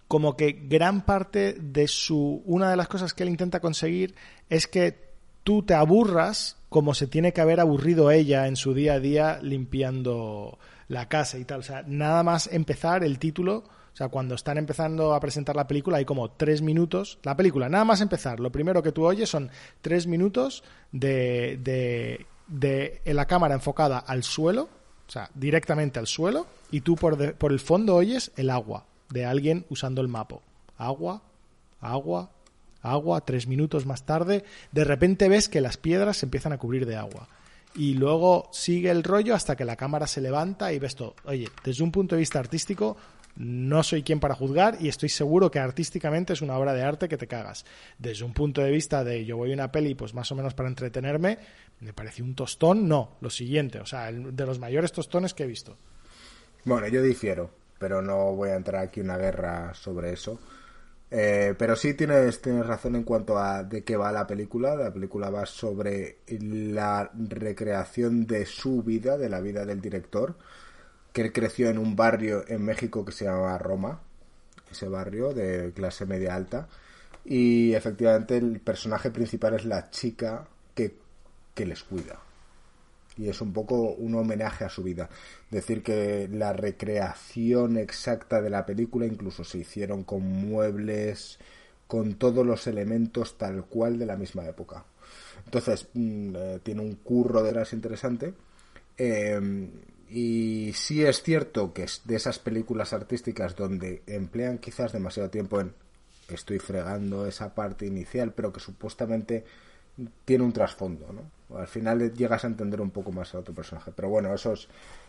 como que gran parte de su una de las cosas que él intenta conseguir es que tú te aburras como se tiene que haber aburrido ella en su día a día limpiando la casa y tal. O sea, nada más empezar el título, o sea, cuando están empezando a presentar la película hay como tres minutos. La película, nada más empezar, lo primero que tú oyes son tres minutos de, de, de la cámara enfocada al suelo, o sea, directamente al suelo, y tú por, de- por el fondo oyes el agua de alguien usando el mapo. Agua, agua, agua, tres minutos más tarde, de repente ves que las piedras se empiezan a cubrir de agua. Y luego sigue el rollo hasta que la cámara se levanta y ves todo. Oye, desde un punto de vista artístico, no soy quien para juzgar y estoy seguro que artísticamente es una obra de arte que te cagas. Desde un punto de vista de yo voy a una peli, pues más o menos para entretenerme, me pareció un tostón, no, lo siguiente, o sea, el- de los mayores tostones que he visto. Bueno, yo difiero, pero no voy a entrar aquí en una guerra sobre eso. Eh, pero sí tienes, tienes razón en cuanto a de qué va la película. La película va sobre la recreación de su vida, de la vida del director, él creció en un barrio en México que se llama Roma, ese barrio de clase media alta. Y efectivamente el personaje principal es la chica que, que les cuida y es un poco un homenaje a su vida. Decir que la recreación exacta de la película incluso se hicieron con muebles con todos los elementos tal cual de la misma época. Entonces, mm, eh, tiene un curro de detrás interesante. Eh, y sí es cierto que es de esas películas artísticas donde emplean quizás demasiado tiempo en estoy fregando esa parte inicial, pero que supuestamente tiene un trasfondo, ¿no? Al final llegas a entender un poco más a otro personaje. Pero bueno, eso es,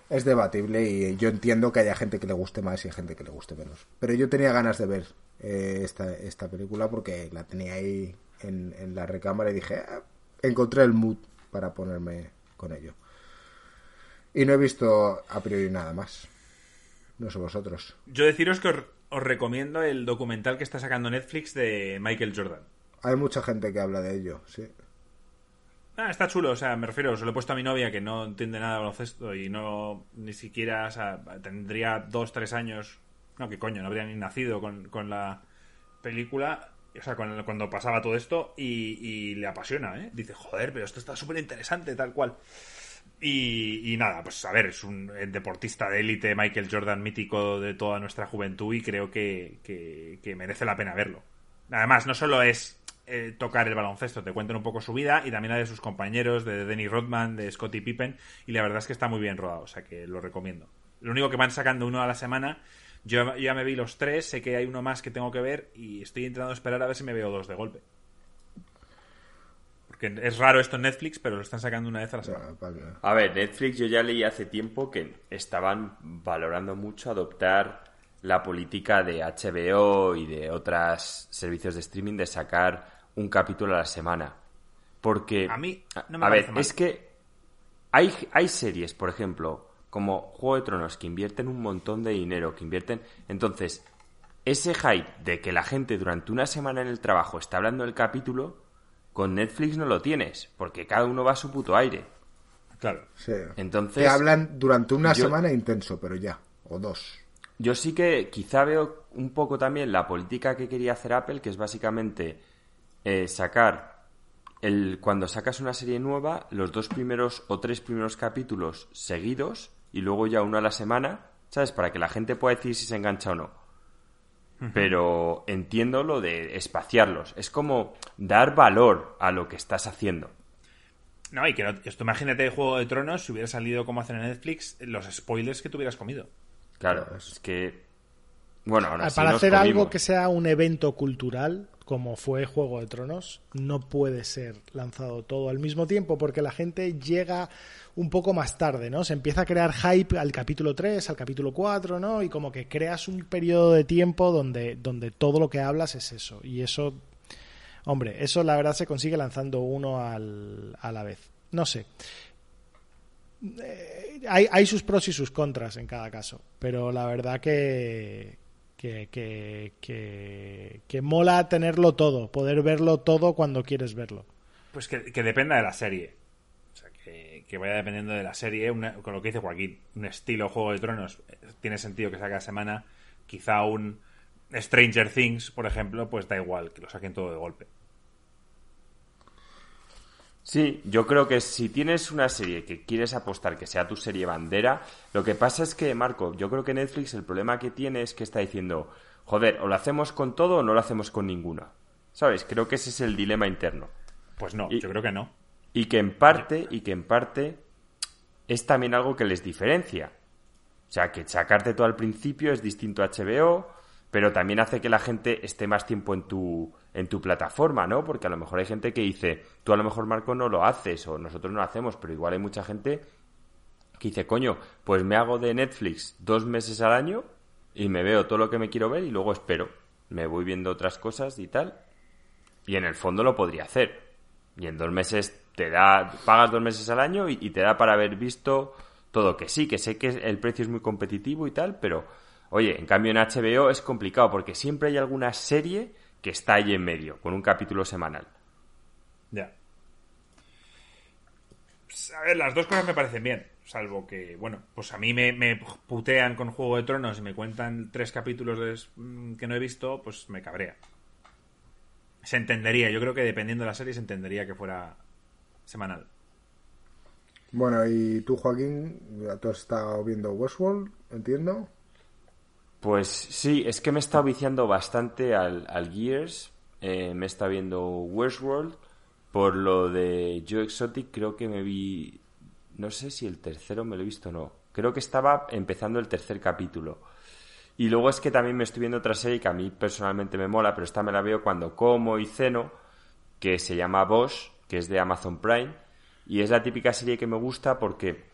es debatible y yo entiendo que haya gente que le guste más y gente que le guste menos. Pero yo tenía ganas de ver eh, esta, película porque la tenía ahí en, en la recámara y dije, ah, encontré el mood para ponerme con ello. Y no he visto a priori nada más. No sé vosotros. Yo deciros que os, os recomiendo el documental que está sacando Netflix de Michael Jordan. Hay mucha gente que habla de ello, sí. Ah, está chulo, o sea, me refiero, se lo he puesto a mi novia que no entiende nada de baloncesto y no, ni siquiera, o sea, tendría dos, tres años, no, qué coño, no habría ni nacido con, con la película, o sea, con, cuando pasaba todo esto y, y, le apasiona, ¿eh? Dice, joder, pero esto está súper interesante, tal cual. Y, y, nada, pues a ver, es un deportista de élite, Michael Jordan mítico de toda nuestra juventud y creo que, que, que merece la pena verlo. Además, no solo es eh, tocar el baloncesto. Te cuentan un poco su vida y también la de sus compañeros, de Denny Rodman, de Scottie Pippen, y la verdad es que está muy bien rodado, o sea que lo recomiendo. Lo único que van sacando uno a la semana, yo ya me vi los tres, sé que hay uno más que tengo que ver y estoy intentando esperar a ver si me veo dos de golpe. Porque es raro esto en Netflix, pero lo están sacando una vez a la semana. A ver, Netflix yo ya leí hace tiempo que estaban valorando mucho adoptar la política de HBO y de otros servicios de streaming de sacar un capítulo a la semana. Porque. A mí. No me a ver, mal. es que. Hay, hay series, por ejemplo, como Juego de Tronos, que invierten un montón de dinero, que invierten. Entonces, ese hype de que la gente durante una semana en el trabajo está hablando del capítulo, con Netflix no lo tienes, porque cada uno va a su puto aire. Claro. Sí. Entonces. Que hablan durante una yo- semana intenso, pero ya. O dos. Yo sí que quizá veo un poco también la política que quería hacer Apple, que es básicamente eh, sacar el cuando sacas una serie nueva, los dos primeros o tres primeros capítulos seguidos y luego ya uno a la semana, ¿sabes? Para que la gente pueda decir si se engancha o no. Pero entiendo lo de espaciarlos. Es como dar valor a lo que estás haciendo. No, y que no, esto imagínate Juego de Tronos, si hubiera salido como hacen en Netflix, los spoilers que te hubieras comido. Claro, es que. Bueno, ahora sí Para nos hacer algo que sea un evento cultural, como fue Juego de Tronos, no puede ser lanzado todo al mismo tiempo, porque la gente llega un poco más tarde, ¿no? Se empieza a crear hype al capítulo 3, al capítulo 4, ¿no? Y como que creas un periodo de tiempo donde, donde todo lo que hablas es eso. Y eso, hombre, eso la verdad se consigue lanzando uno al, a la vez. No sé. Eh, hay, hay sus pros y sus contras en cada caso, pero la verdad que, que, que, que, mola tenerlo todo, poder verlo todo cuando quieres verlo. Pues que, que dependa de la serie. O sea, que, que vaya dependiendo de la serie. Con lo que dice Joaquín, un estilo Juego de Tronos eh, tiene sentido que saque a semana. Quizá un Stranger Things, por ejemplo, pues da igual, que lo saquen todo de golpe. Sí, yo creo que si tienes una serie que quieres apostar que sea tu serie bandera, lo que pasa es que, Marco, yo creo que Netflix el problema que tiene es que está diciendo, joder, o lo hacemos con todo o no lo hacemos con ninguna. ¿Sabes? Creo que ese es el dilema interno. Pues no, Y- yo creo que no. Y que en parte, y que en parte es también algo que les diferencia. O sea, que sacarte todo al principio es distinto a HBO, pero también hace que la gente esté más tiempo en tu, en tu plataforma, ¿no? Porque a lo mejor hay gente que dice, tú a lo mejor Marco no lo haces o nosotros no lo hacemos, pero igual hay mucha gente que dice, coño, pues me hago de Netflix dos meses al año y me veo todo lo que me quiero ver y luego espero. Me voy viendo otras cosas y tal. Y en el fondo lo podría hacer. Y en dos meses te da, pagas dos meses al año y, y te da para haber visto todo. Que sí, que sé que el precio es muy competitivo y tal, pero oye, en cambio en HBO es complicado porque siempre hay alguna serie que está ahí en medio, con un capítulo semanal. Ya. Pues, a ver, las dos cosas me parecen bien. Salvo que, bueno, pues a mí me, me putean con Juego de Tronos y me cuentan tres capítulos de- mm, que no he visto, pues me cabrea. Se entendería, yo creo que dependiendo de la serie se entendería que fuera semanal. Bueno, y tú, Joaquín, tú has estado viendo Westworld, entiendo. Pues sí, es que me estado viciando bastante al, al Gears, eh, me está viendo Westworld. Por lo de Joe Exotic creo que me vi... No sé si el tercero me lo he visto o no. Creo que estaba empezando el tercer capítulo. Y luego es que también me estoy viendo otra serie que a mí personalmente me mola, pero esta me la veo cuando como y ceno, que se llama Bosch, que es de Amazon Prime. Y es la típica serie que me gusta porque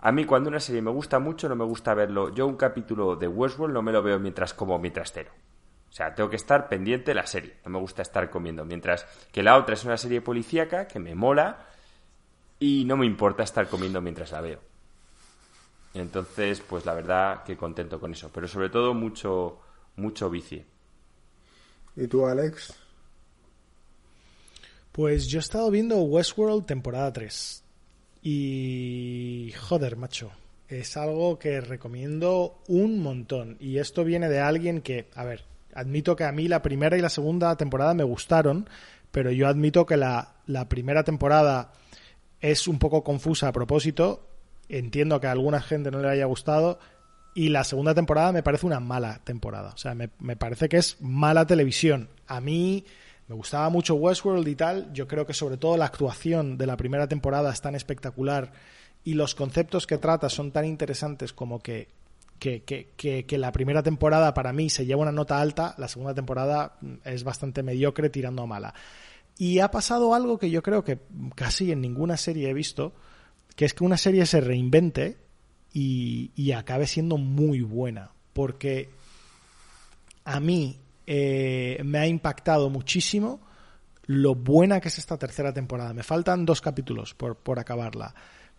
a mí cuando una serie me gusta mucho no me gusta verlo. Yo un capítulo de Westworld no me lo veo mientras como mientras ceno. O sea, tengo que estar pendiente de la serie. No me gusta estar comiendo. Mientras que la otra es una serie policíaca que me mola y no me importa estar comiendo mientras la veo. Entonces, pues la verdad que contento con eso. Pero sobre todo mucho, mucho bici. ¿Y tú, Alex? Pues yo he estado viendo Westworld temporada 3. Y... Joder, macho. Es algo que recomiendo un montón. Y esto viene de alguien que, a ver, admito que a mí la primera y la segunda temporada me gustaron, pero yo admito que la, la primera temporada es un poco confusa a propósito. Entiendo que a alguna gente no le haya gustado. Y la segunda temporada me parece una mala temporada. O sea, me, me parece que es mala televisión. A mí me gustaba mucho Westworld y tal. Yo creo que sobre todo la actuación de la primera temporada es tan espectacular y los conceptos que trata son tan interesantes como que, que, que, que, la primera temporada para mí se lleva una nota alta, la segunda temporada es bastante mediocre tirando a mala. Y ha pasado algo que yo creo que casi en ninguna serie he visto, que es que una serie se reinvente y, y acabe siendo muy buena. Porque a mí eh, me ha impactado muchísimo lo buena que es esta tercera temporada. Me faltan dos capítulos por, por acabarla.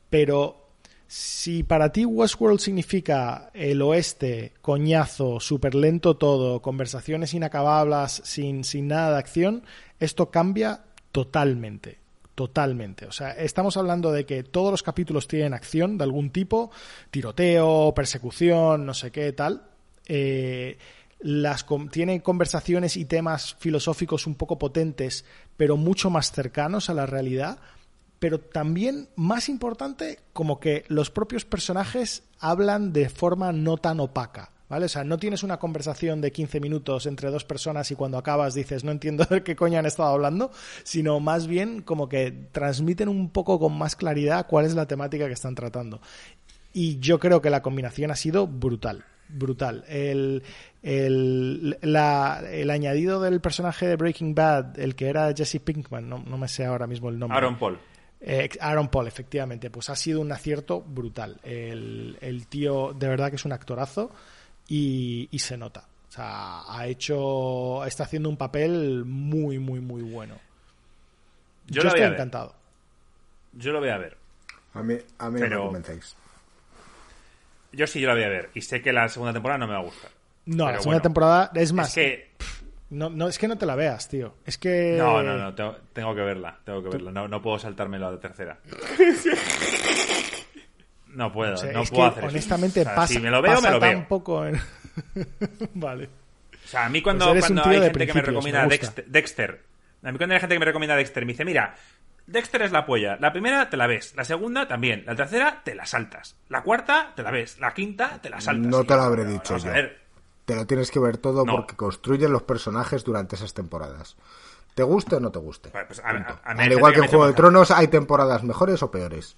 Pero si para ti Westworld significa el oeste, coñazo, súper lento todo, conversaciones inacabables, sin, sin nada de acción, esto cambia totalmente. Totalmente. O sea, estamos hablando de que todos los capítulos tienen acción de algún tipo, tiroteo, persecución, no sé qué, tal. Eh, las tiene conversaciones y temas filosóficos un poco potentes, pero mucho más cercanos a la realidad. Pero también, más importante, como que los propios personajes hablan de forma no tan opaca. ¿Vale? O sea, no tienes una conversación de 15 minutos entre dos personas y cuando acabas dices no entiendo de qué coño han estado hablando, sino más bien como que transmiten un poco con más claridad cuál es la temática que están tratando. Y yo creo que la combinación ha sido brutal brutal. El, el, la, el, añadido del personaje de Breaking Bad, el que era Jesse Pinkman, no, no me sé ahora mismo el nombre. Aaron Paul. Eh, Aaron Paul, efectivamente, pues ha sido un acierto brutal. El, el tío, de verdad que es un actorazo y, y, se nota. O sea, ha hecho, está haciendo un papel muy, muy, muy bueno. Yo, Yo lo estoy voy a ver. encantado. Yo lo voy a ver. A mí, a mí Pero- no me convencéis. Yo sí, yo la voy a ver. Y sé que la segunda temporada no me va a gustar. No, la segunda bueno, temporada es más. Es que. no, no, es que no te la veas, tío. Es que. No, no, no. Tengo, tengo que verla. Tengo que verla. No, no puedo saltarme la tercera. No puedo. O sea, no puedo hacer eso. honestamente O sea, pasa, Si me lo veo, me lo veo. poco en- vale. O sea, a mí cuando, Pues cuando tío hay gente que me recomienda me. Dexter, Dexter, a mí cuando hay gente que me recomienda Dexter, me dice, mira, Dexter es la polla. La primera te la ves, la segunda también, la tercera te la saltas, la cuarta te la ves, la quinta te la saltas. No te lo habré dicho yo. Te lo tienes que ver todo No. porque construyen los personajes durante esas temporadas. ¿Te guste o no te guste? Pues, pues, a- a- a Al igual que en Juego de Tronos hay temporadas mejores o peores.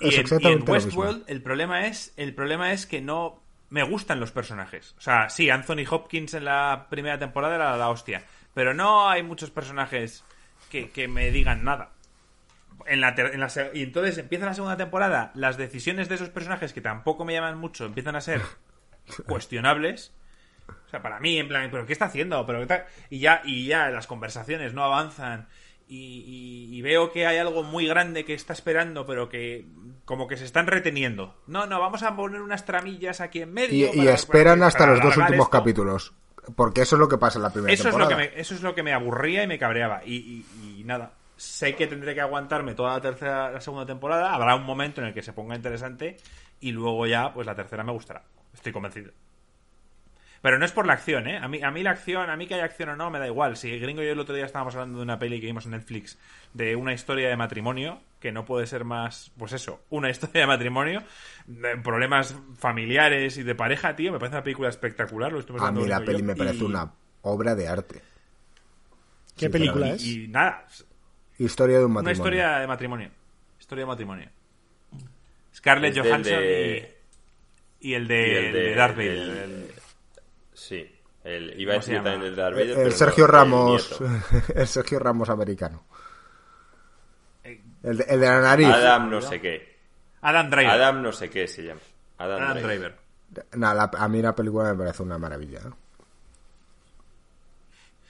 Y Es en, y en. Westworld el problema es el problema es que no me gustan los personajes. O sea, sí, Anthony Hopkins en la primera temporada era la hostia, pero no hay muchos personajes que, que me digan nada. En la, ter- en la y entonces empieza la segunda temporada, las decisiones de esos personajes que tampoco me llaman mucho empiezan a ser cuestionables. O sea, para mí, en plan, ¿pero qué está haciendo? ¿Pero qué tal? Y ya, y ya las conversaciones no avanzan. Y, y- y veo que hay algo muy grande que está esperando, pero que como que se están reteniendo. No, no, vamos a poner unas tramillas aquí en medio. y para- esperan para- hasta para los dos últimos esto. capítulos. Porque eso es lo que pasa en la primera Eso es, lo temporada. que me, eso es lo que me aburría y me cabreaba. Y nada, sé que tendré que aguantarme toda la tercera, la segunda temporada. Habrá un momento en el que se ponga interesante y luego ya, pues la tercera me gustará. Estoy convencido. Pero no es por la acción, ¿eh? A mí, a mí la acción, a mí que haya acción o no, me da igual. Si Gringo y yo el otro día estábamos hablando de una peli que vimos en Netflix de una historia de matrimonio, que no puede ser más, pues eso, una historia de matrimonio, de problemas familiares y de pareja, tío, me parece una película espectacular. Lo estuvimos A hablando mí la peli yo, me parece y- una obra de arte. ¿Qué Sí, película Y, es? y nada, Historia de un una matrimonio. historia de matrimonio. Historia de matrimonio. Scarlett Johansson de- y, y el de, y el de- Darth Vader. el- el- Sí. El, iba a ¿Cómo se decir también el Darth El, Vader, el pero Eh, Sergio no, Ramos. El Sergio Ramos americano. eh, El de, el de la nariz. Adam no sé qué. Adam Driver. Adam no sé qué se llama. Adam, Adam Driver. Driver. Nah, la- a mí la película me parece una maravilla. ¿eh?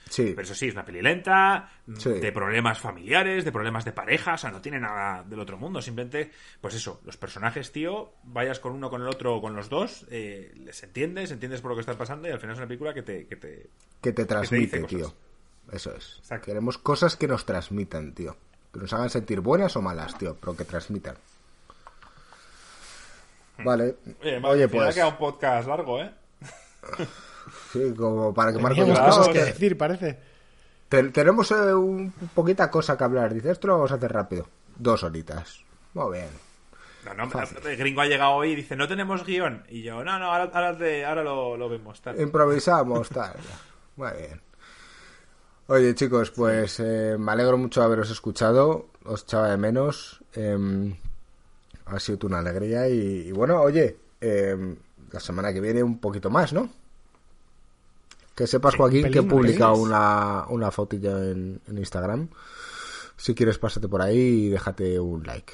Sí, Pero eso sí, es una peli lenta, Sí. de problemas familiares, de problemas de pareja, o sea, no tiene nada del otro mundo. Simplemente, pues eso, los personajes, tío, vayas con uno, con el otro o con los dos, eh, les entiendes, entiendes por lo que está pasando y al final es una película que te... Que te... que te transmite, tío. Eso es. Exacto. Queremos cosas que nos transmitan, tío. Que nos hagan sentir buenas o malas, tío, pero que transmitan. Vale. Oye, Oye, pues. ha quedado un podcast largo, ¿eh? Sí, como para que Marco Teníamos cosas "Oh, que decir, parece. te- tenemos eh, un poquita cosa que hablar. Dice, esto lo vamos a hacer rápido. Dos horitas. Muy bien. No, no, Fácil. el gringo ha llegado hoy y dice, no tenemos guion. Y yo, no, no, ahora, ahora, te- ahora lo, lo vemos. Tal. Improvisamos, tal. Muy bien. Oye, chicos, pues eh, me alegro mucho de haberos escuchado. Os echaba de menos. Eh, ha sido una alegría. Y, y bueno, oye, eh, la semana que viene un poquito más, ¿no? Que sepas, Sí, Joaquín, que he publicado una, una fotilla en, en Instagram. Si quieres, pásate por ahí y déjate un like.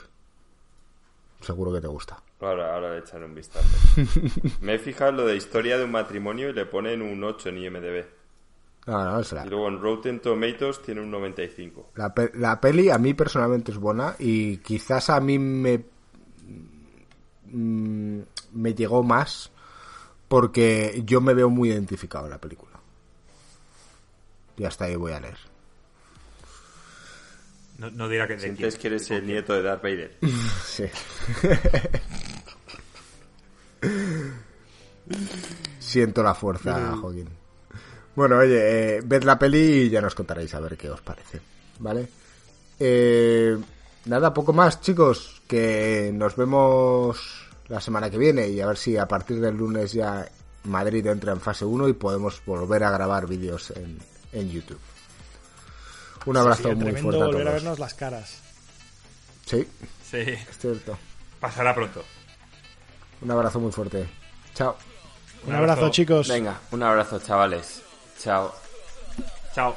Seguro que te gusta. Ahora, ahora le echaré un vistazo. Me he fijado en lo de historia de un matrimonio y le ponen un 8 en IMDB. No, no, será. Y luego en Rotten Tomatoes tiene un 95. La, pe- la peli a mí personalmente es buena y quizás a mí me mm, me llegó más porque yo me veo muy identificado en la película. Y hasta ahí voy a leer. No, no dirá que Sientes quién. que eres el nieto de Darth Vader. Sí. Siento la fuerza, Joaquín. Bueno, oye, eh, ved la peli y ya nos contaréis a ver qué os parece, ¿vale? Eh, nada, poco más, chicos, que nos vemos la semana que viene y a ver si a partir del lunes ya Madrid entra en fase 1 y podemos volver a grabar vídeos en, en YouTube. Un abrazo muy fuerte. A volver a vernos las caras. Sí. Sí. Es cierto. Pasará pronto. Un abrazo muy fuerte. Chao. Un, abrazo, chicos. Venga, un abrazo, chavales. Chao. Chao.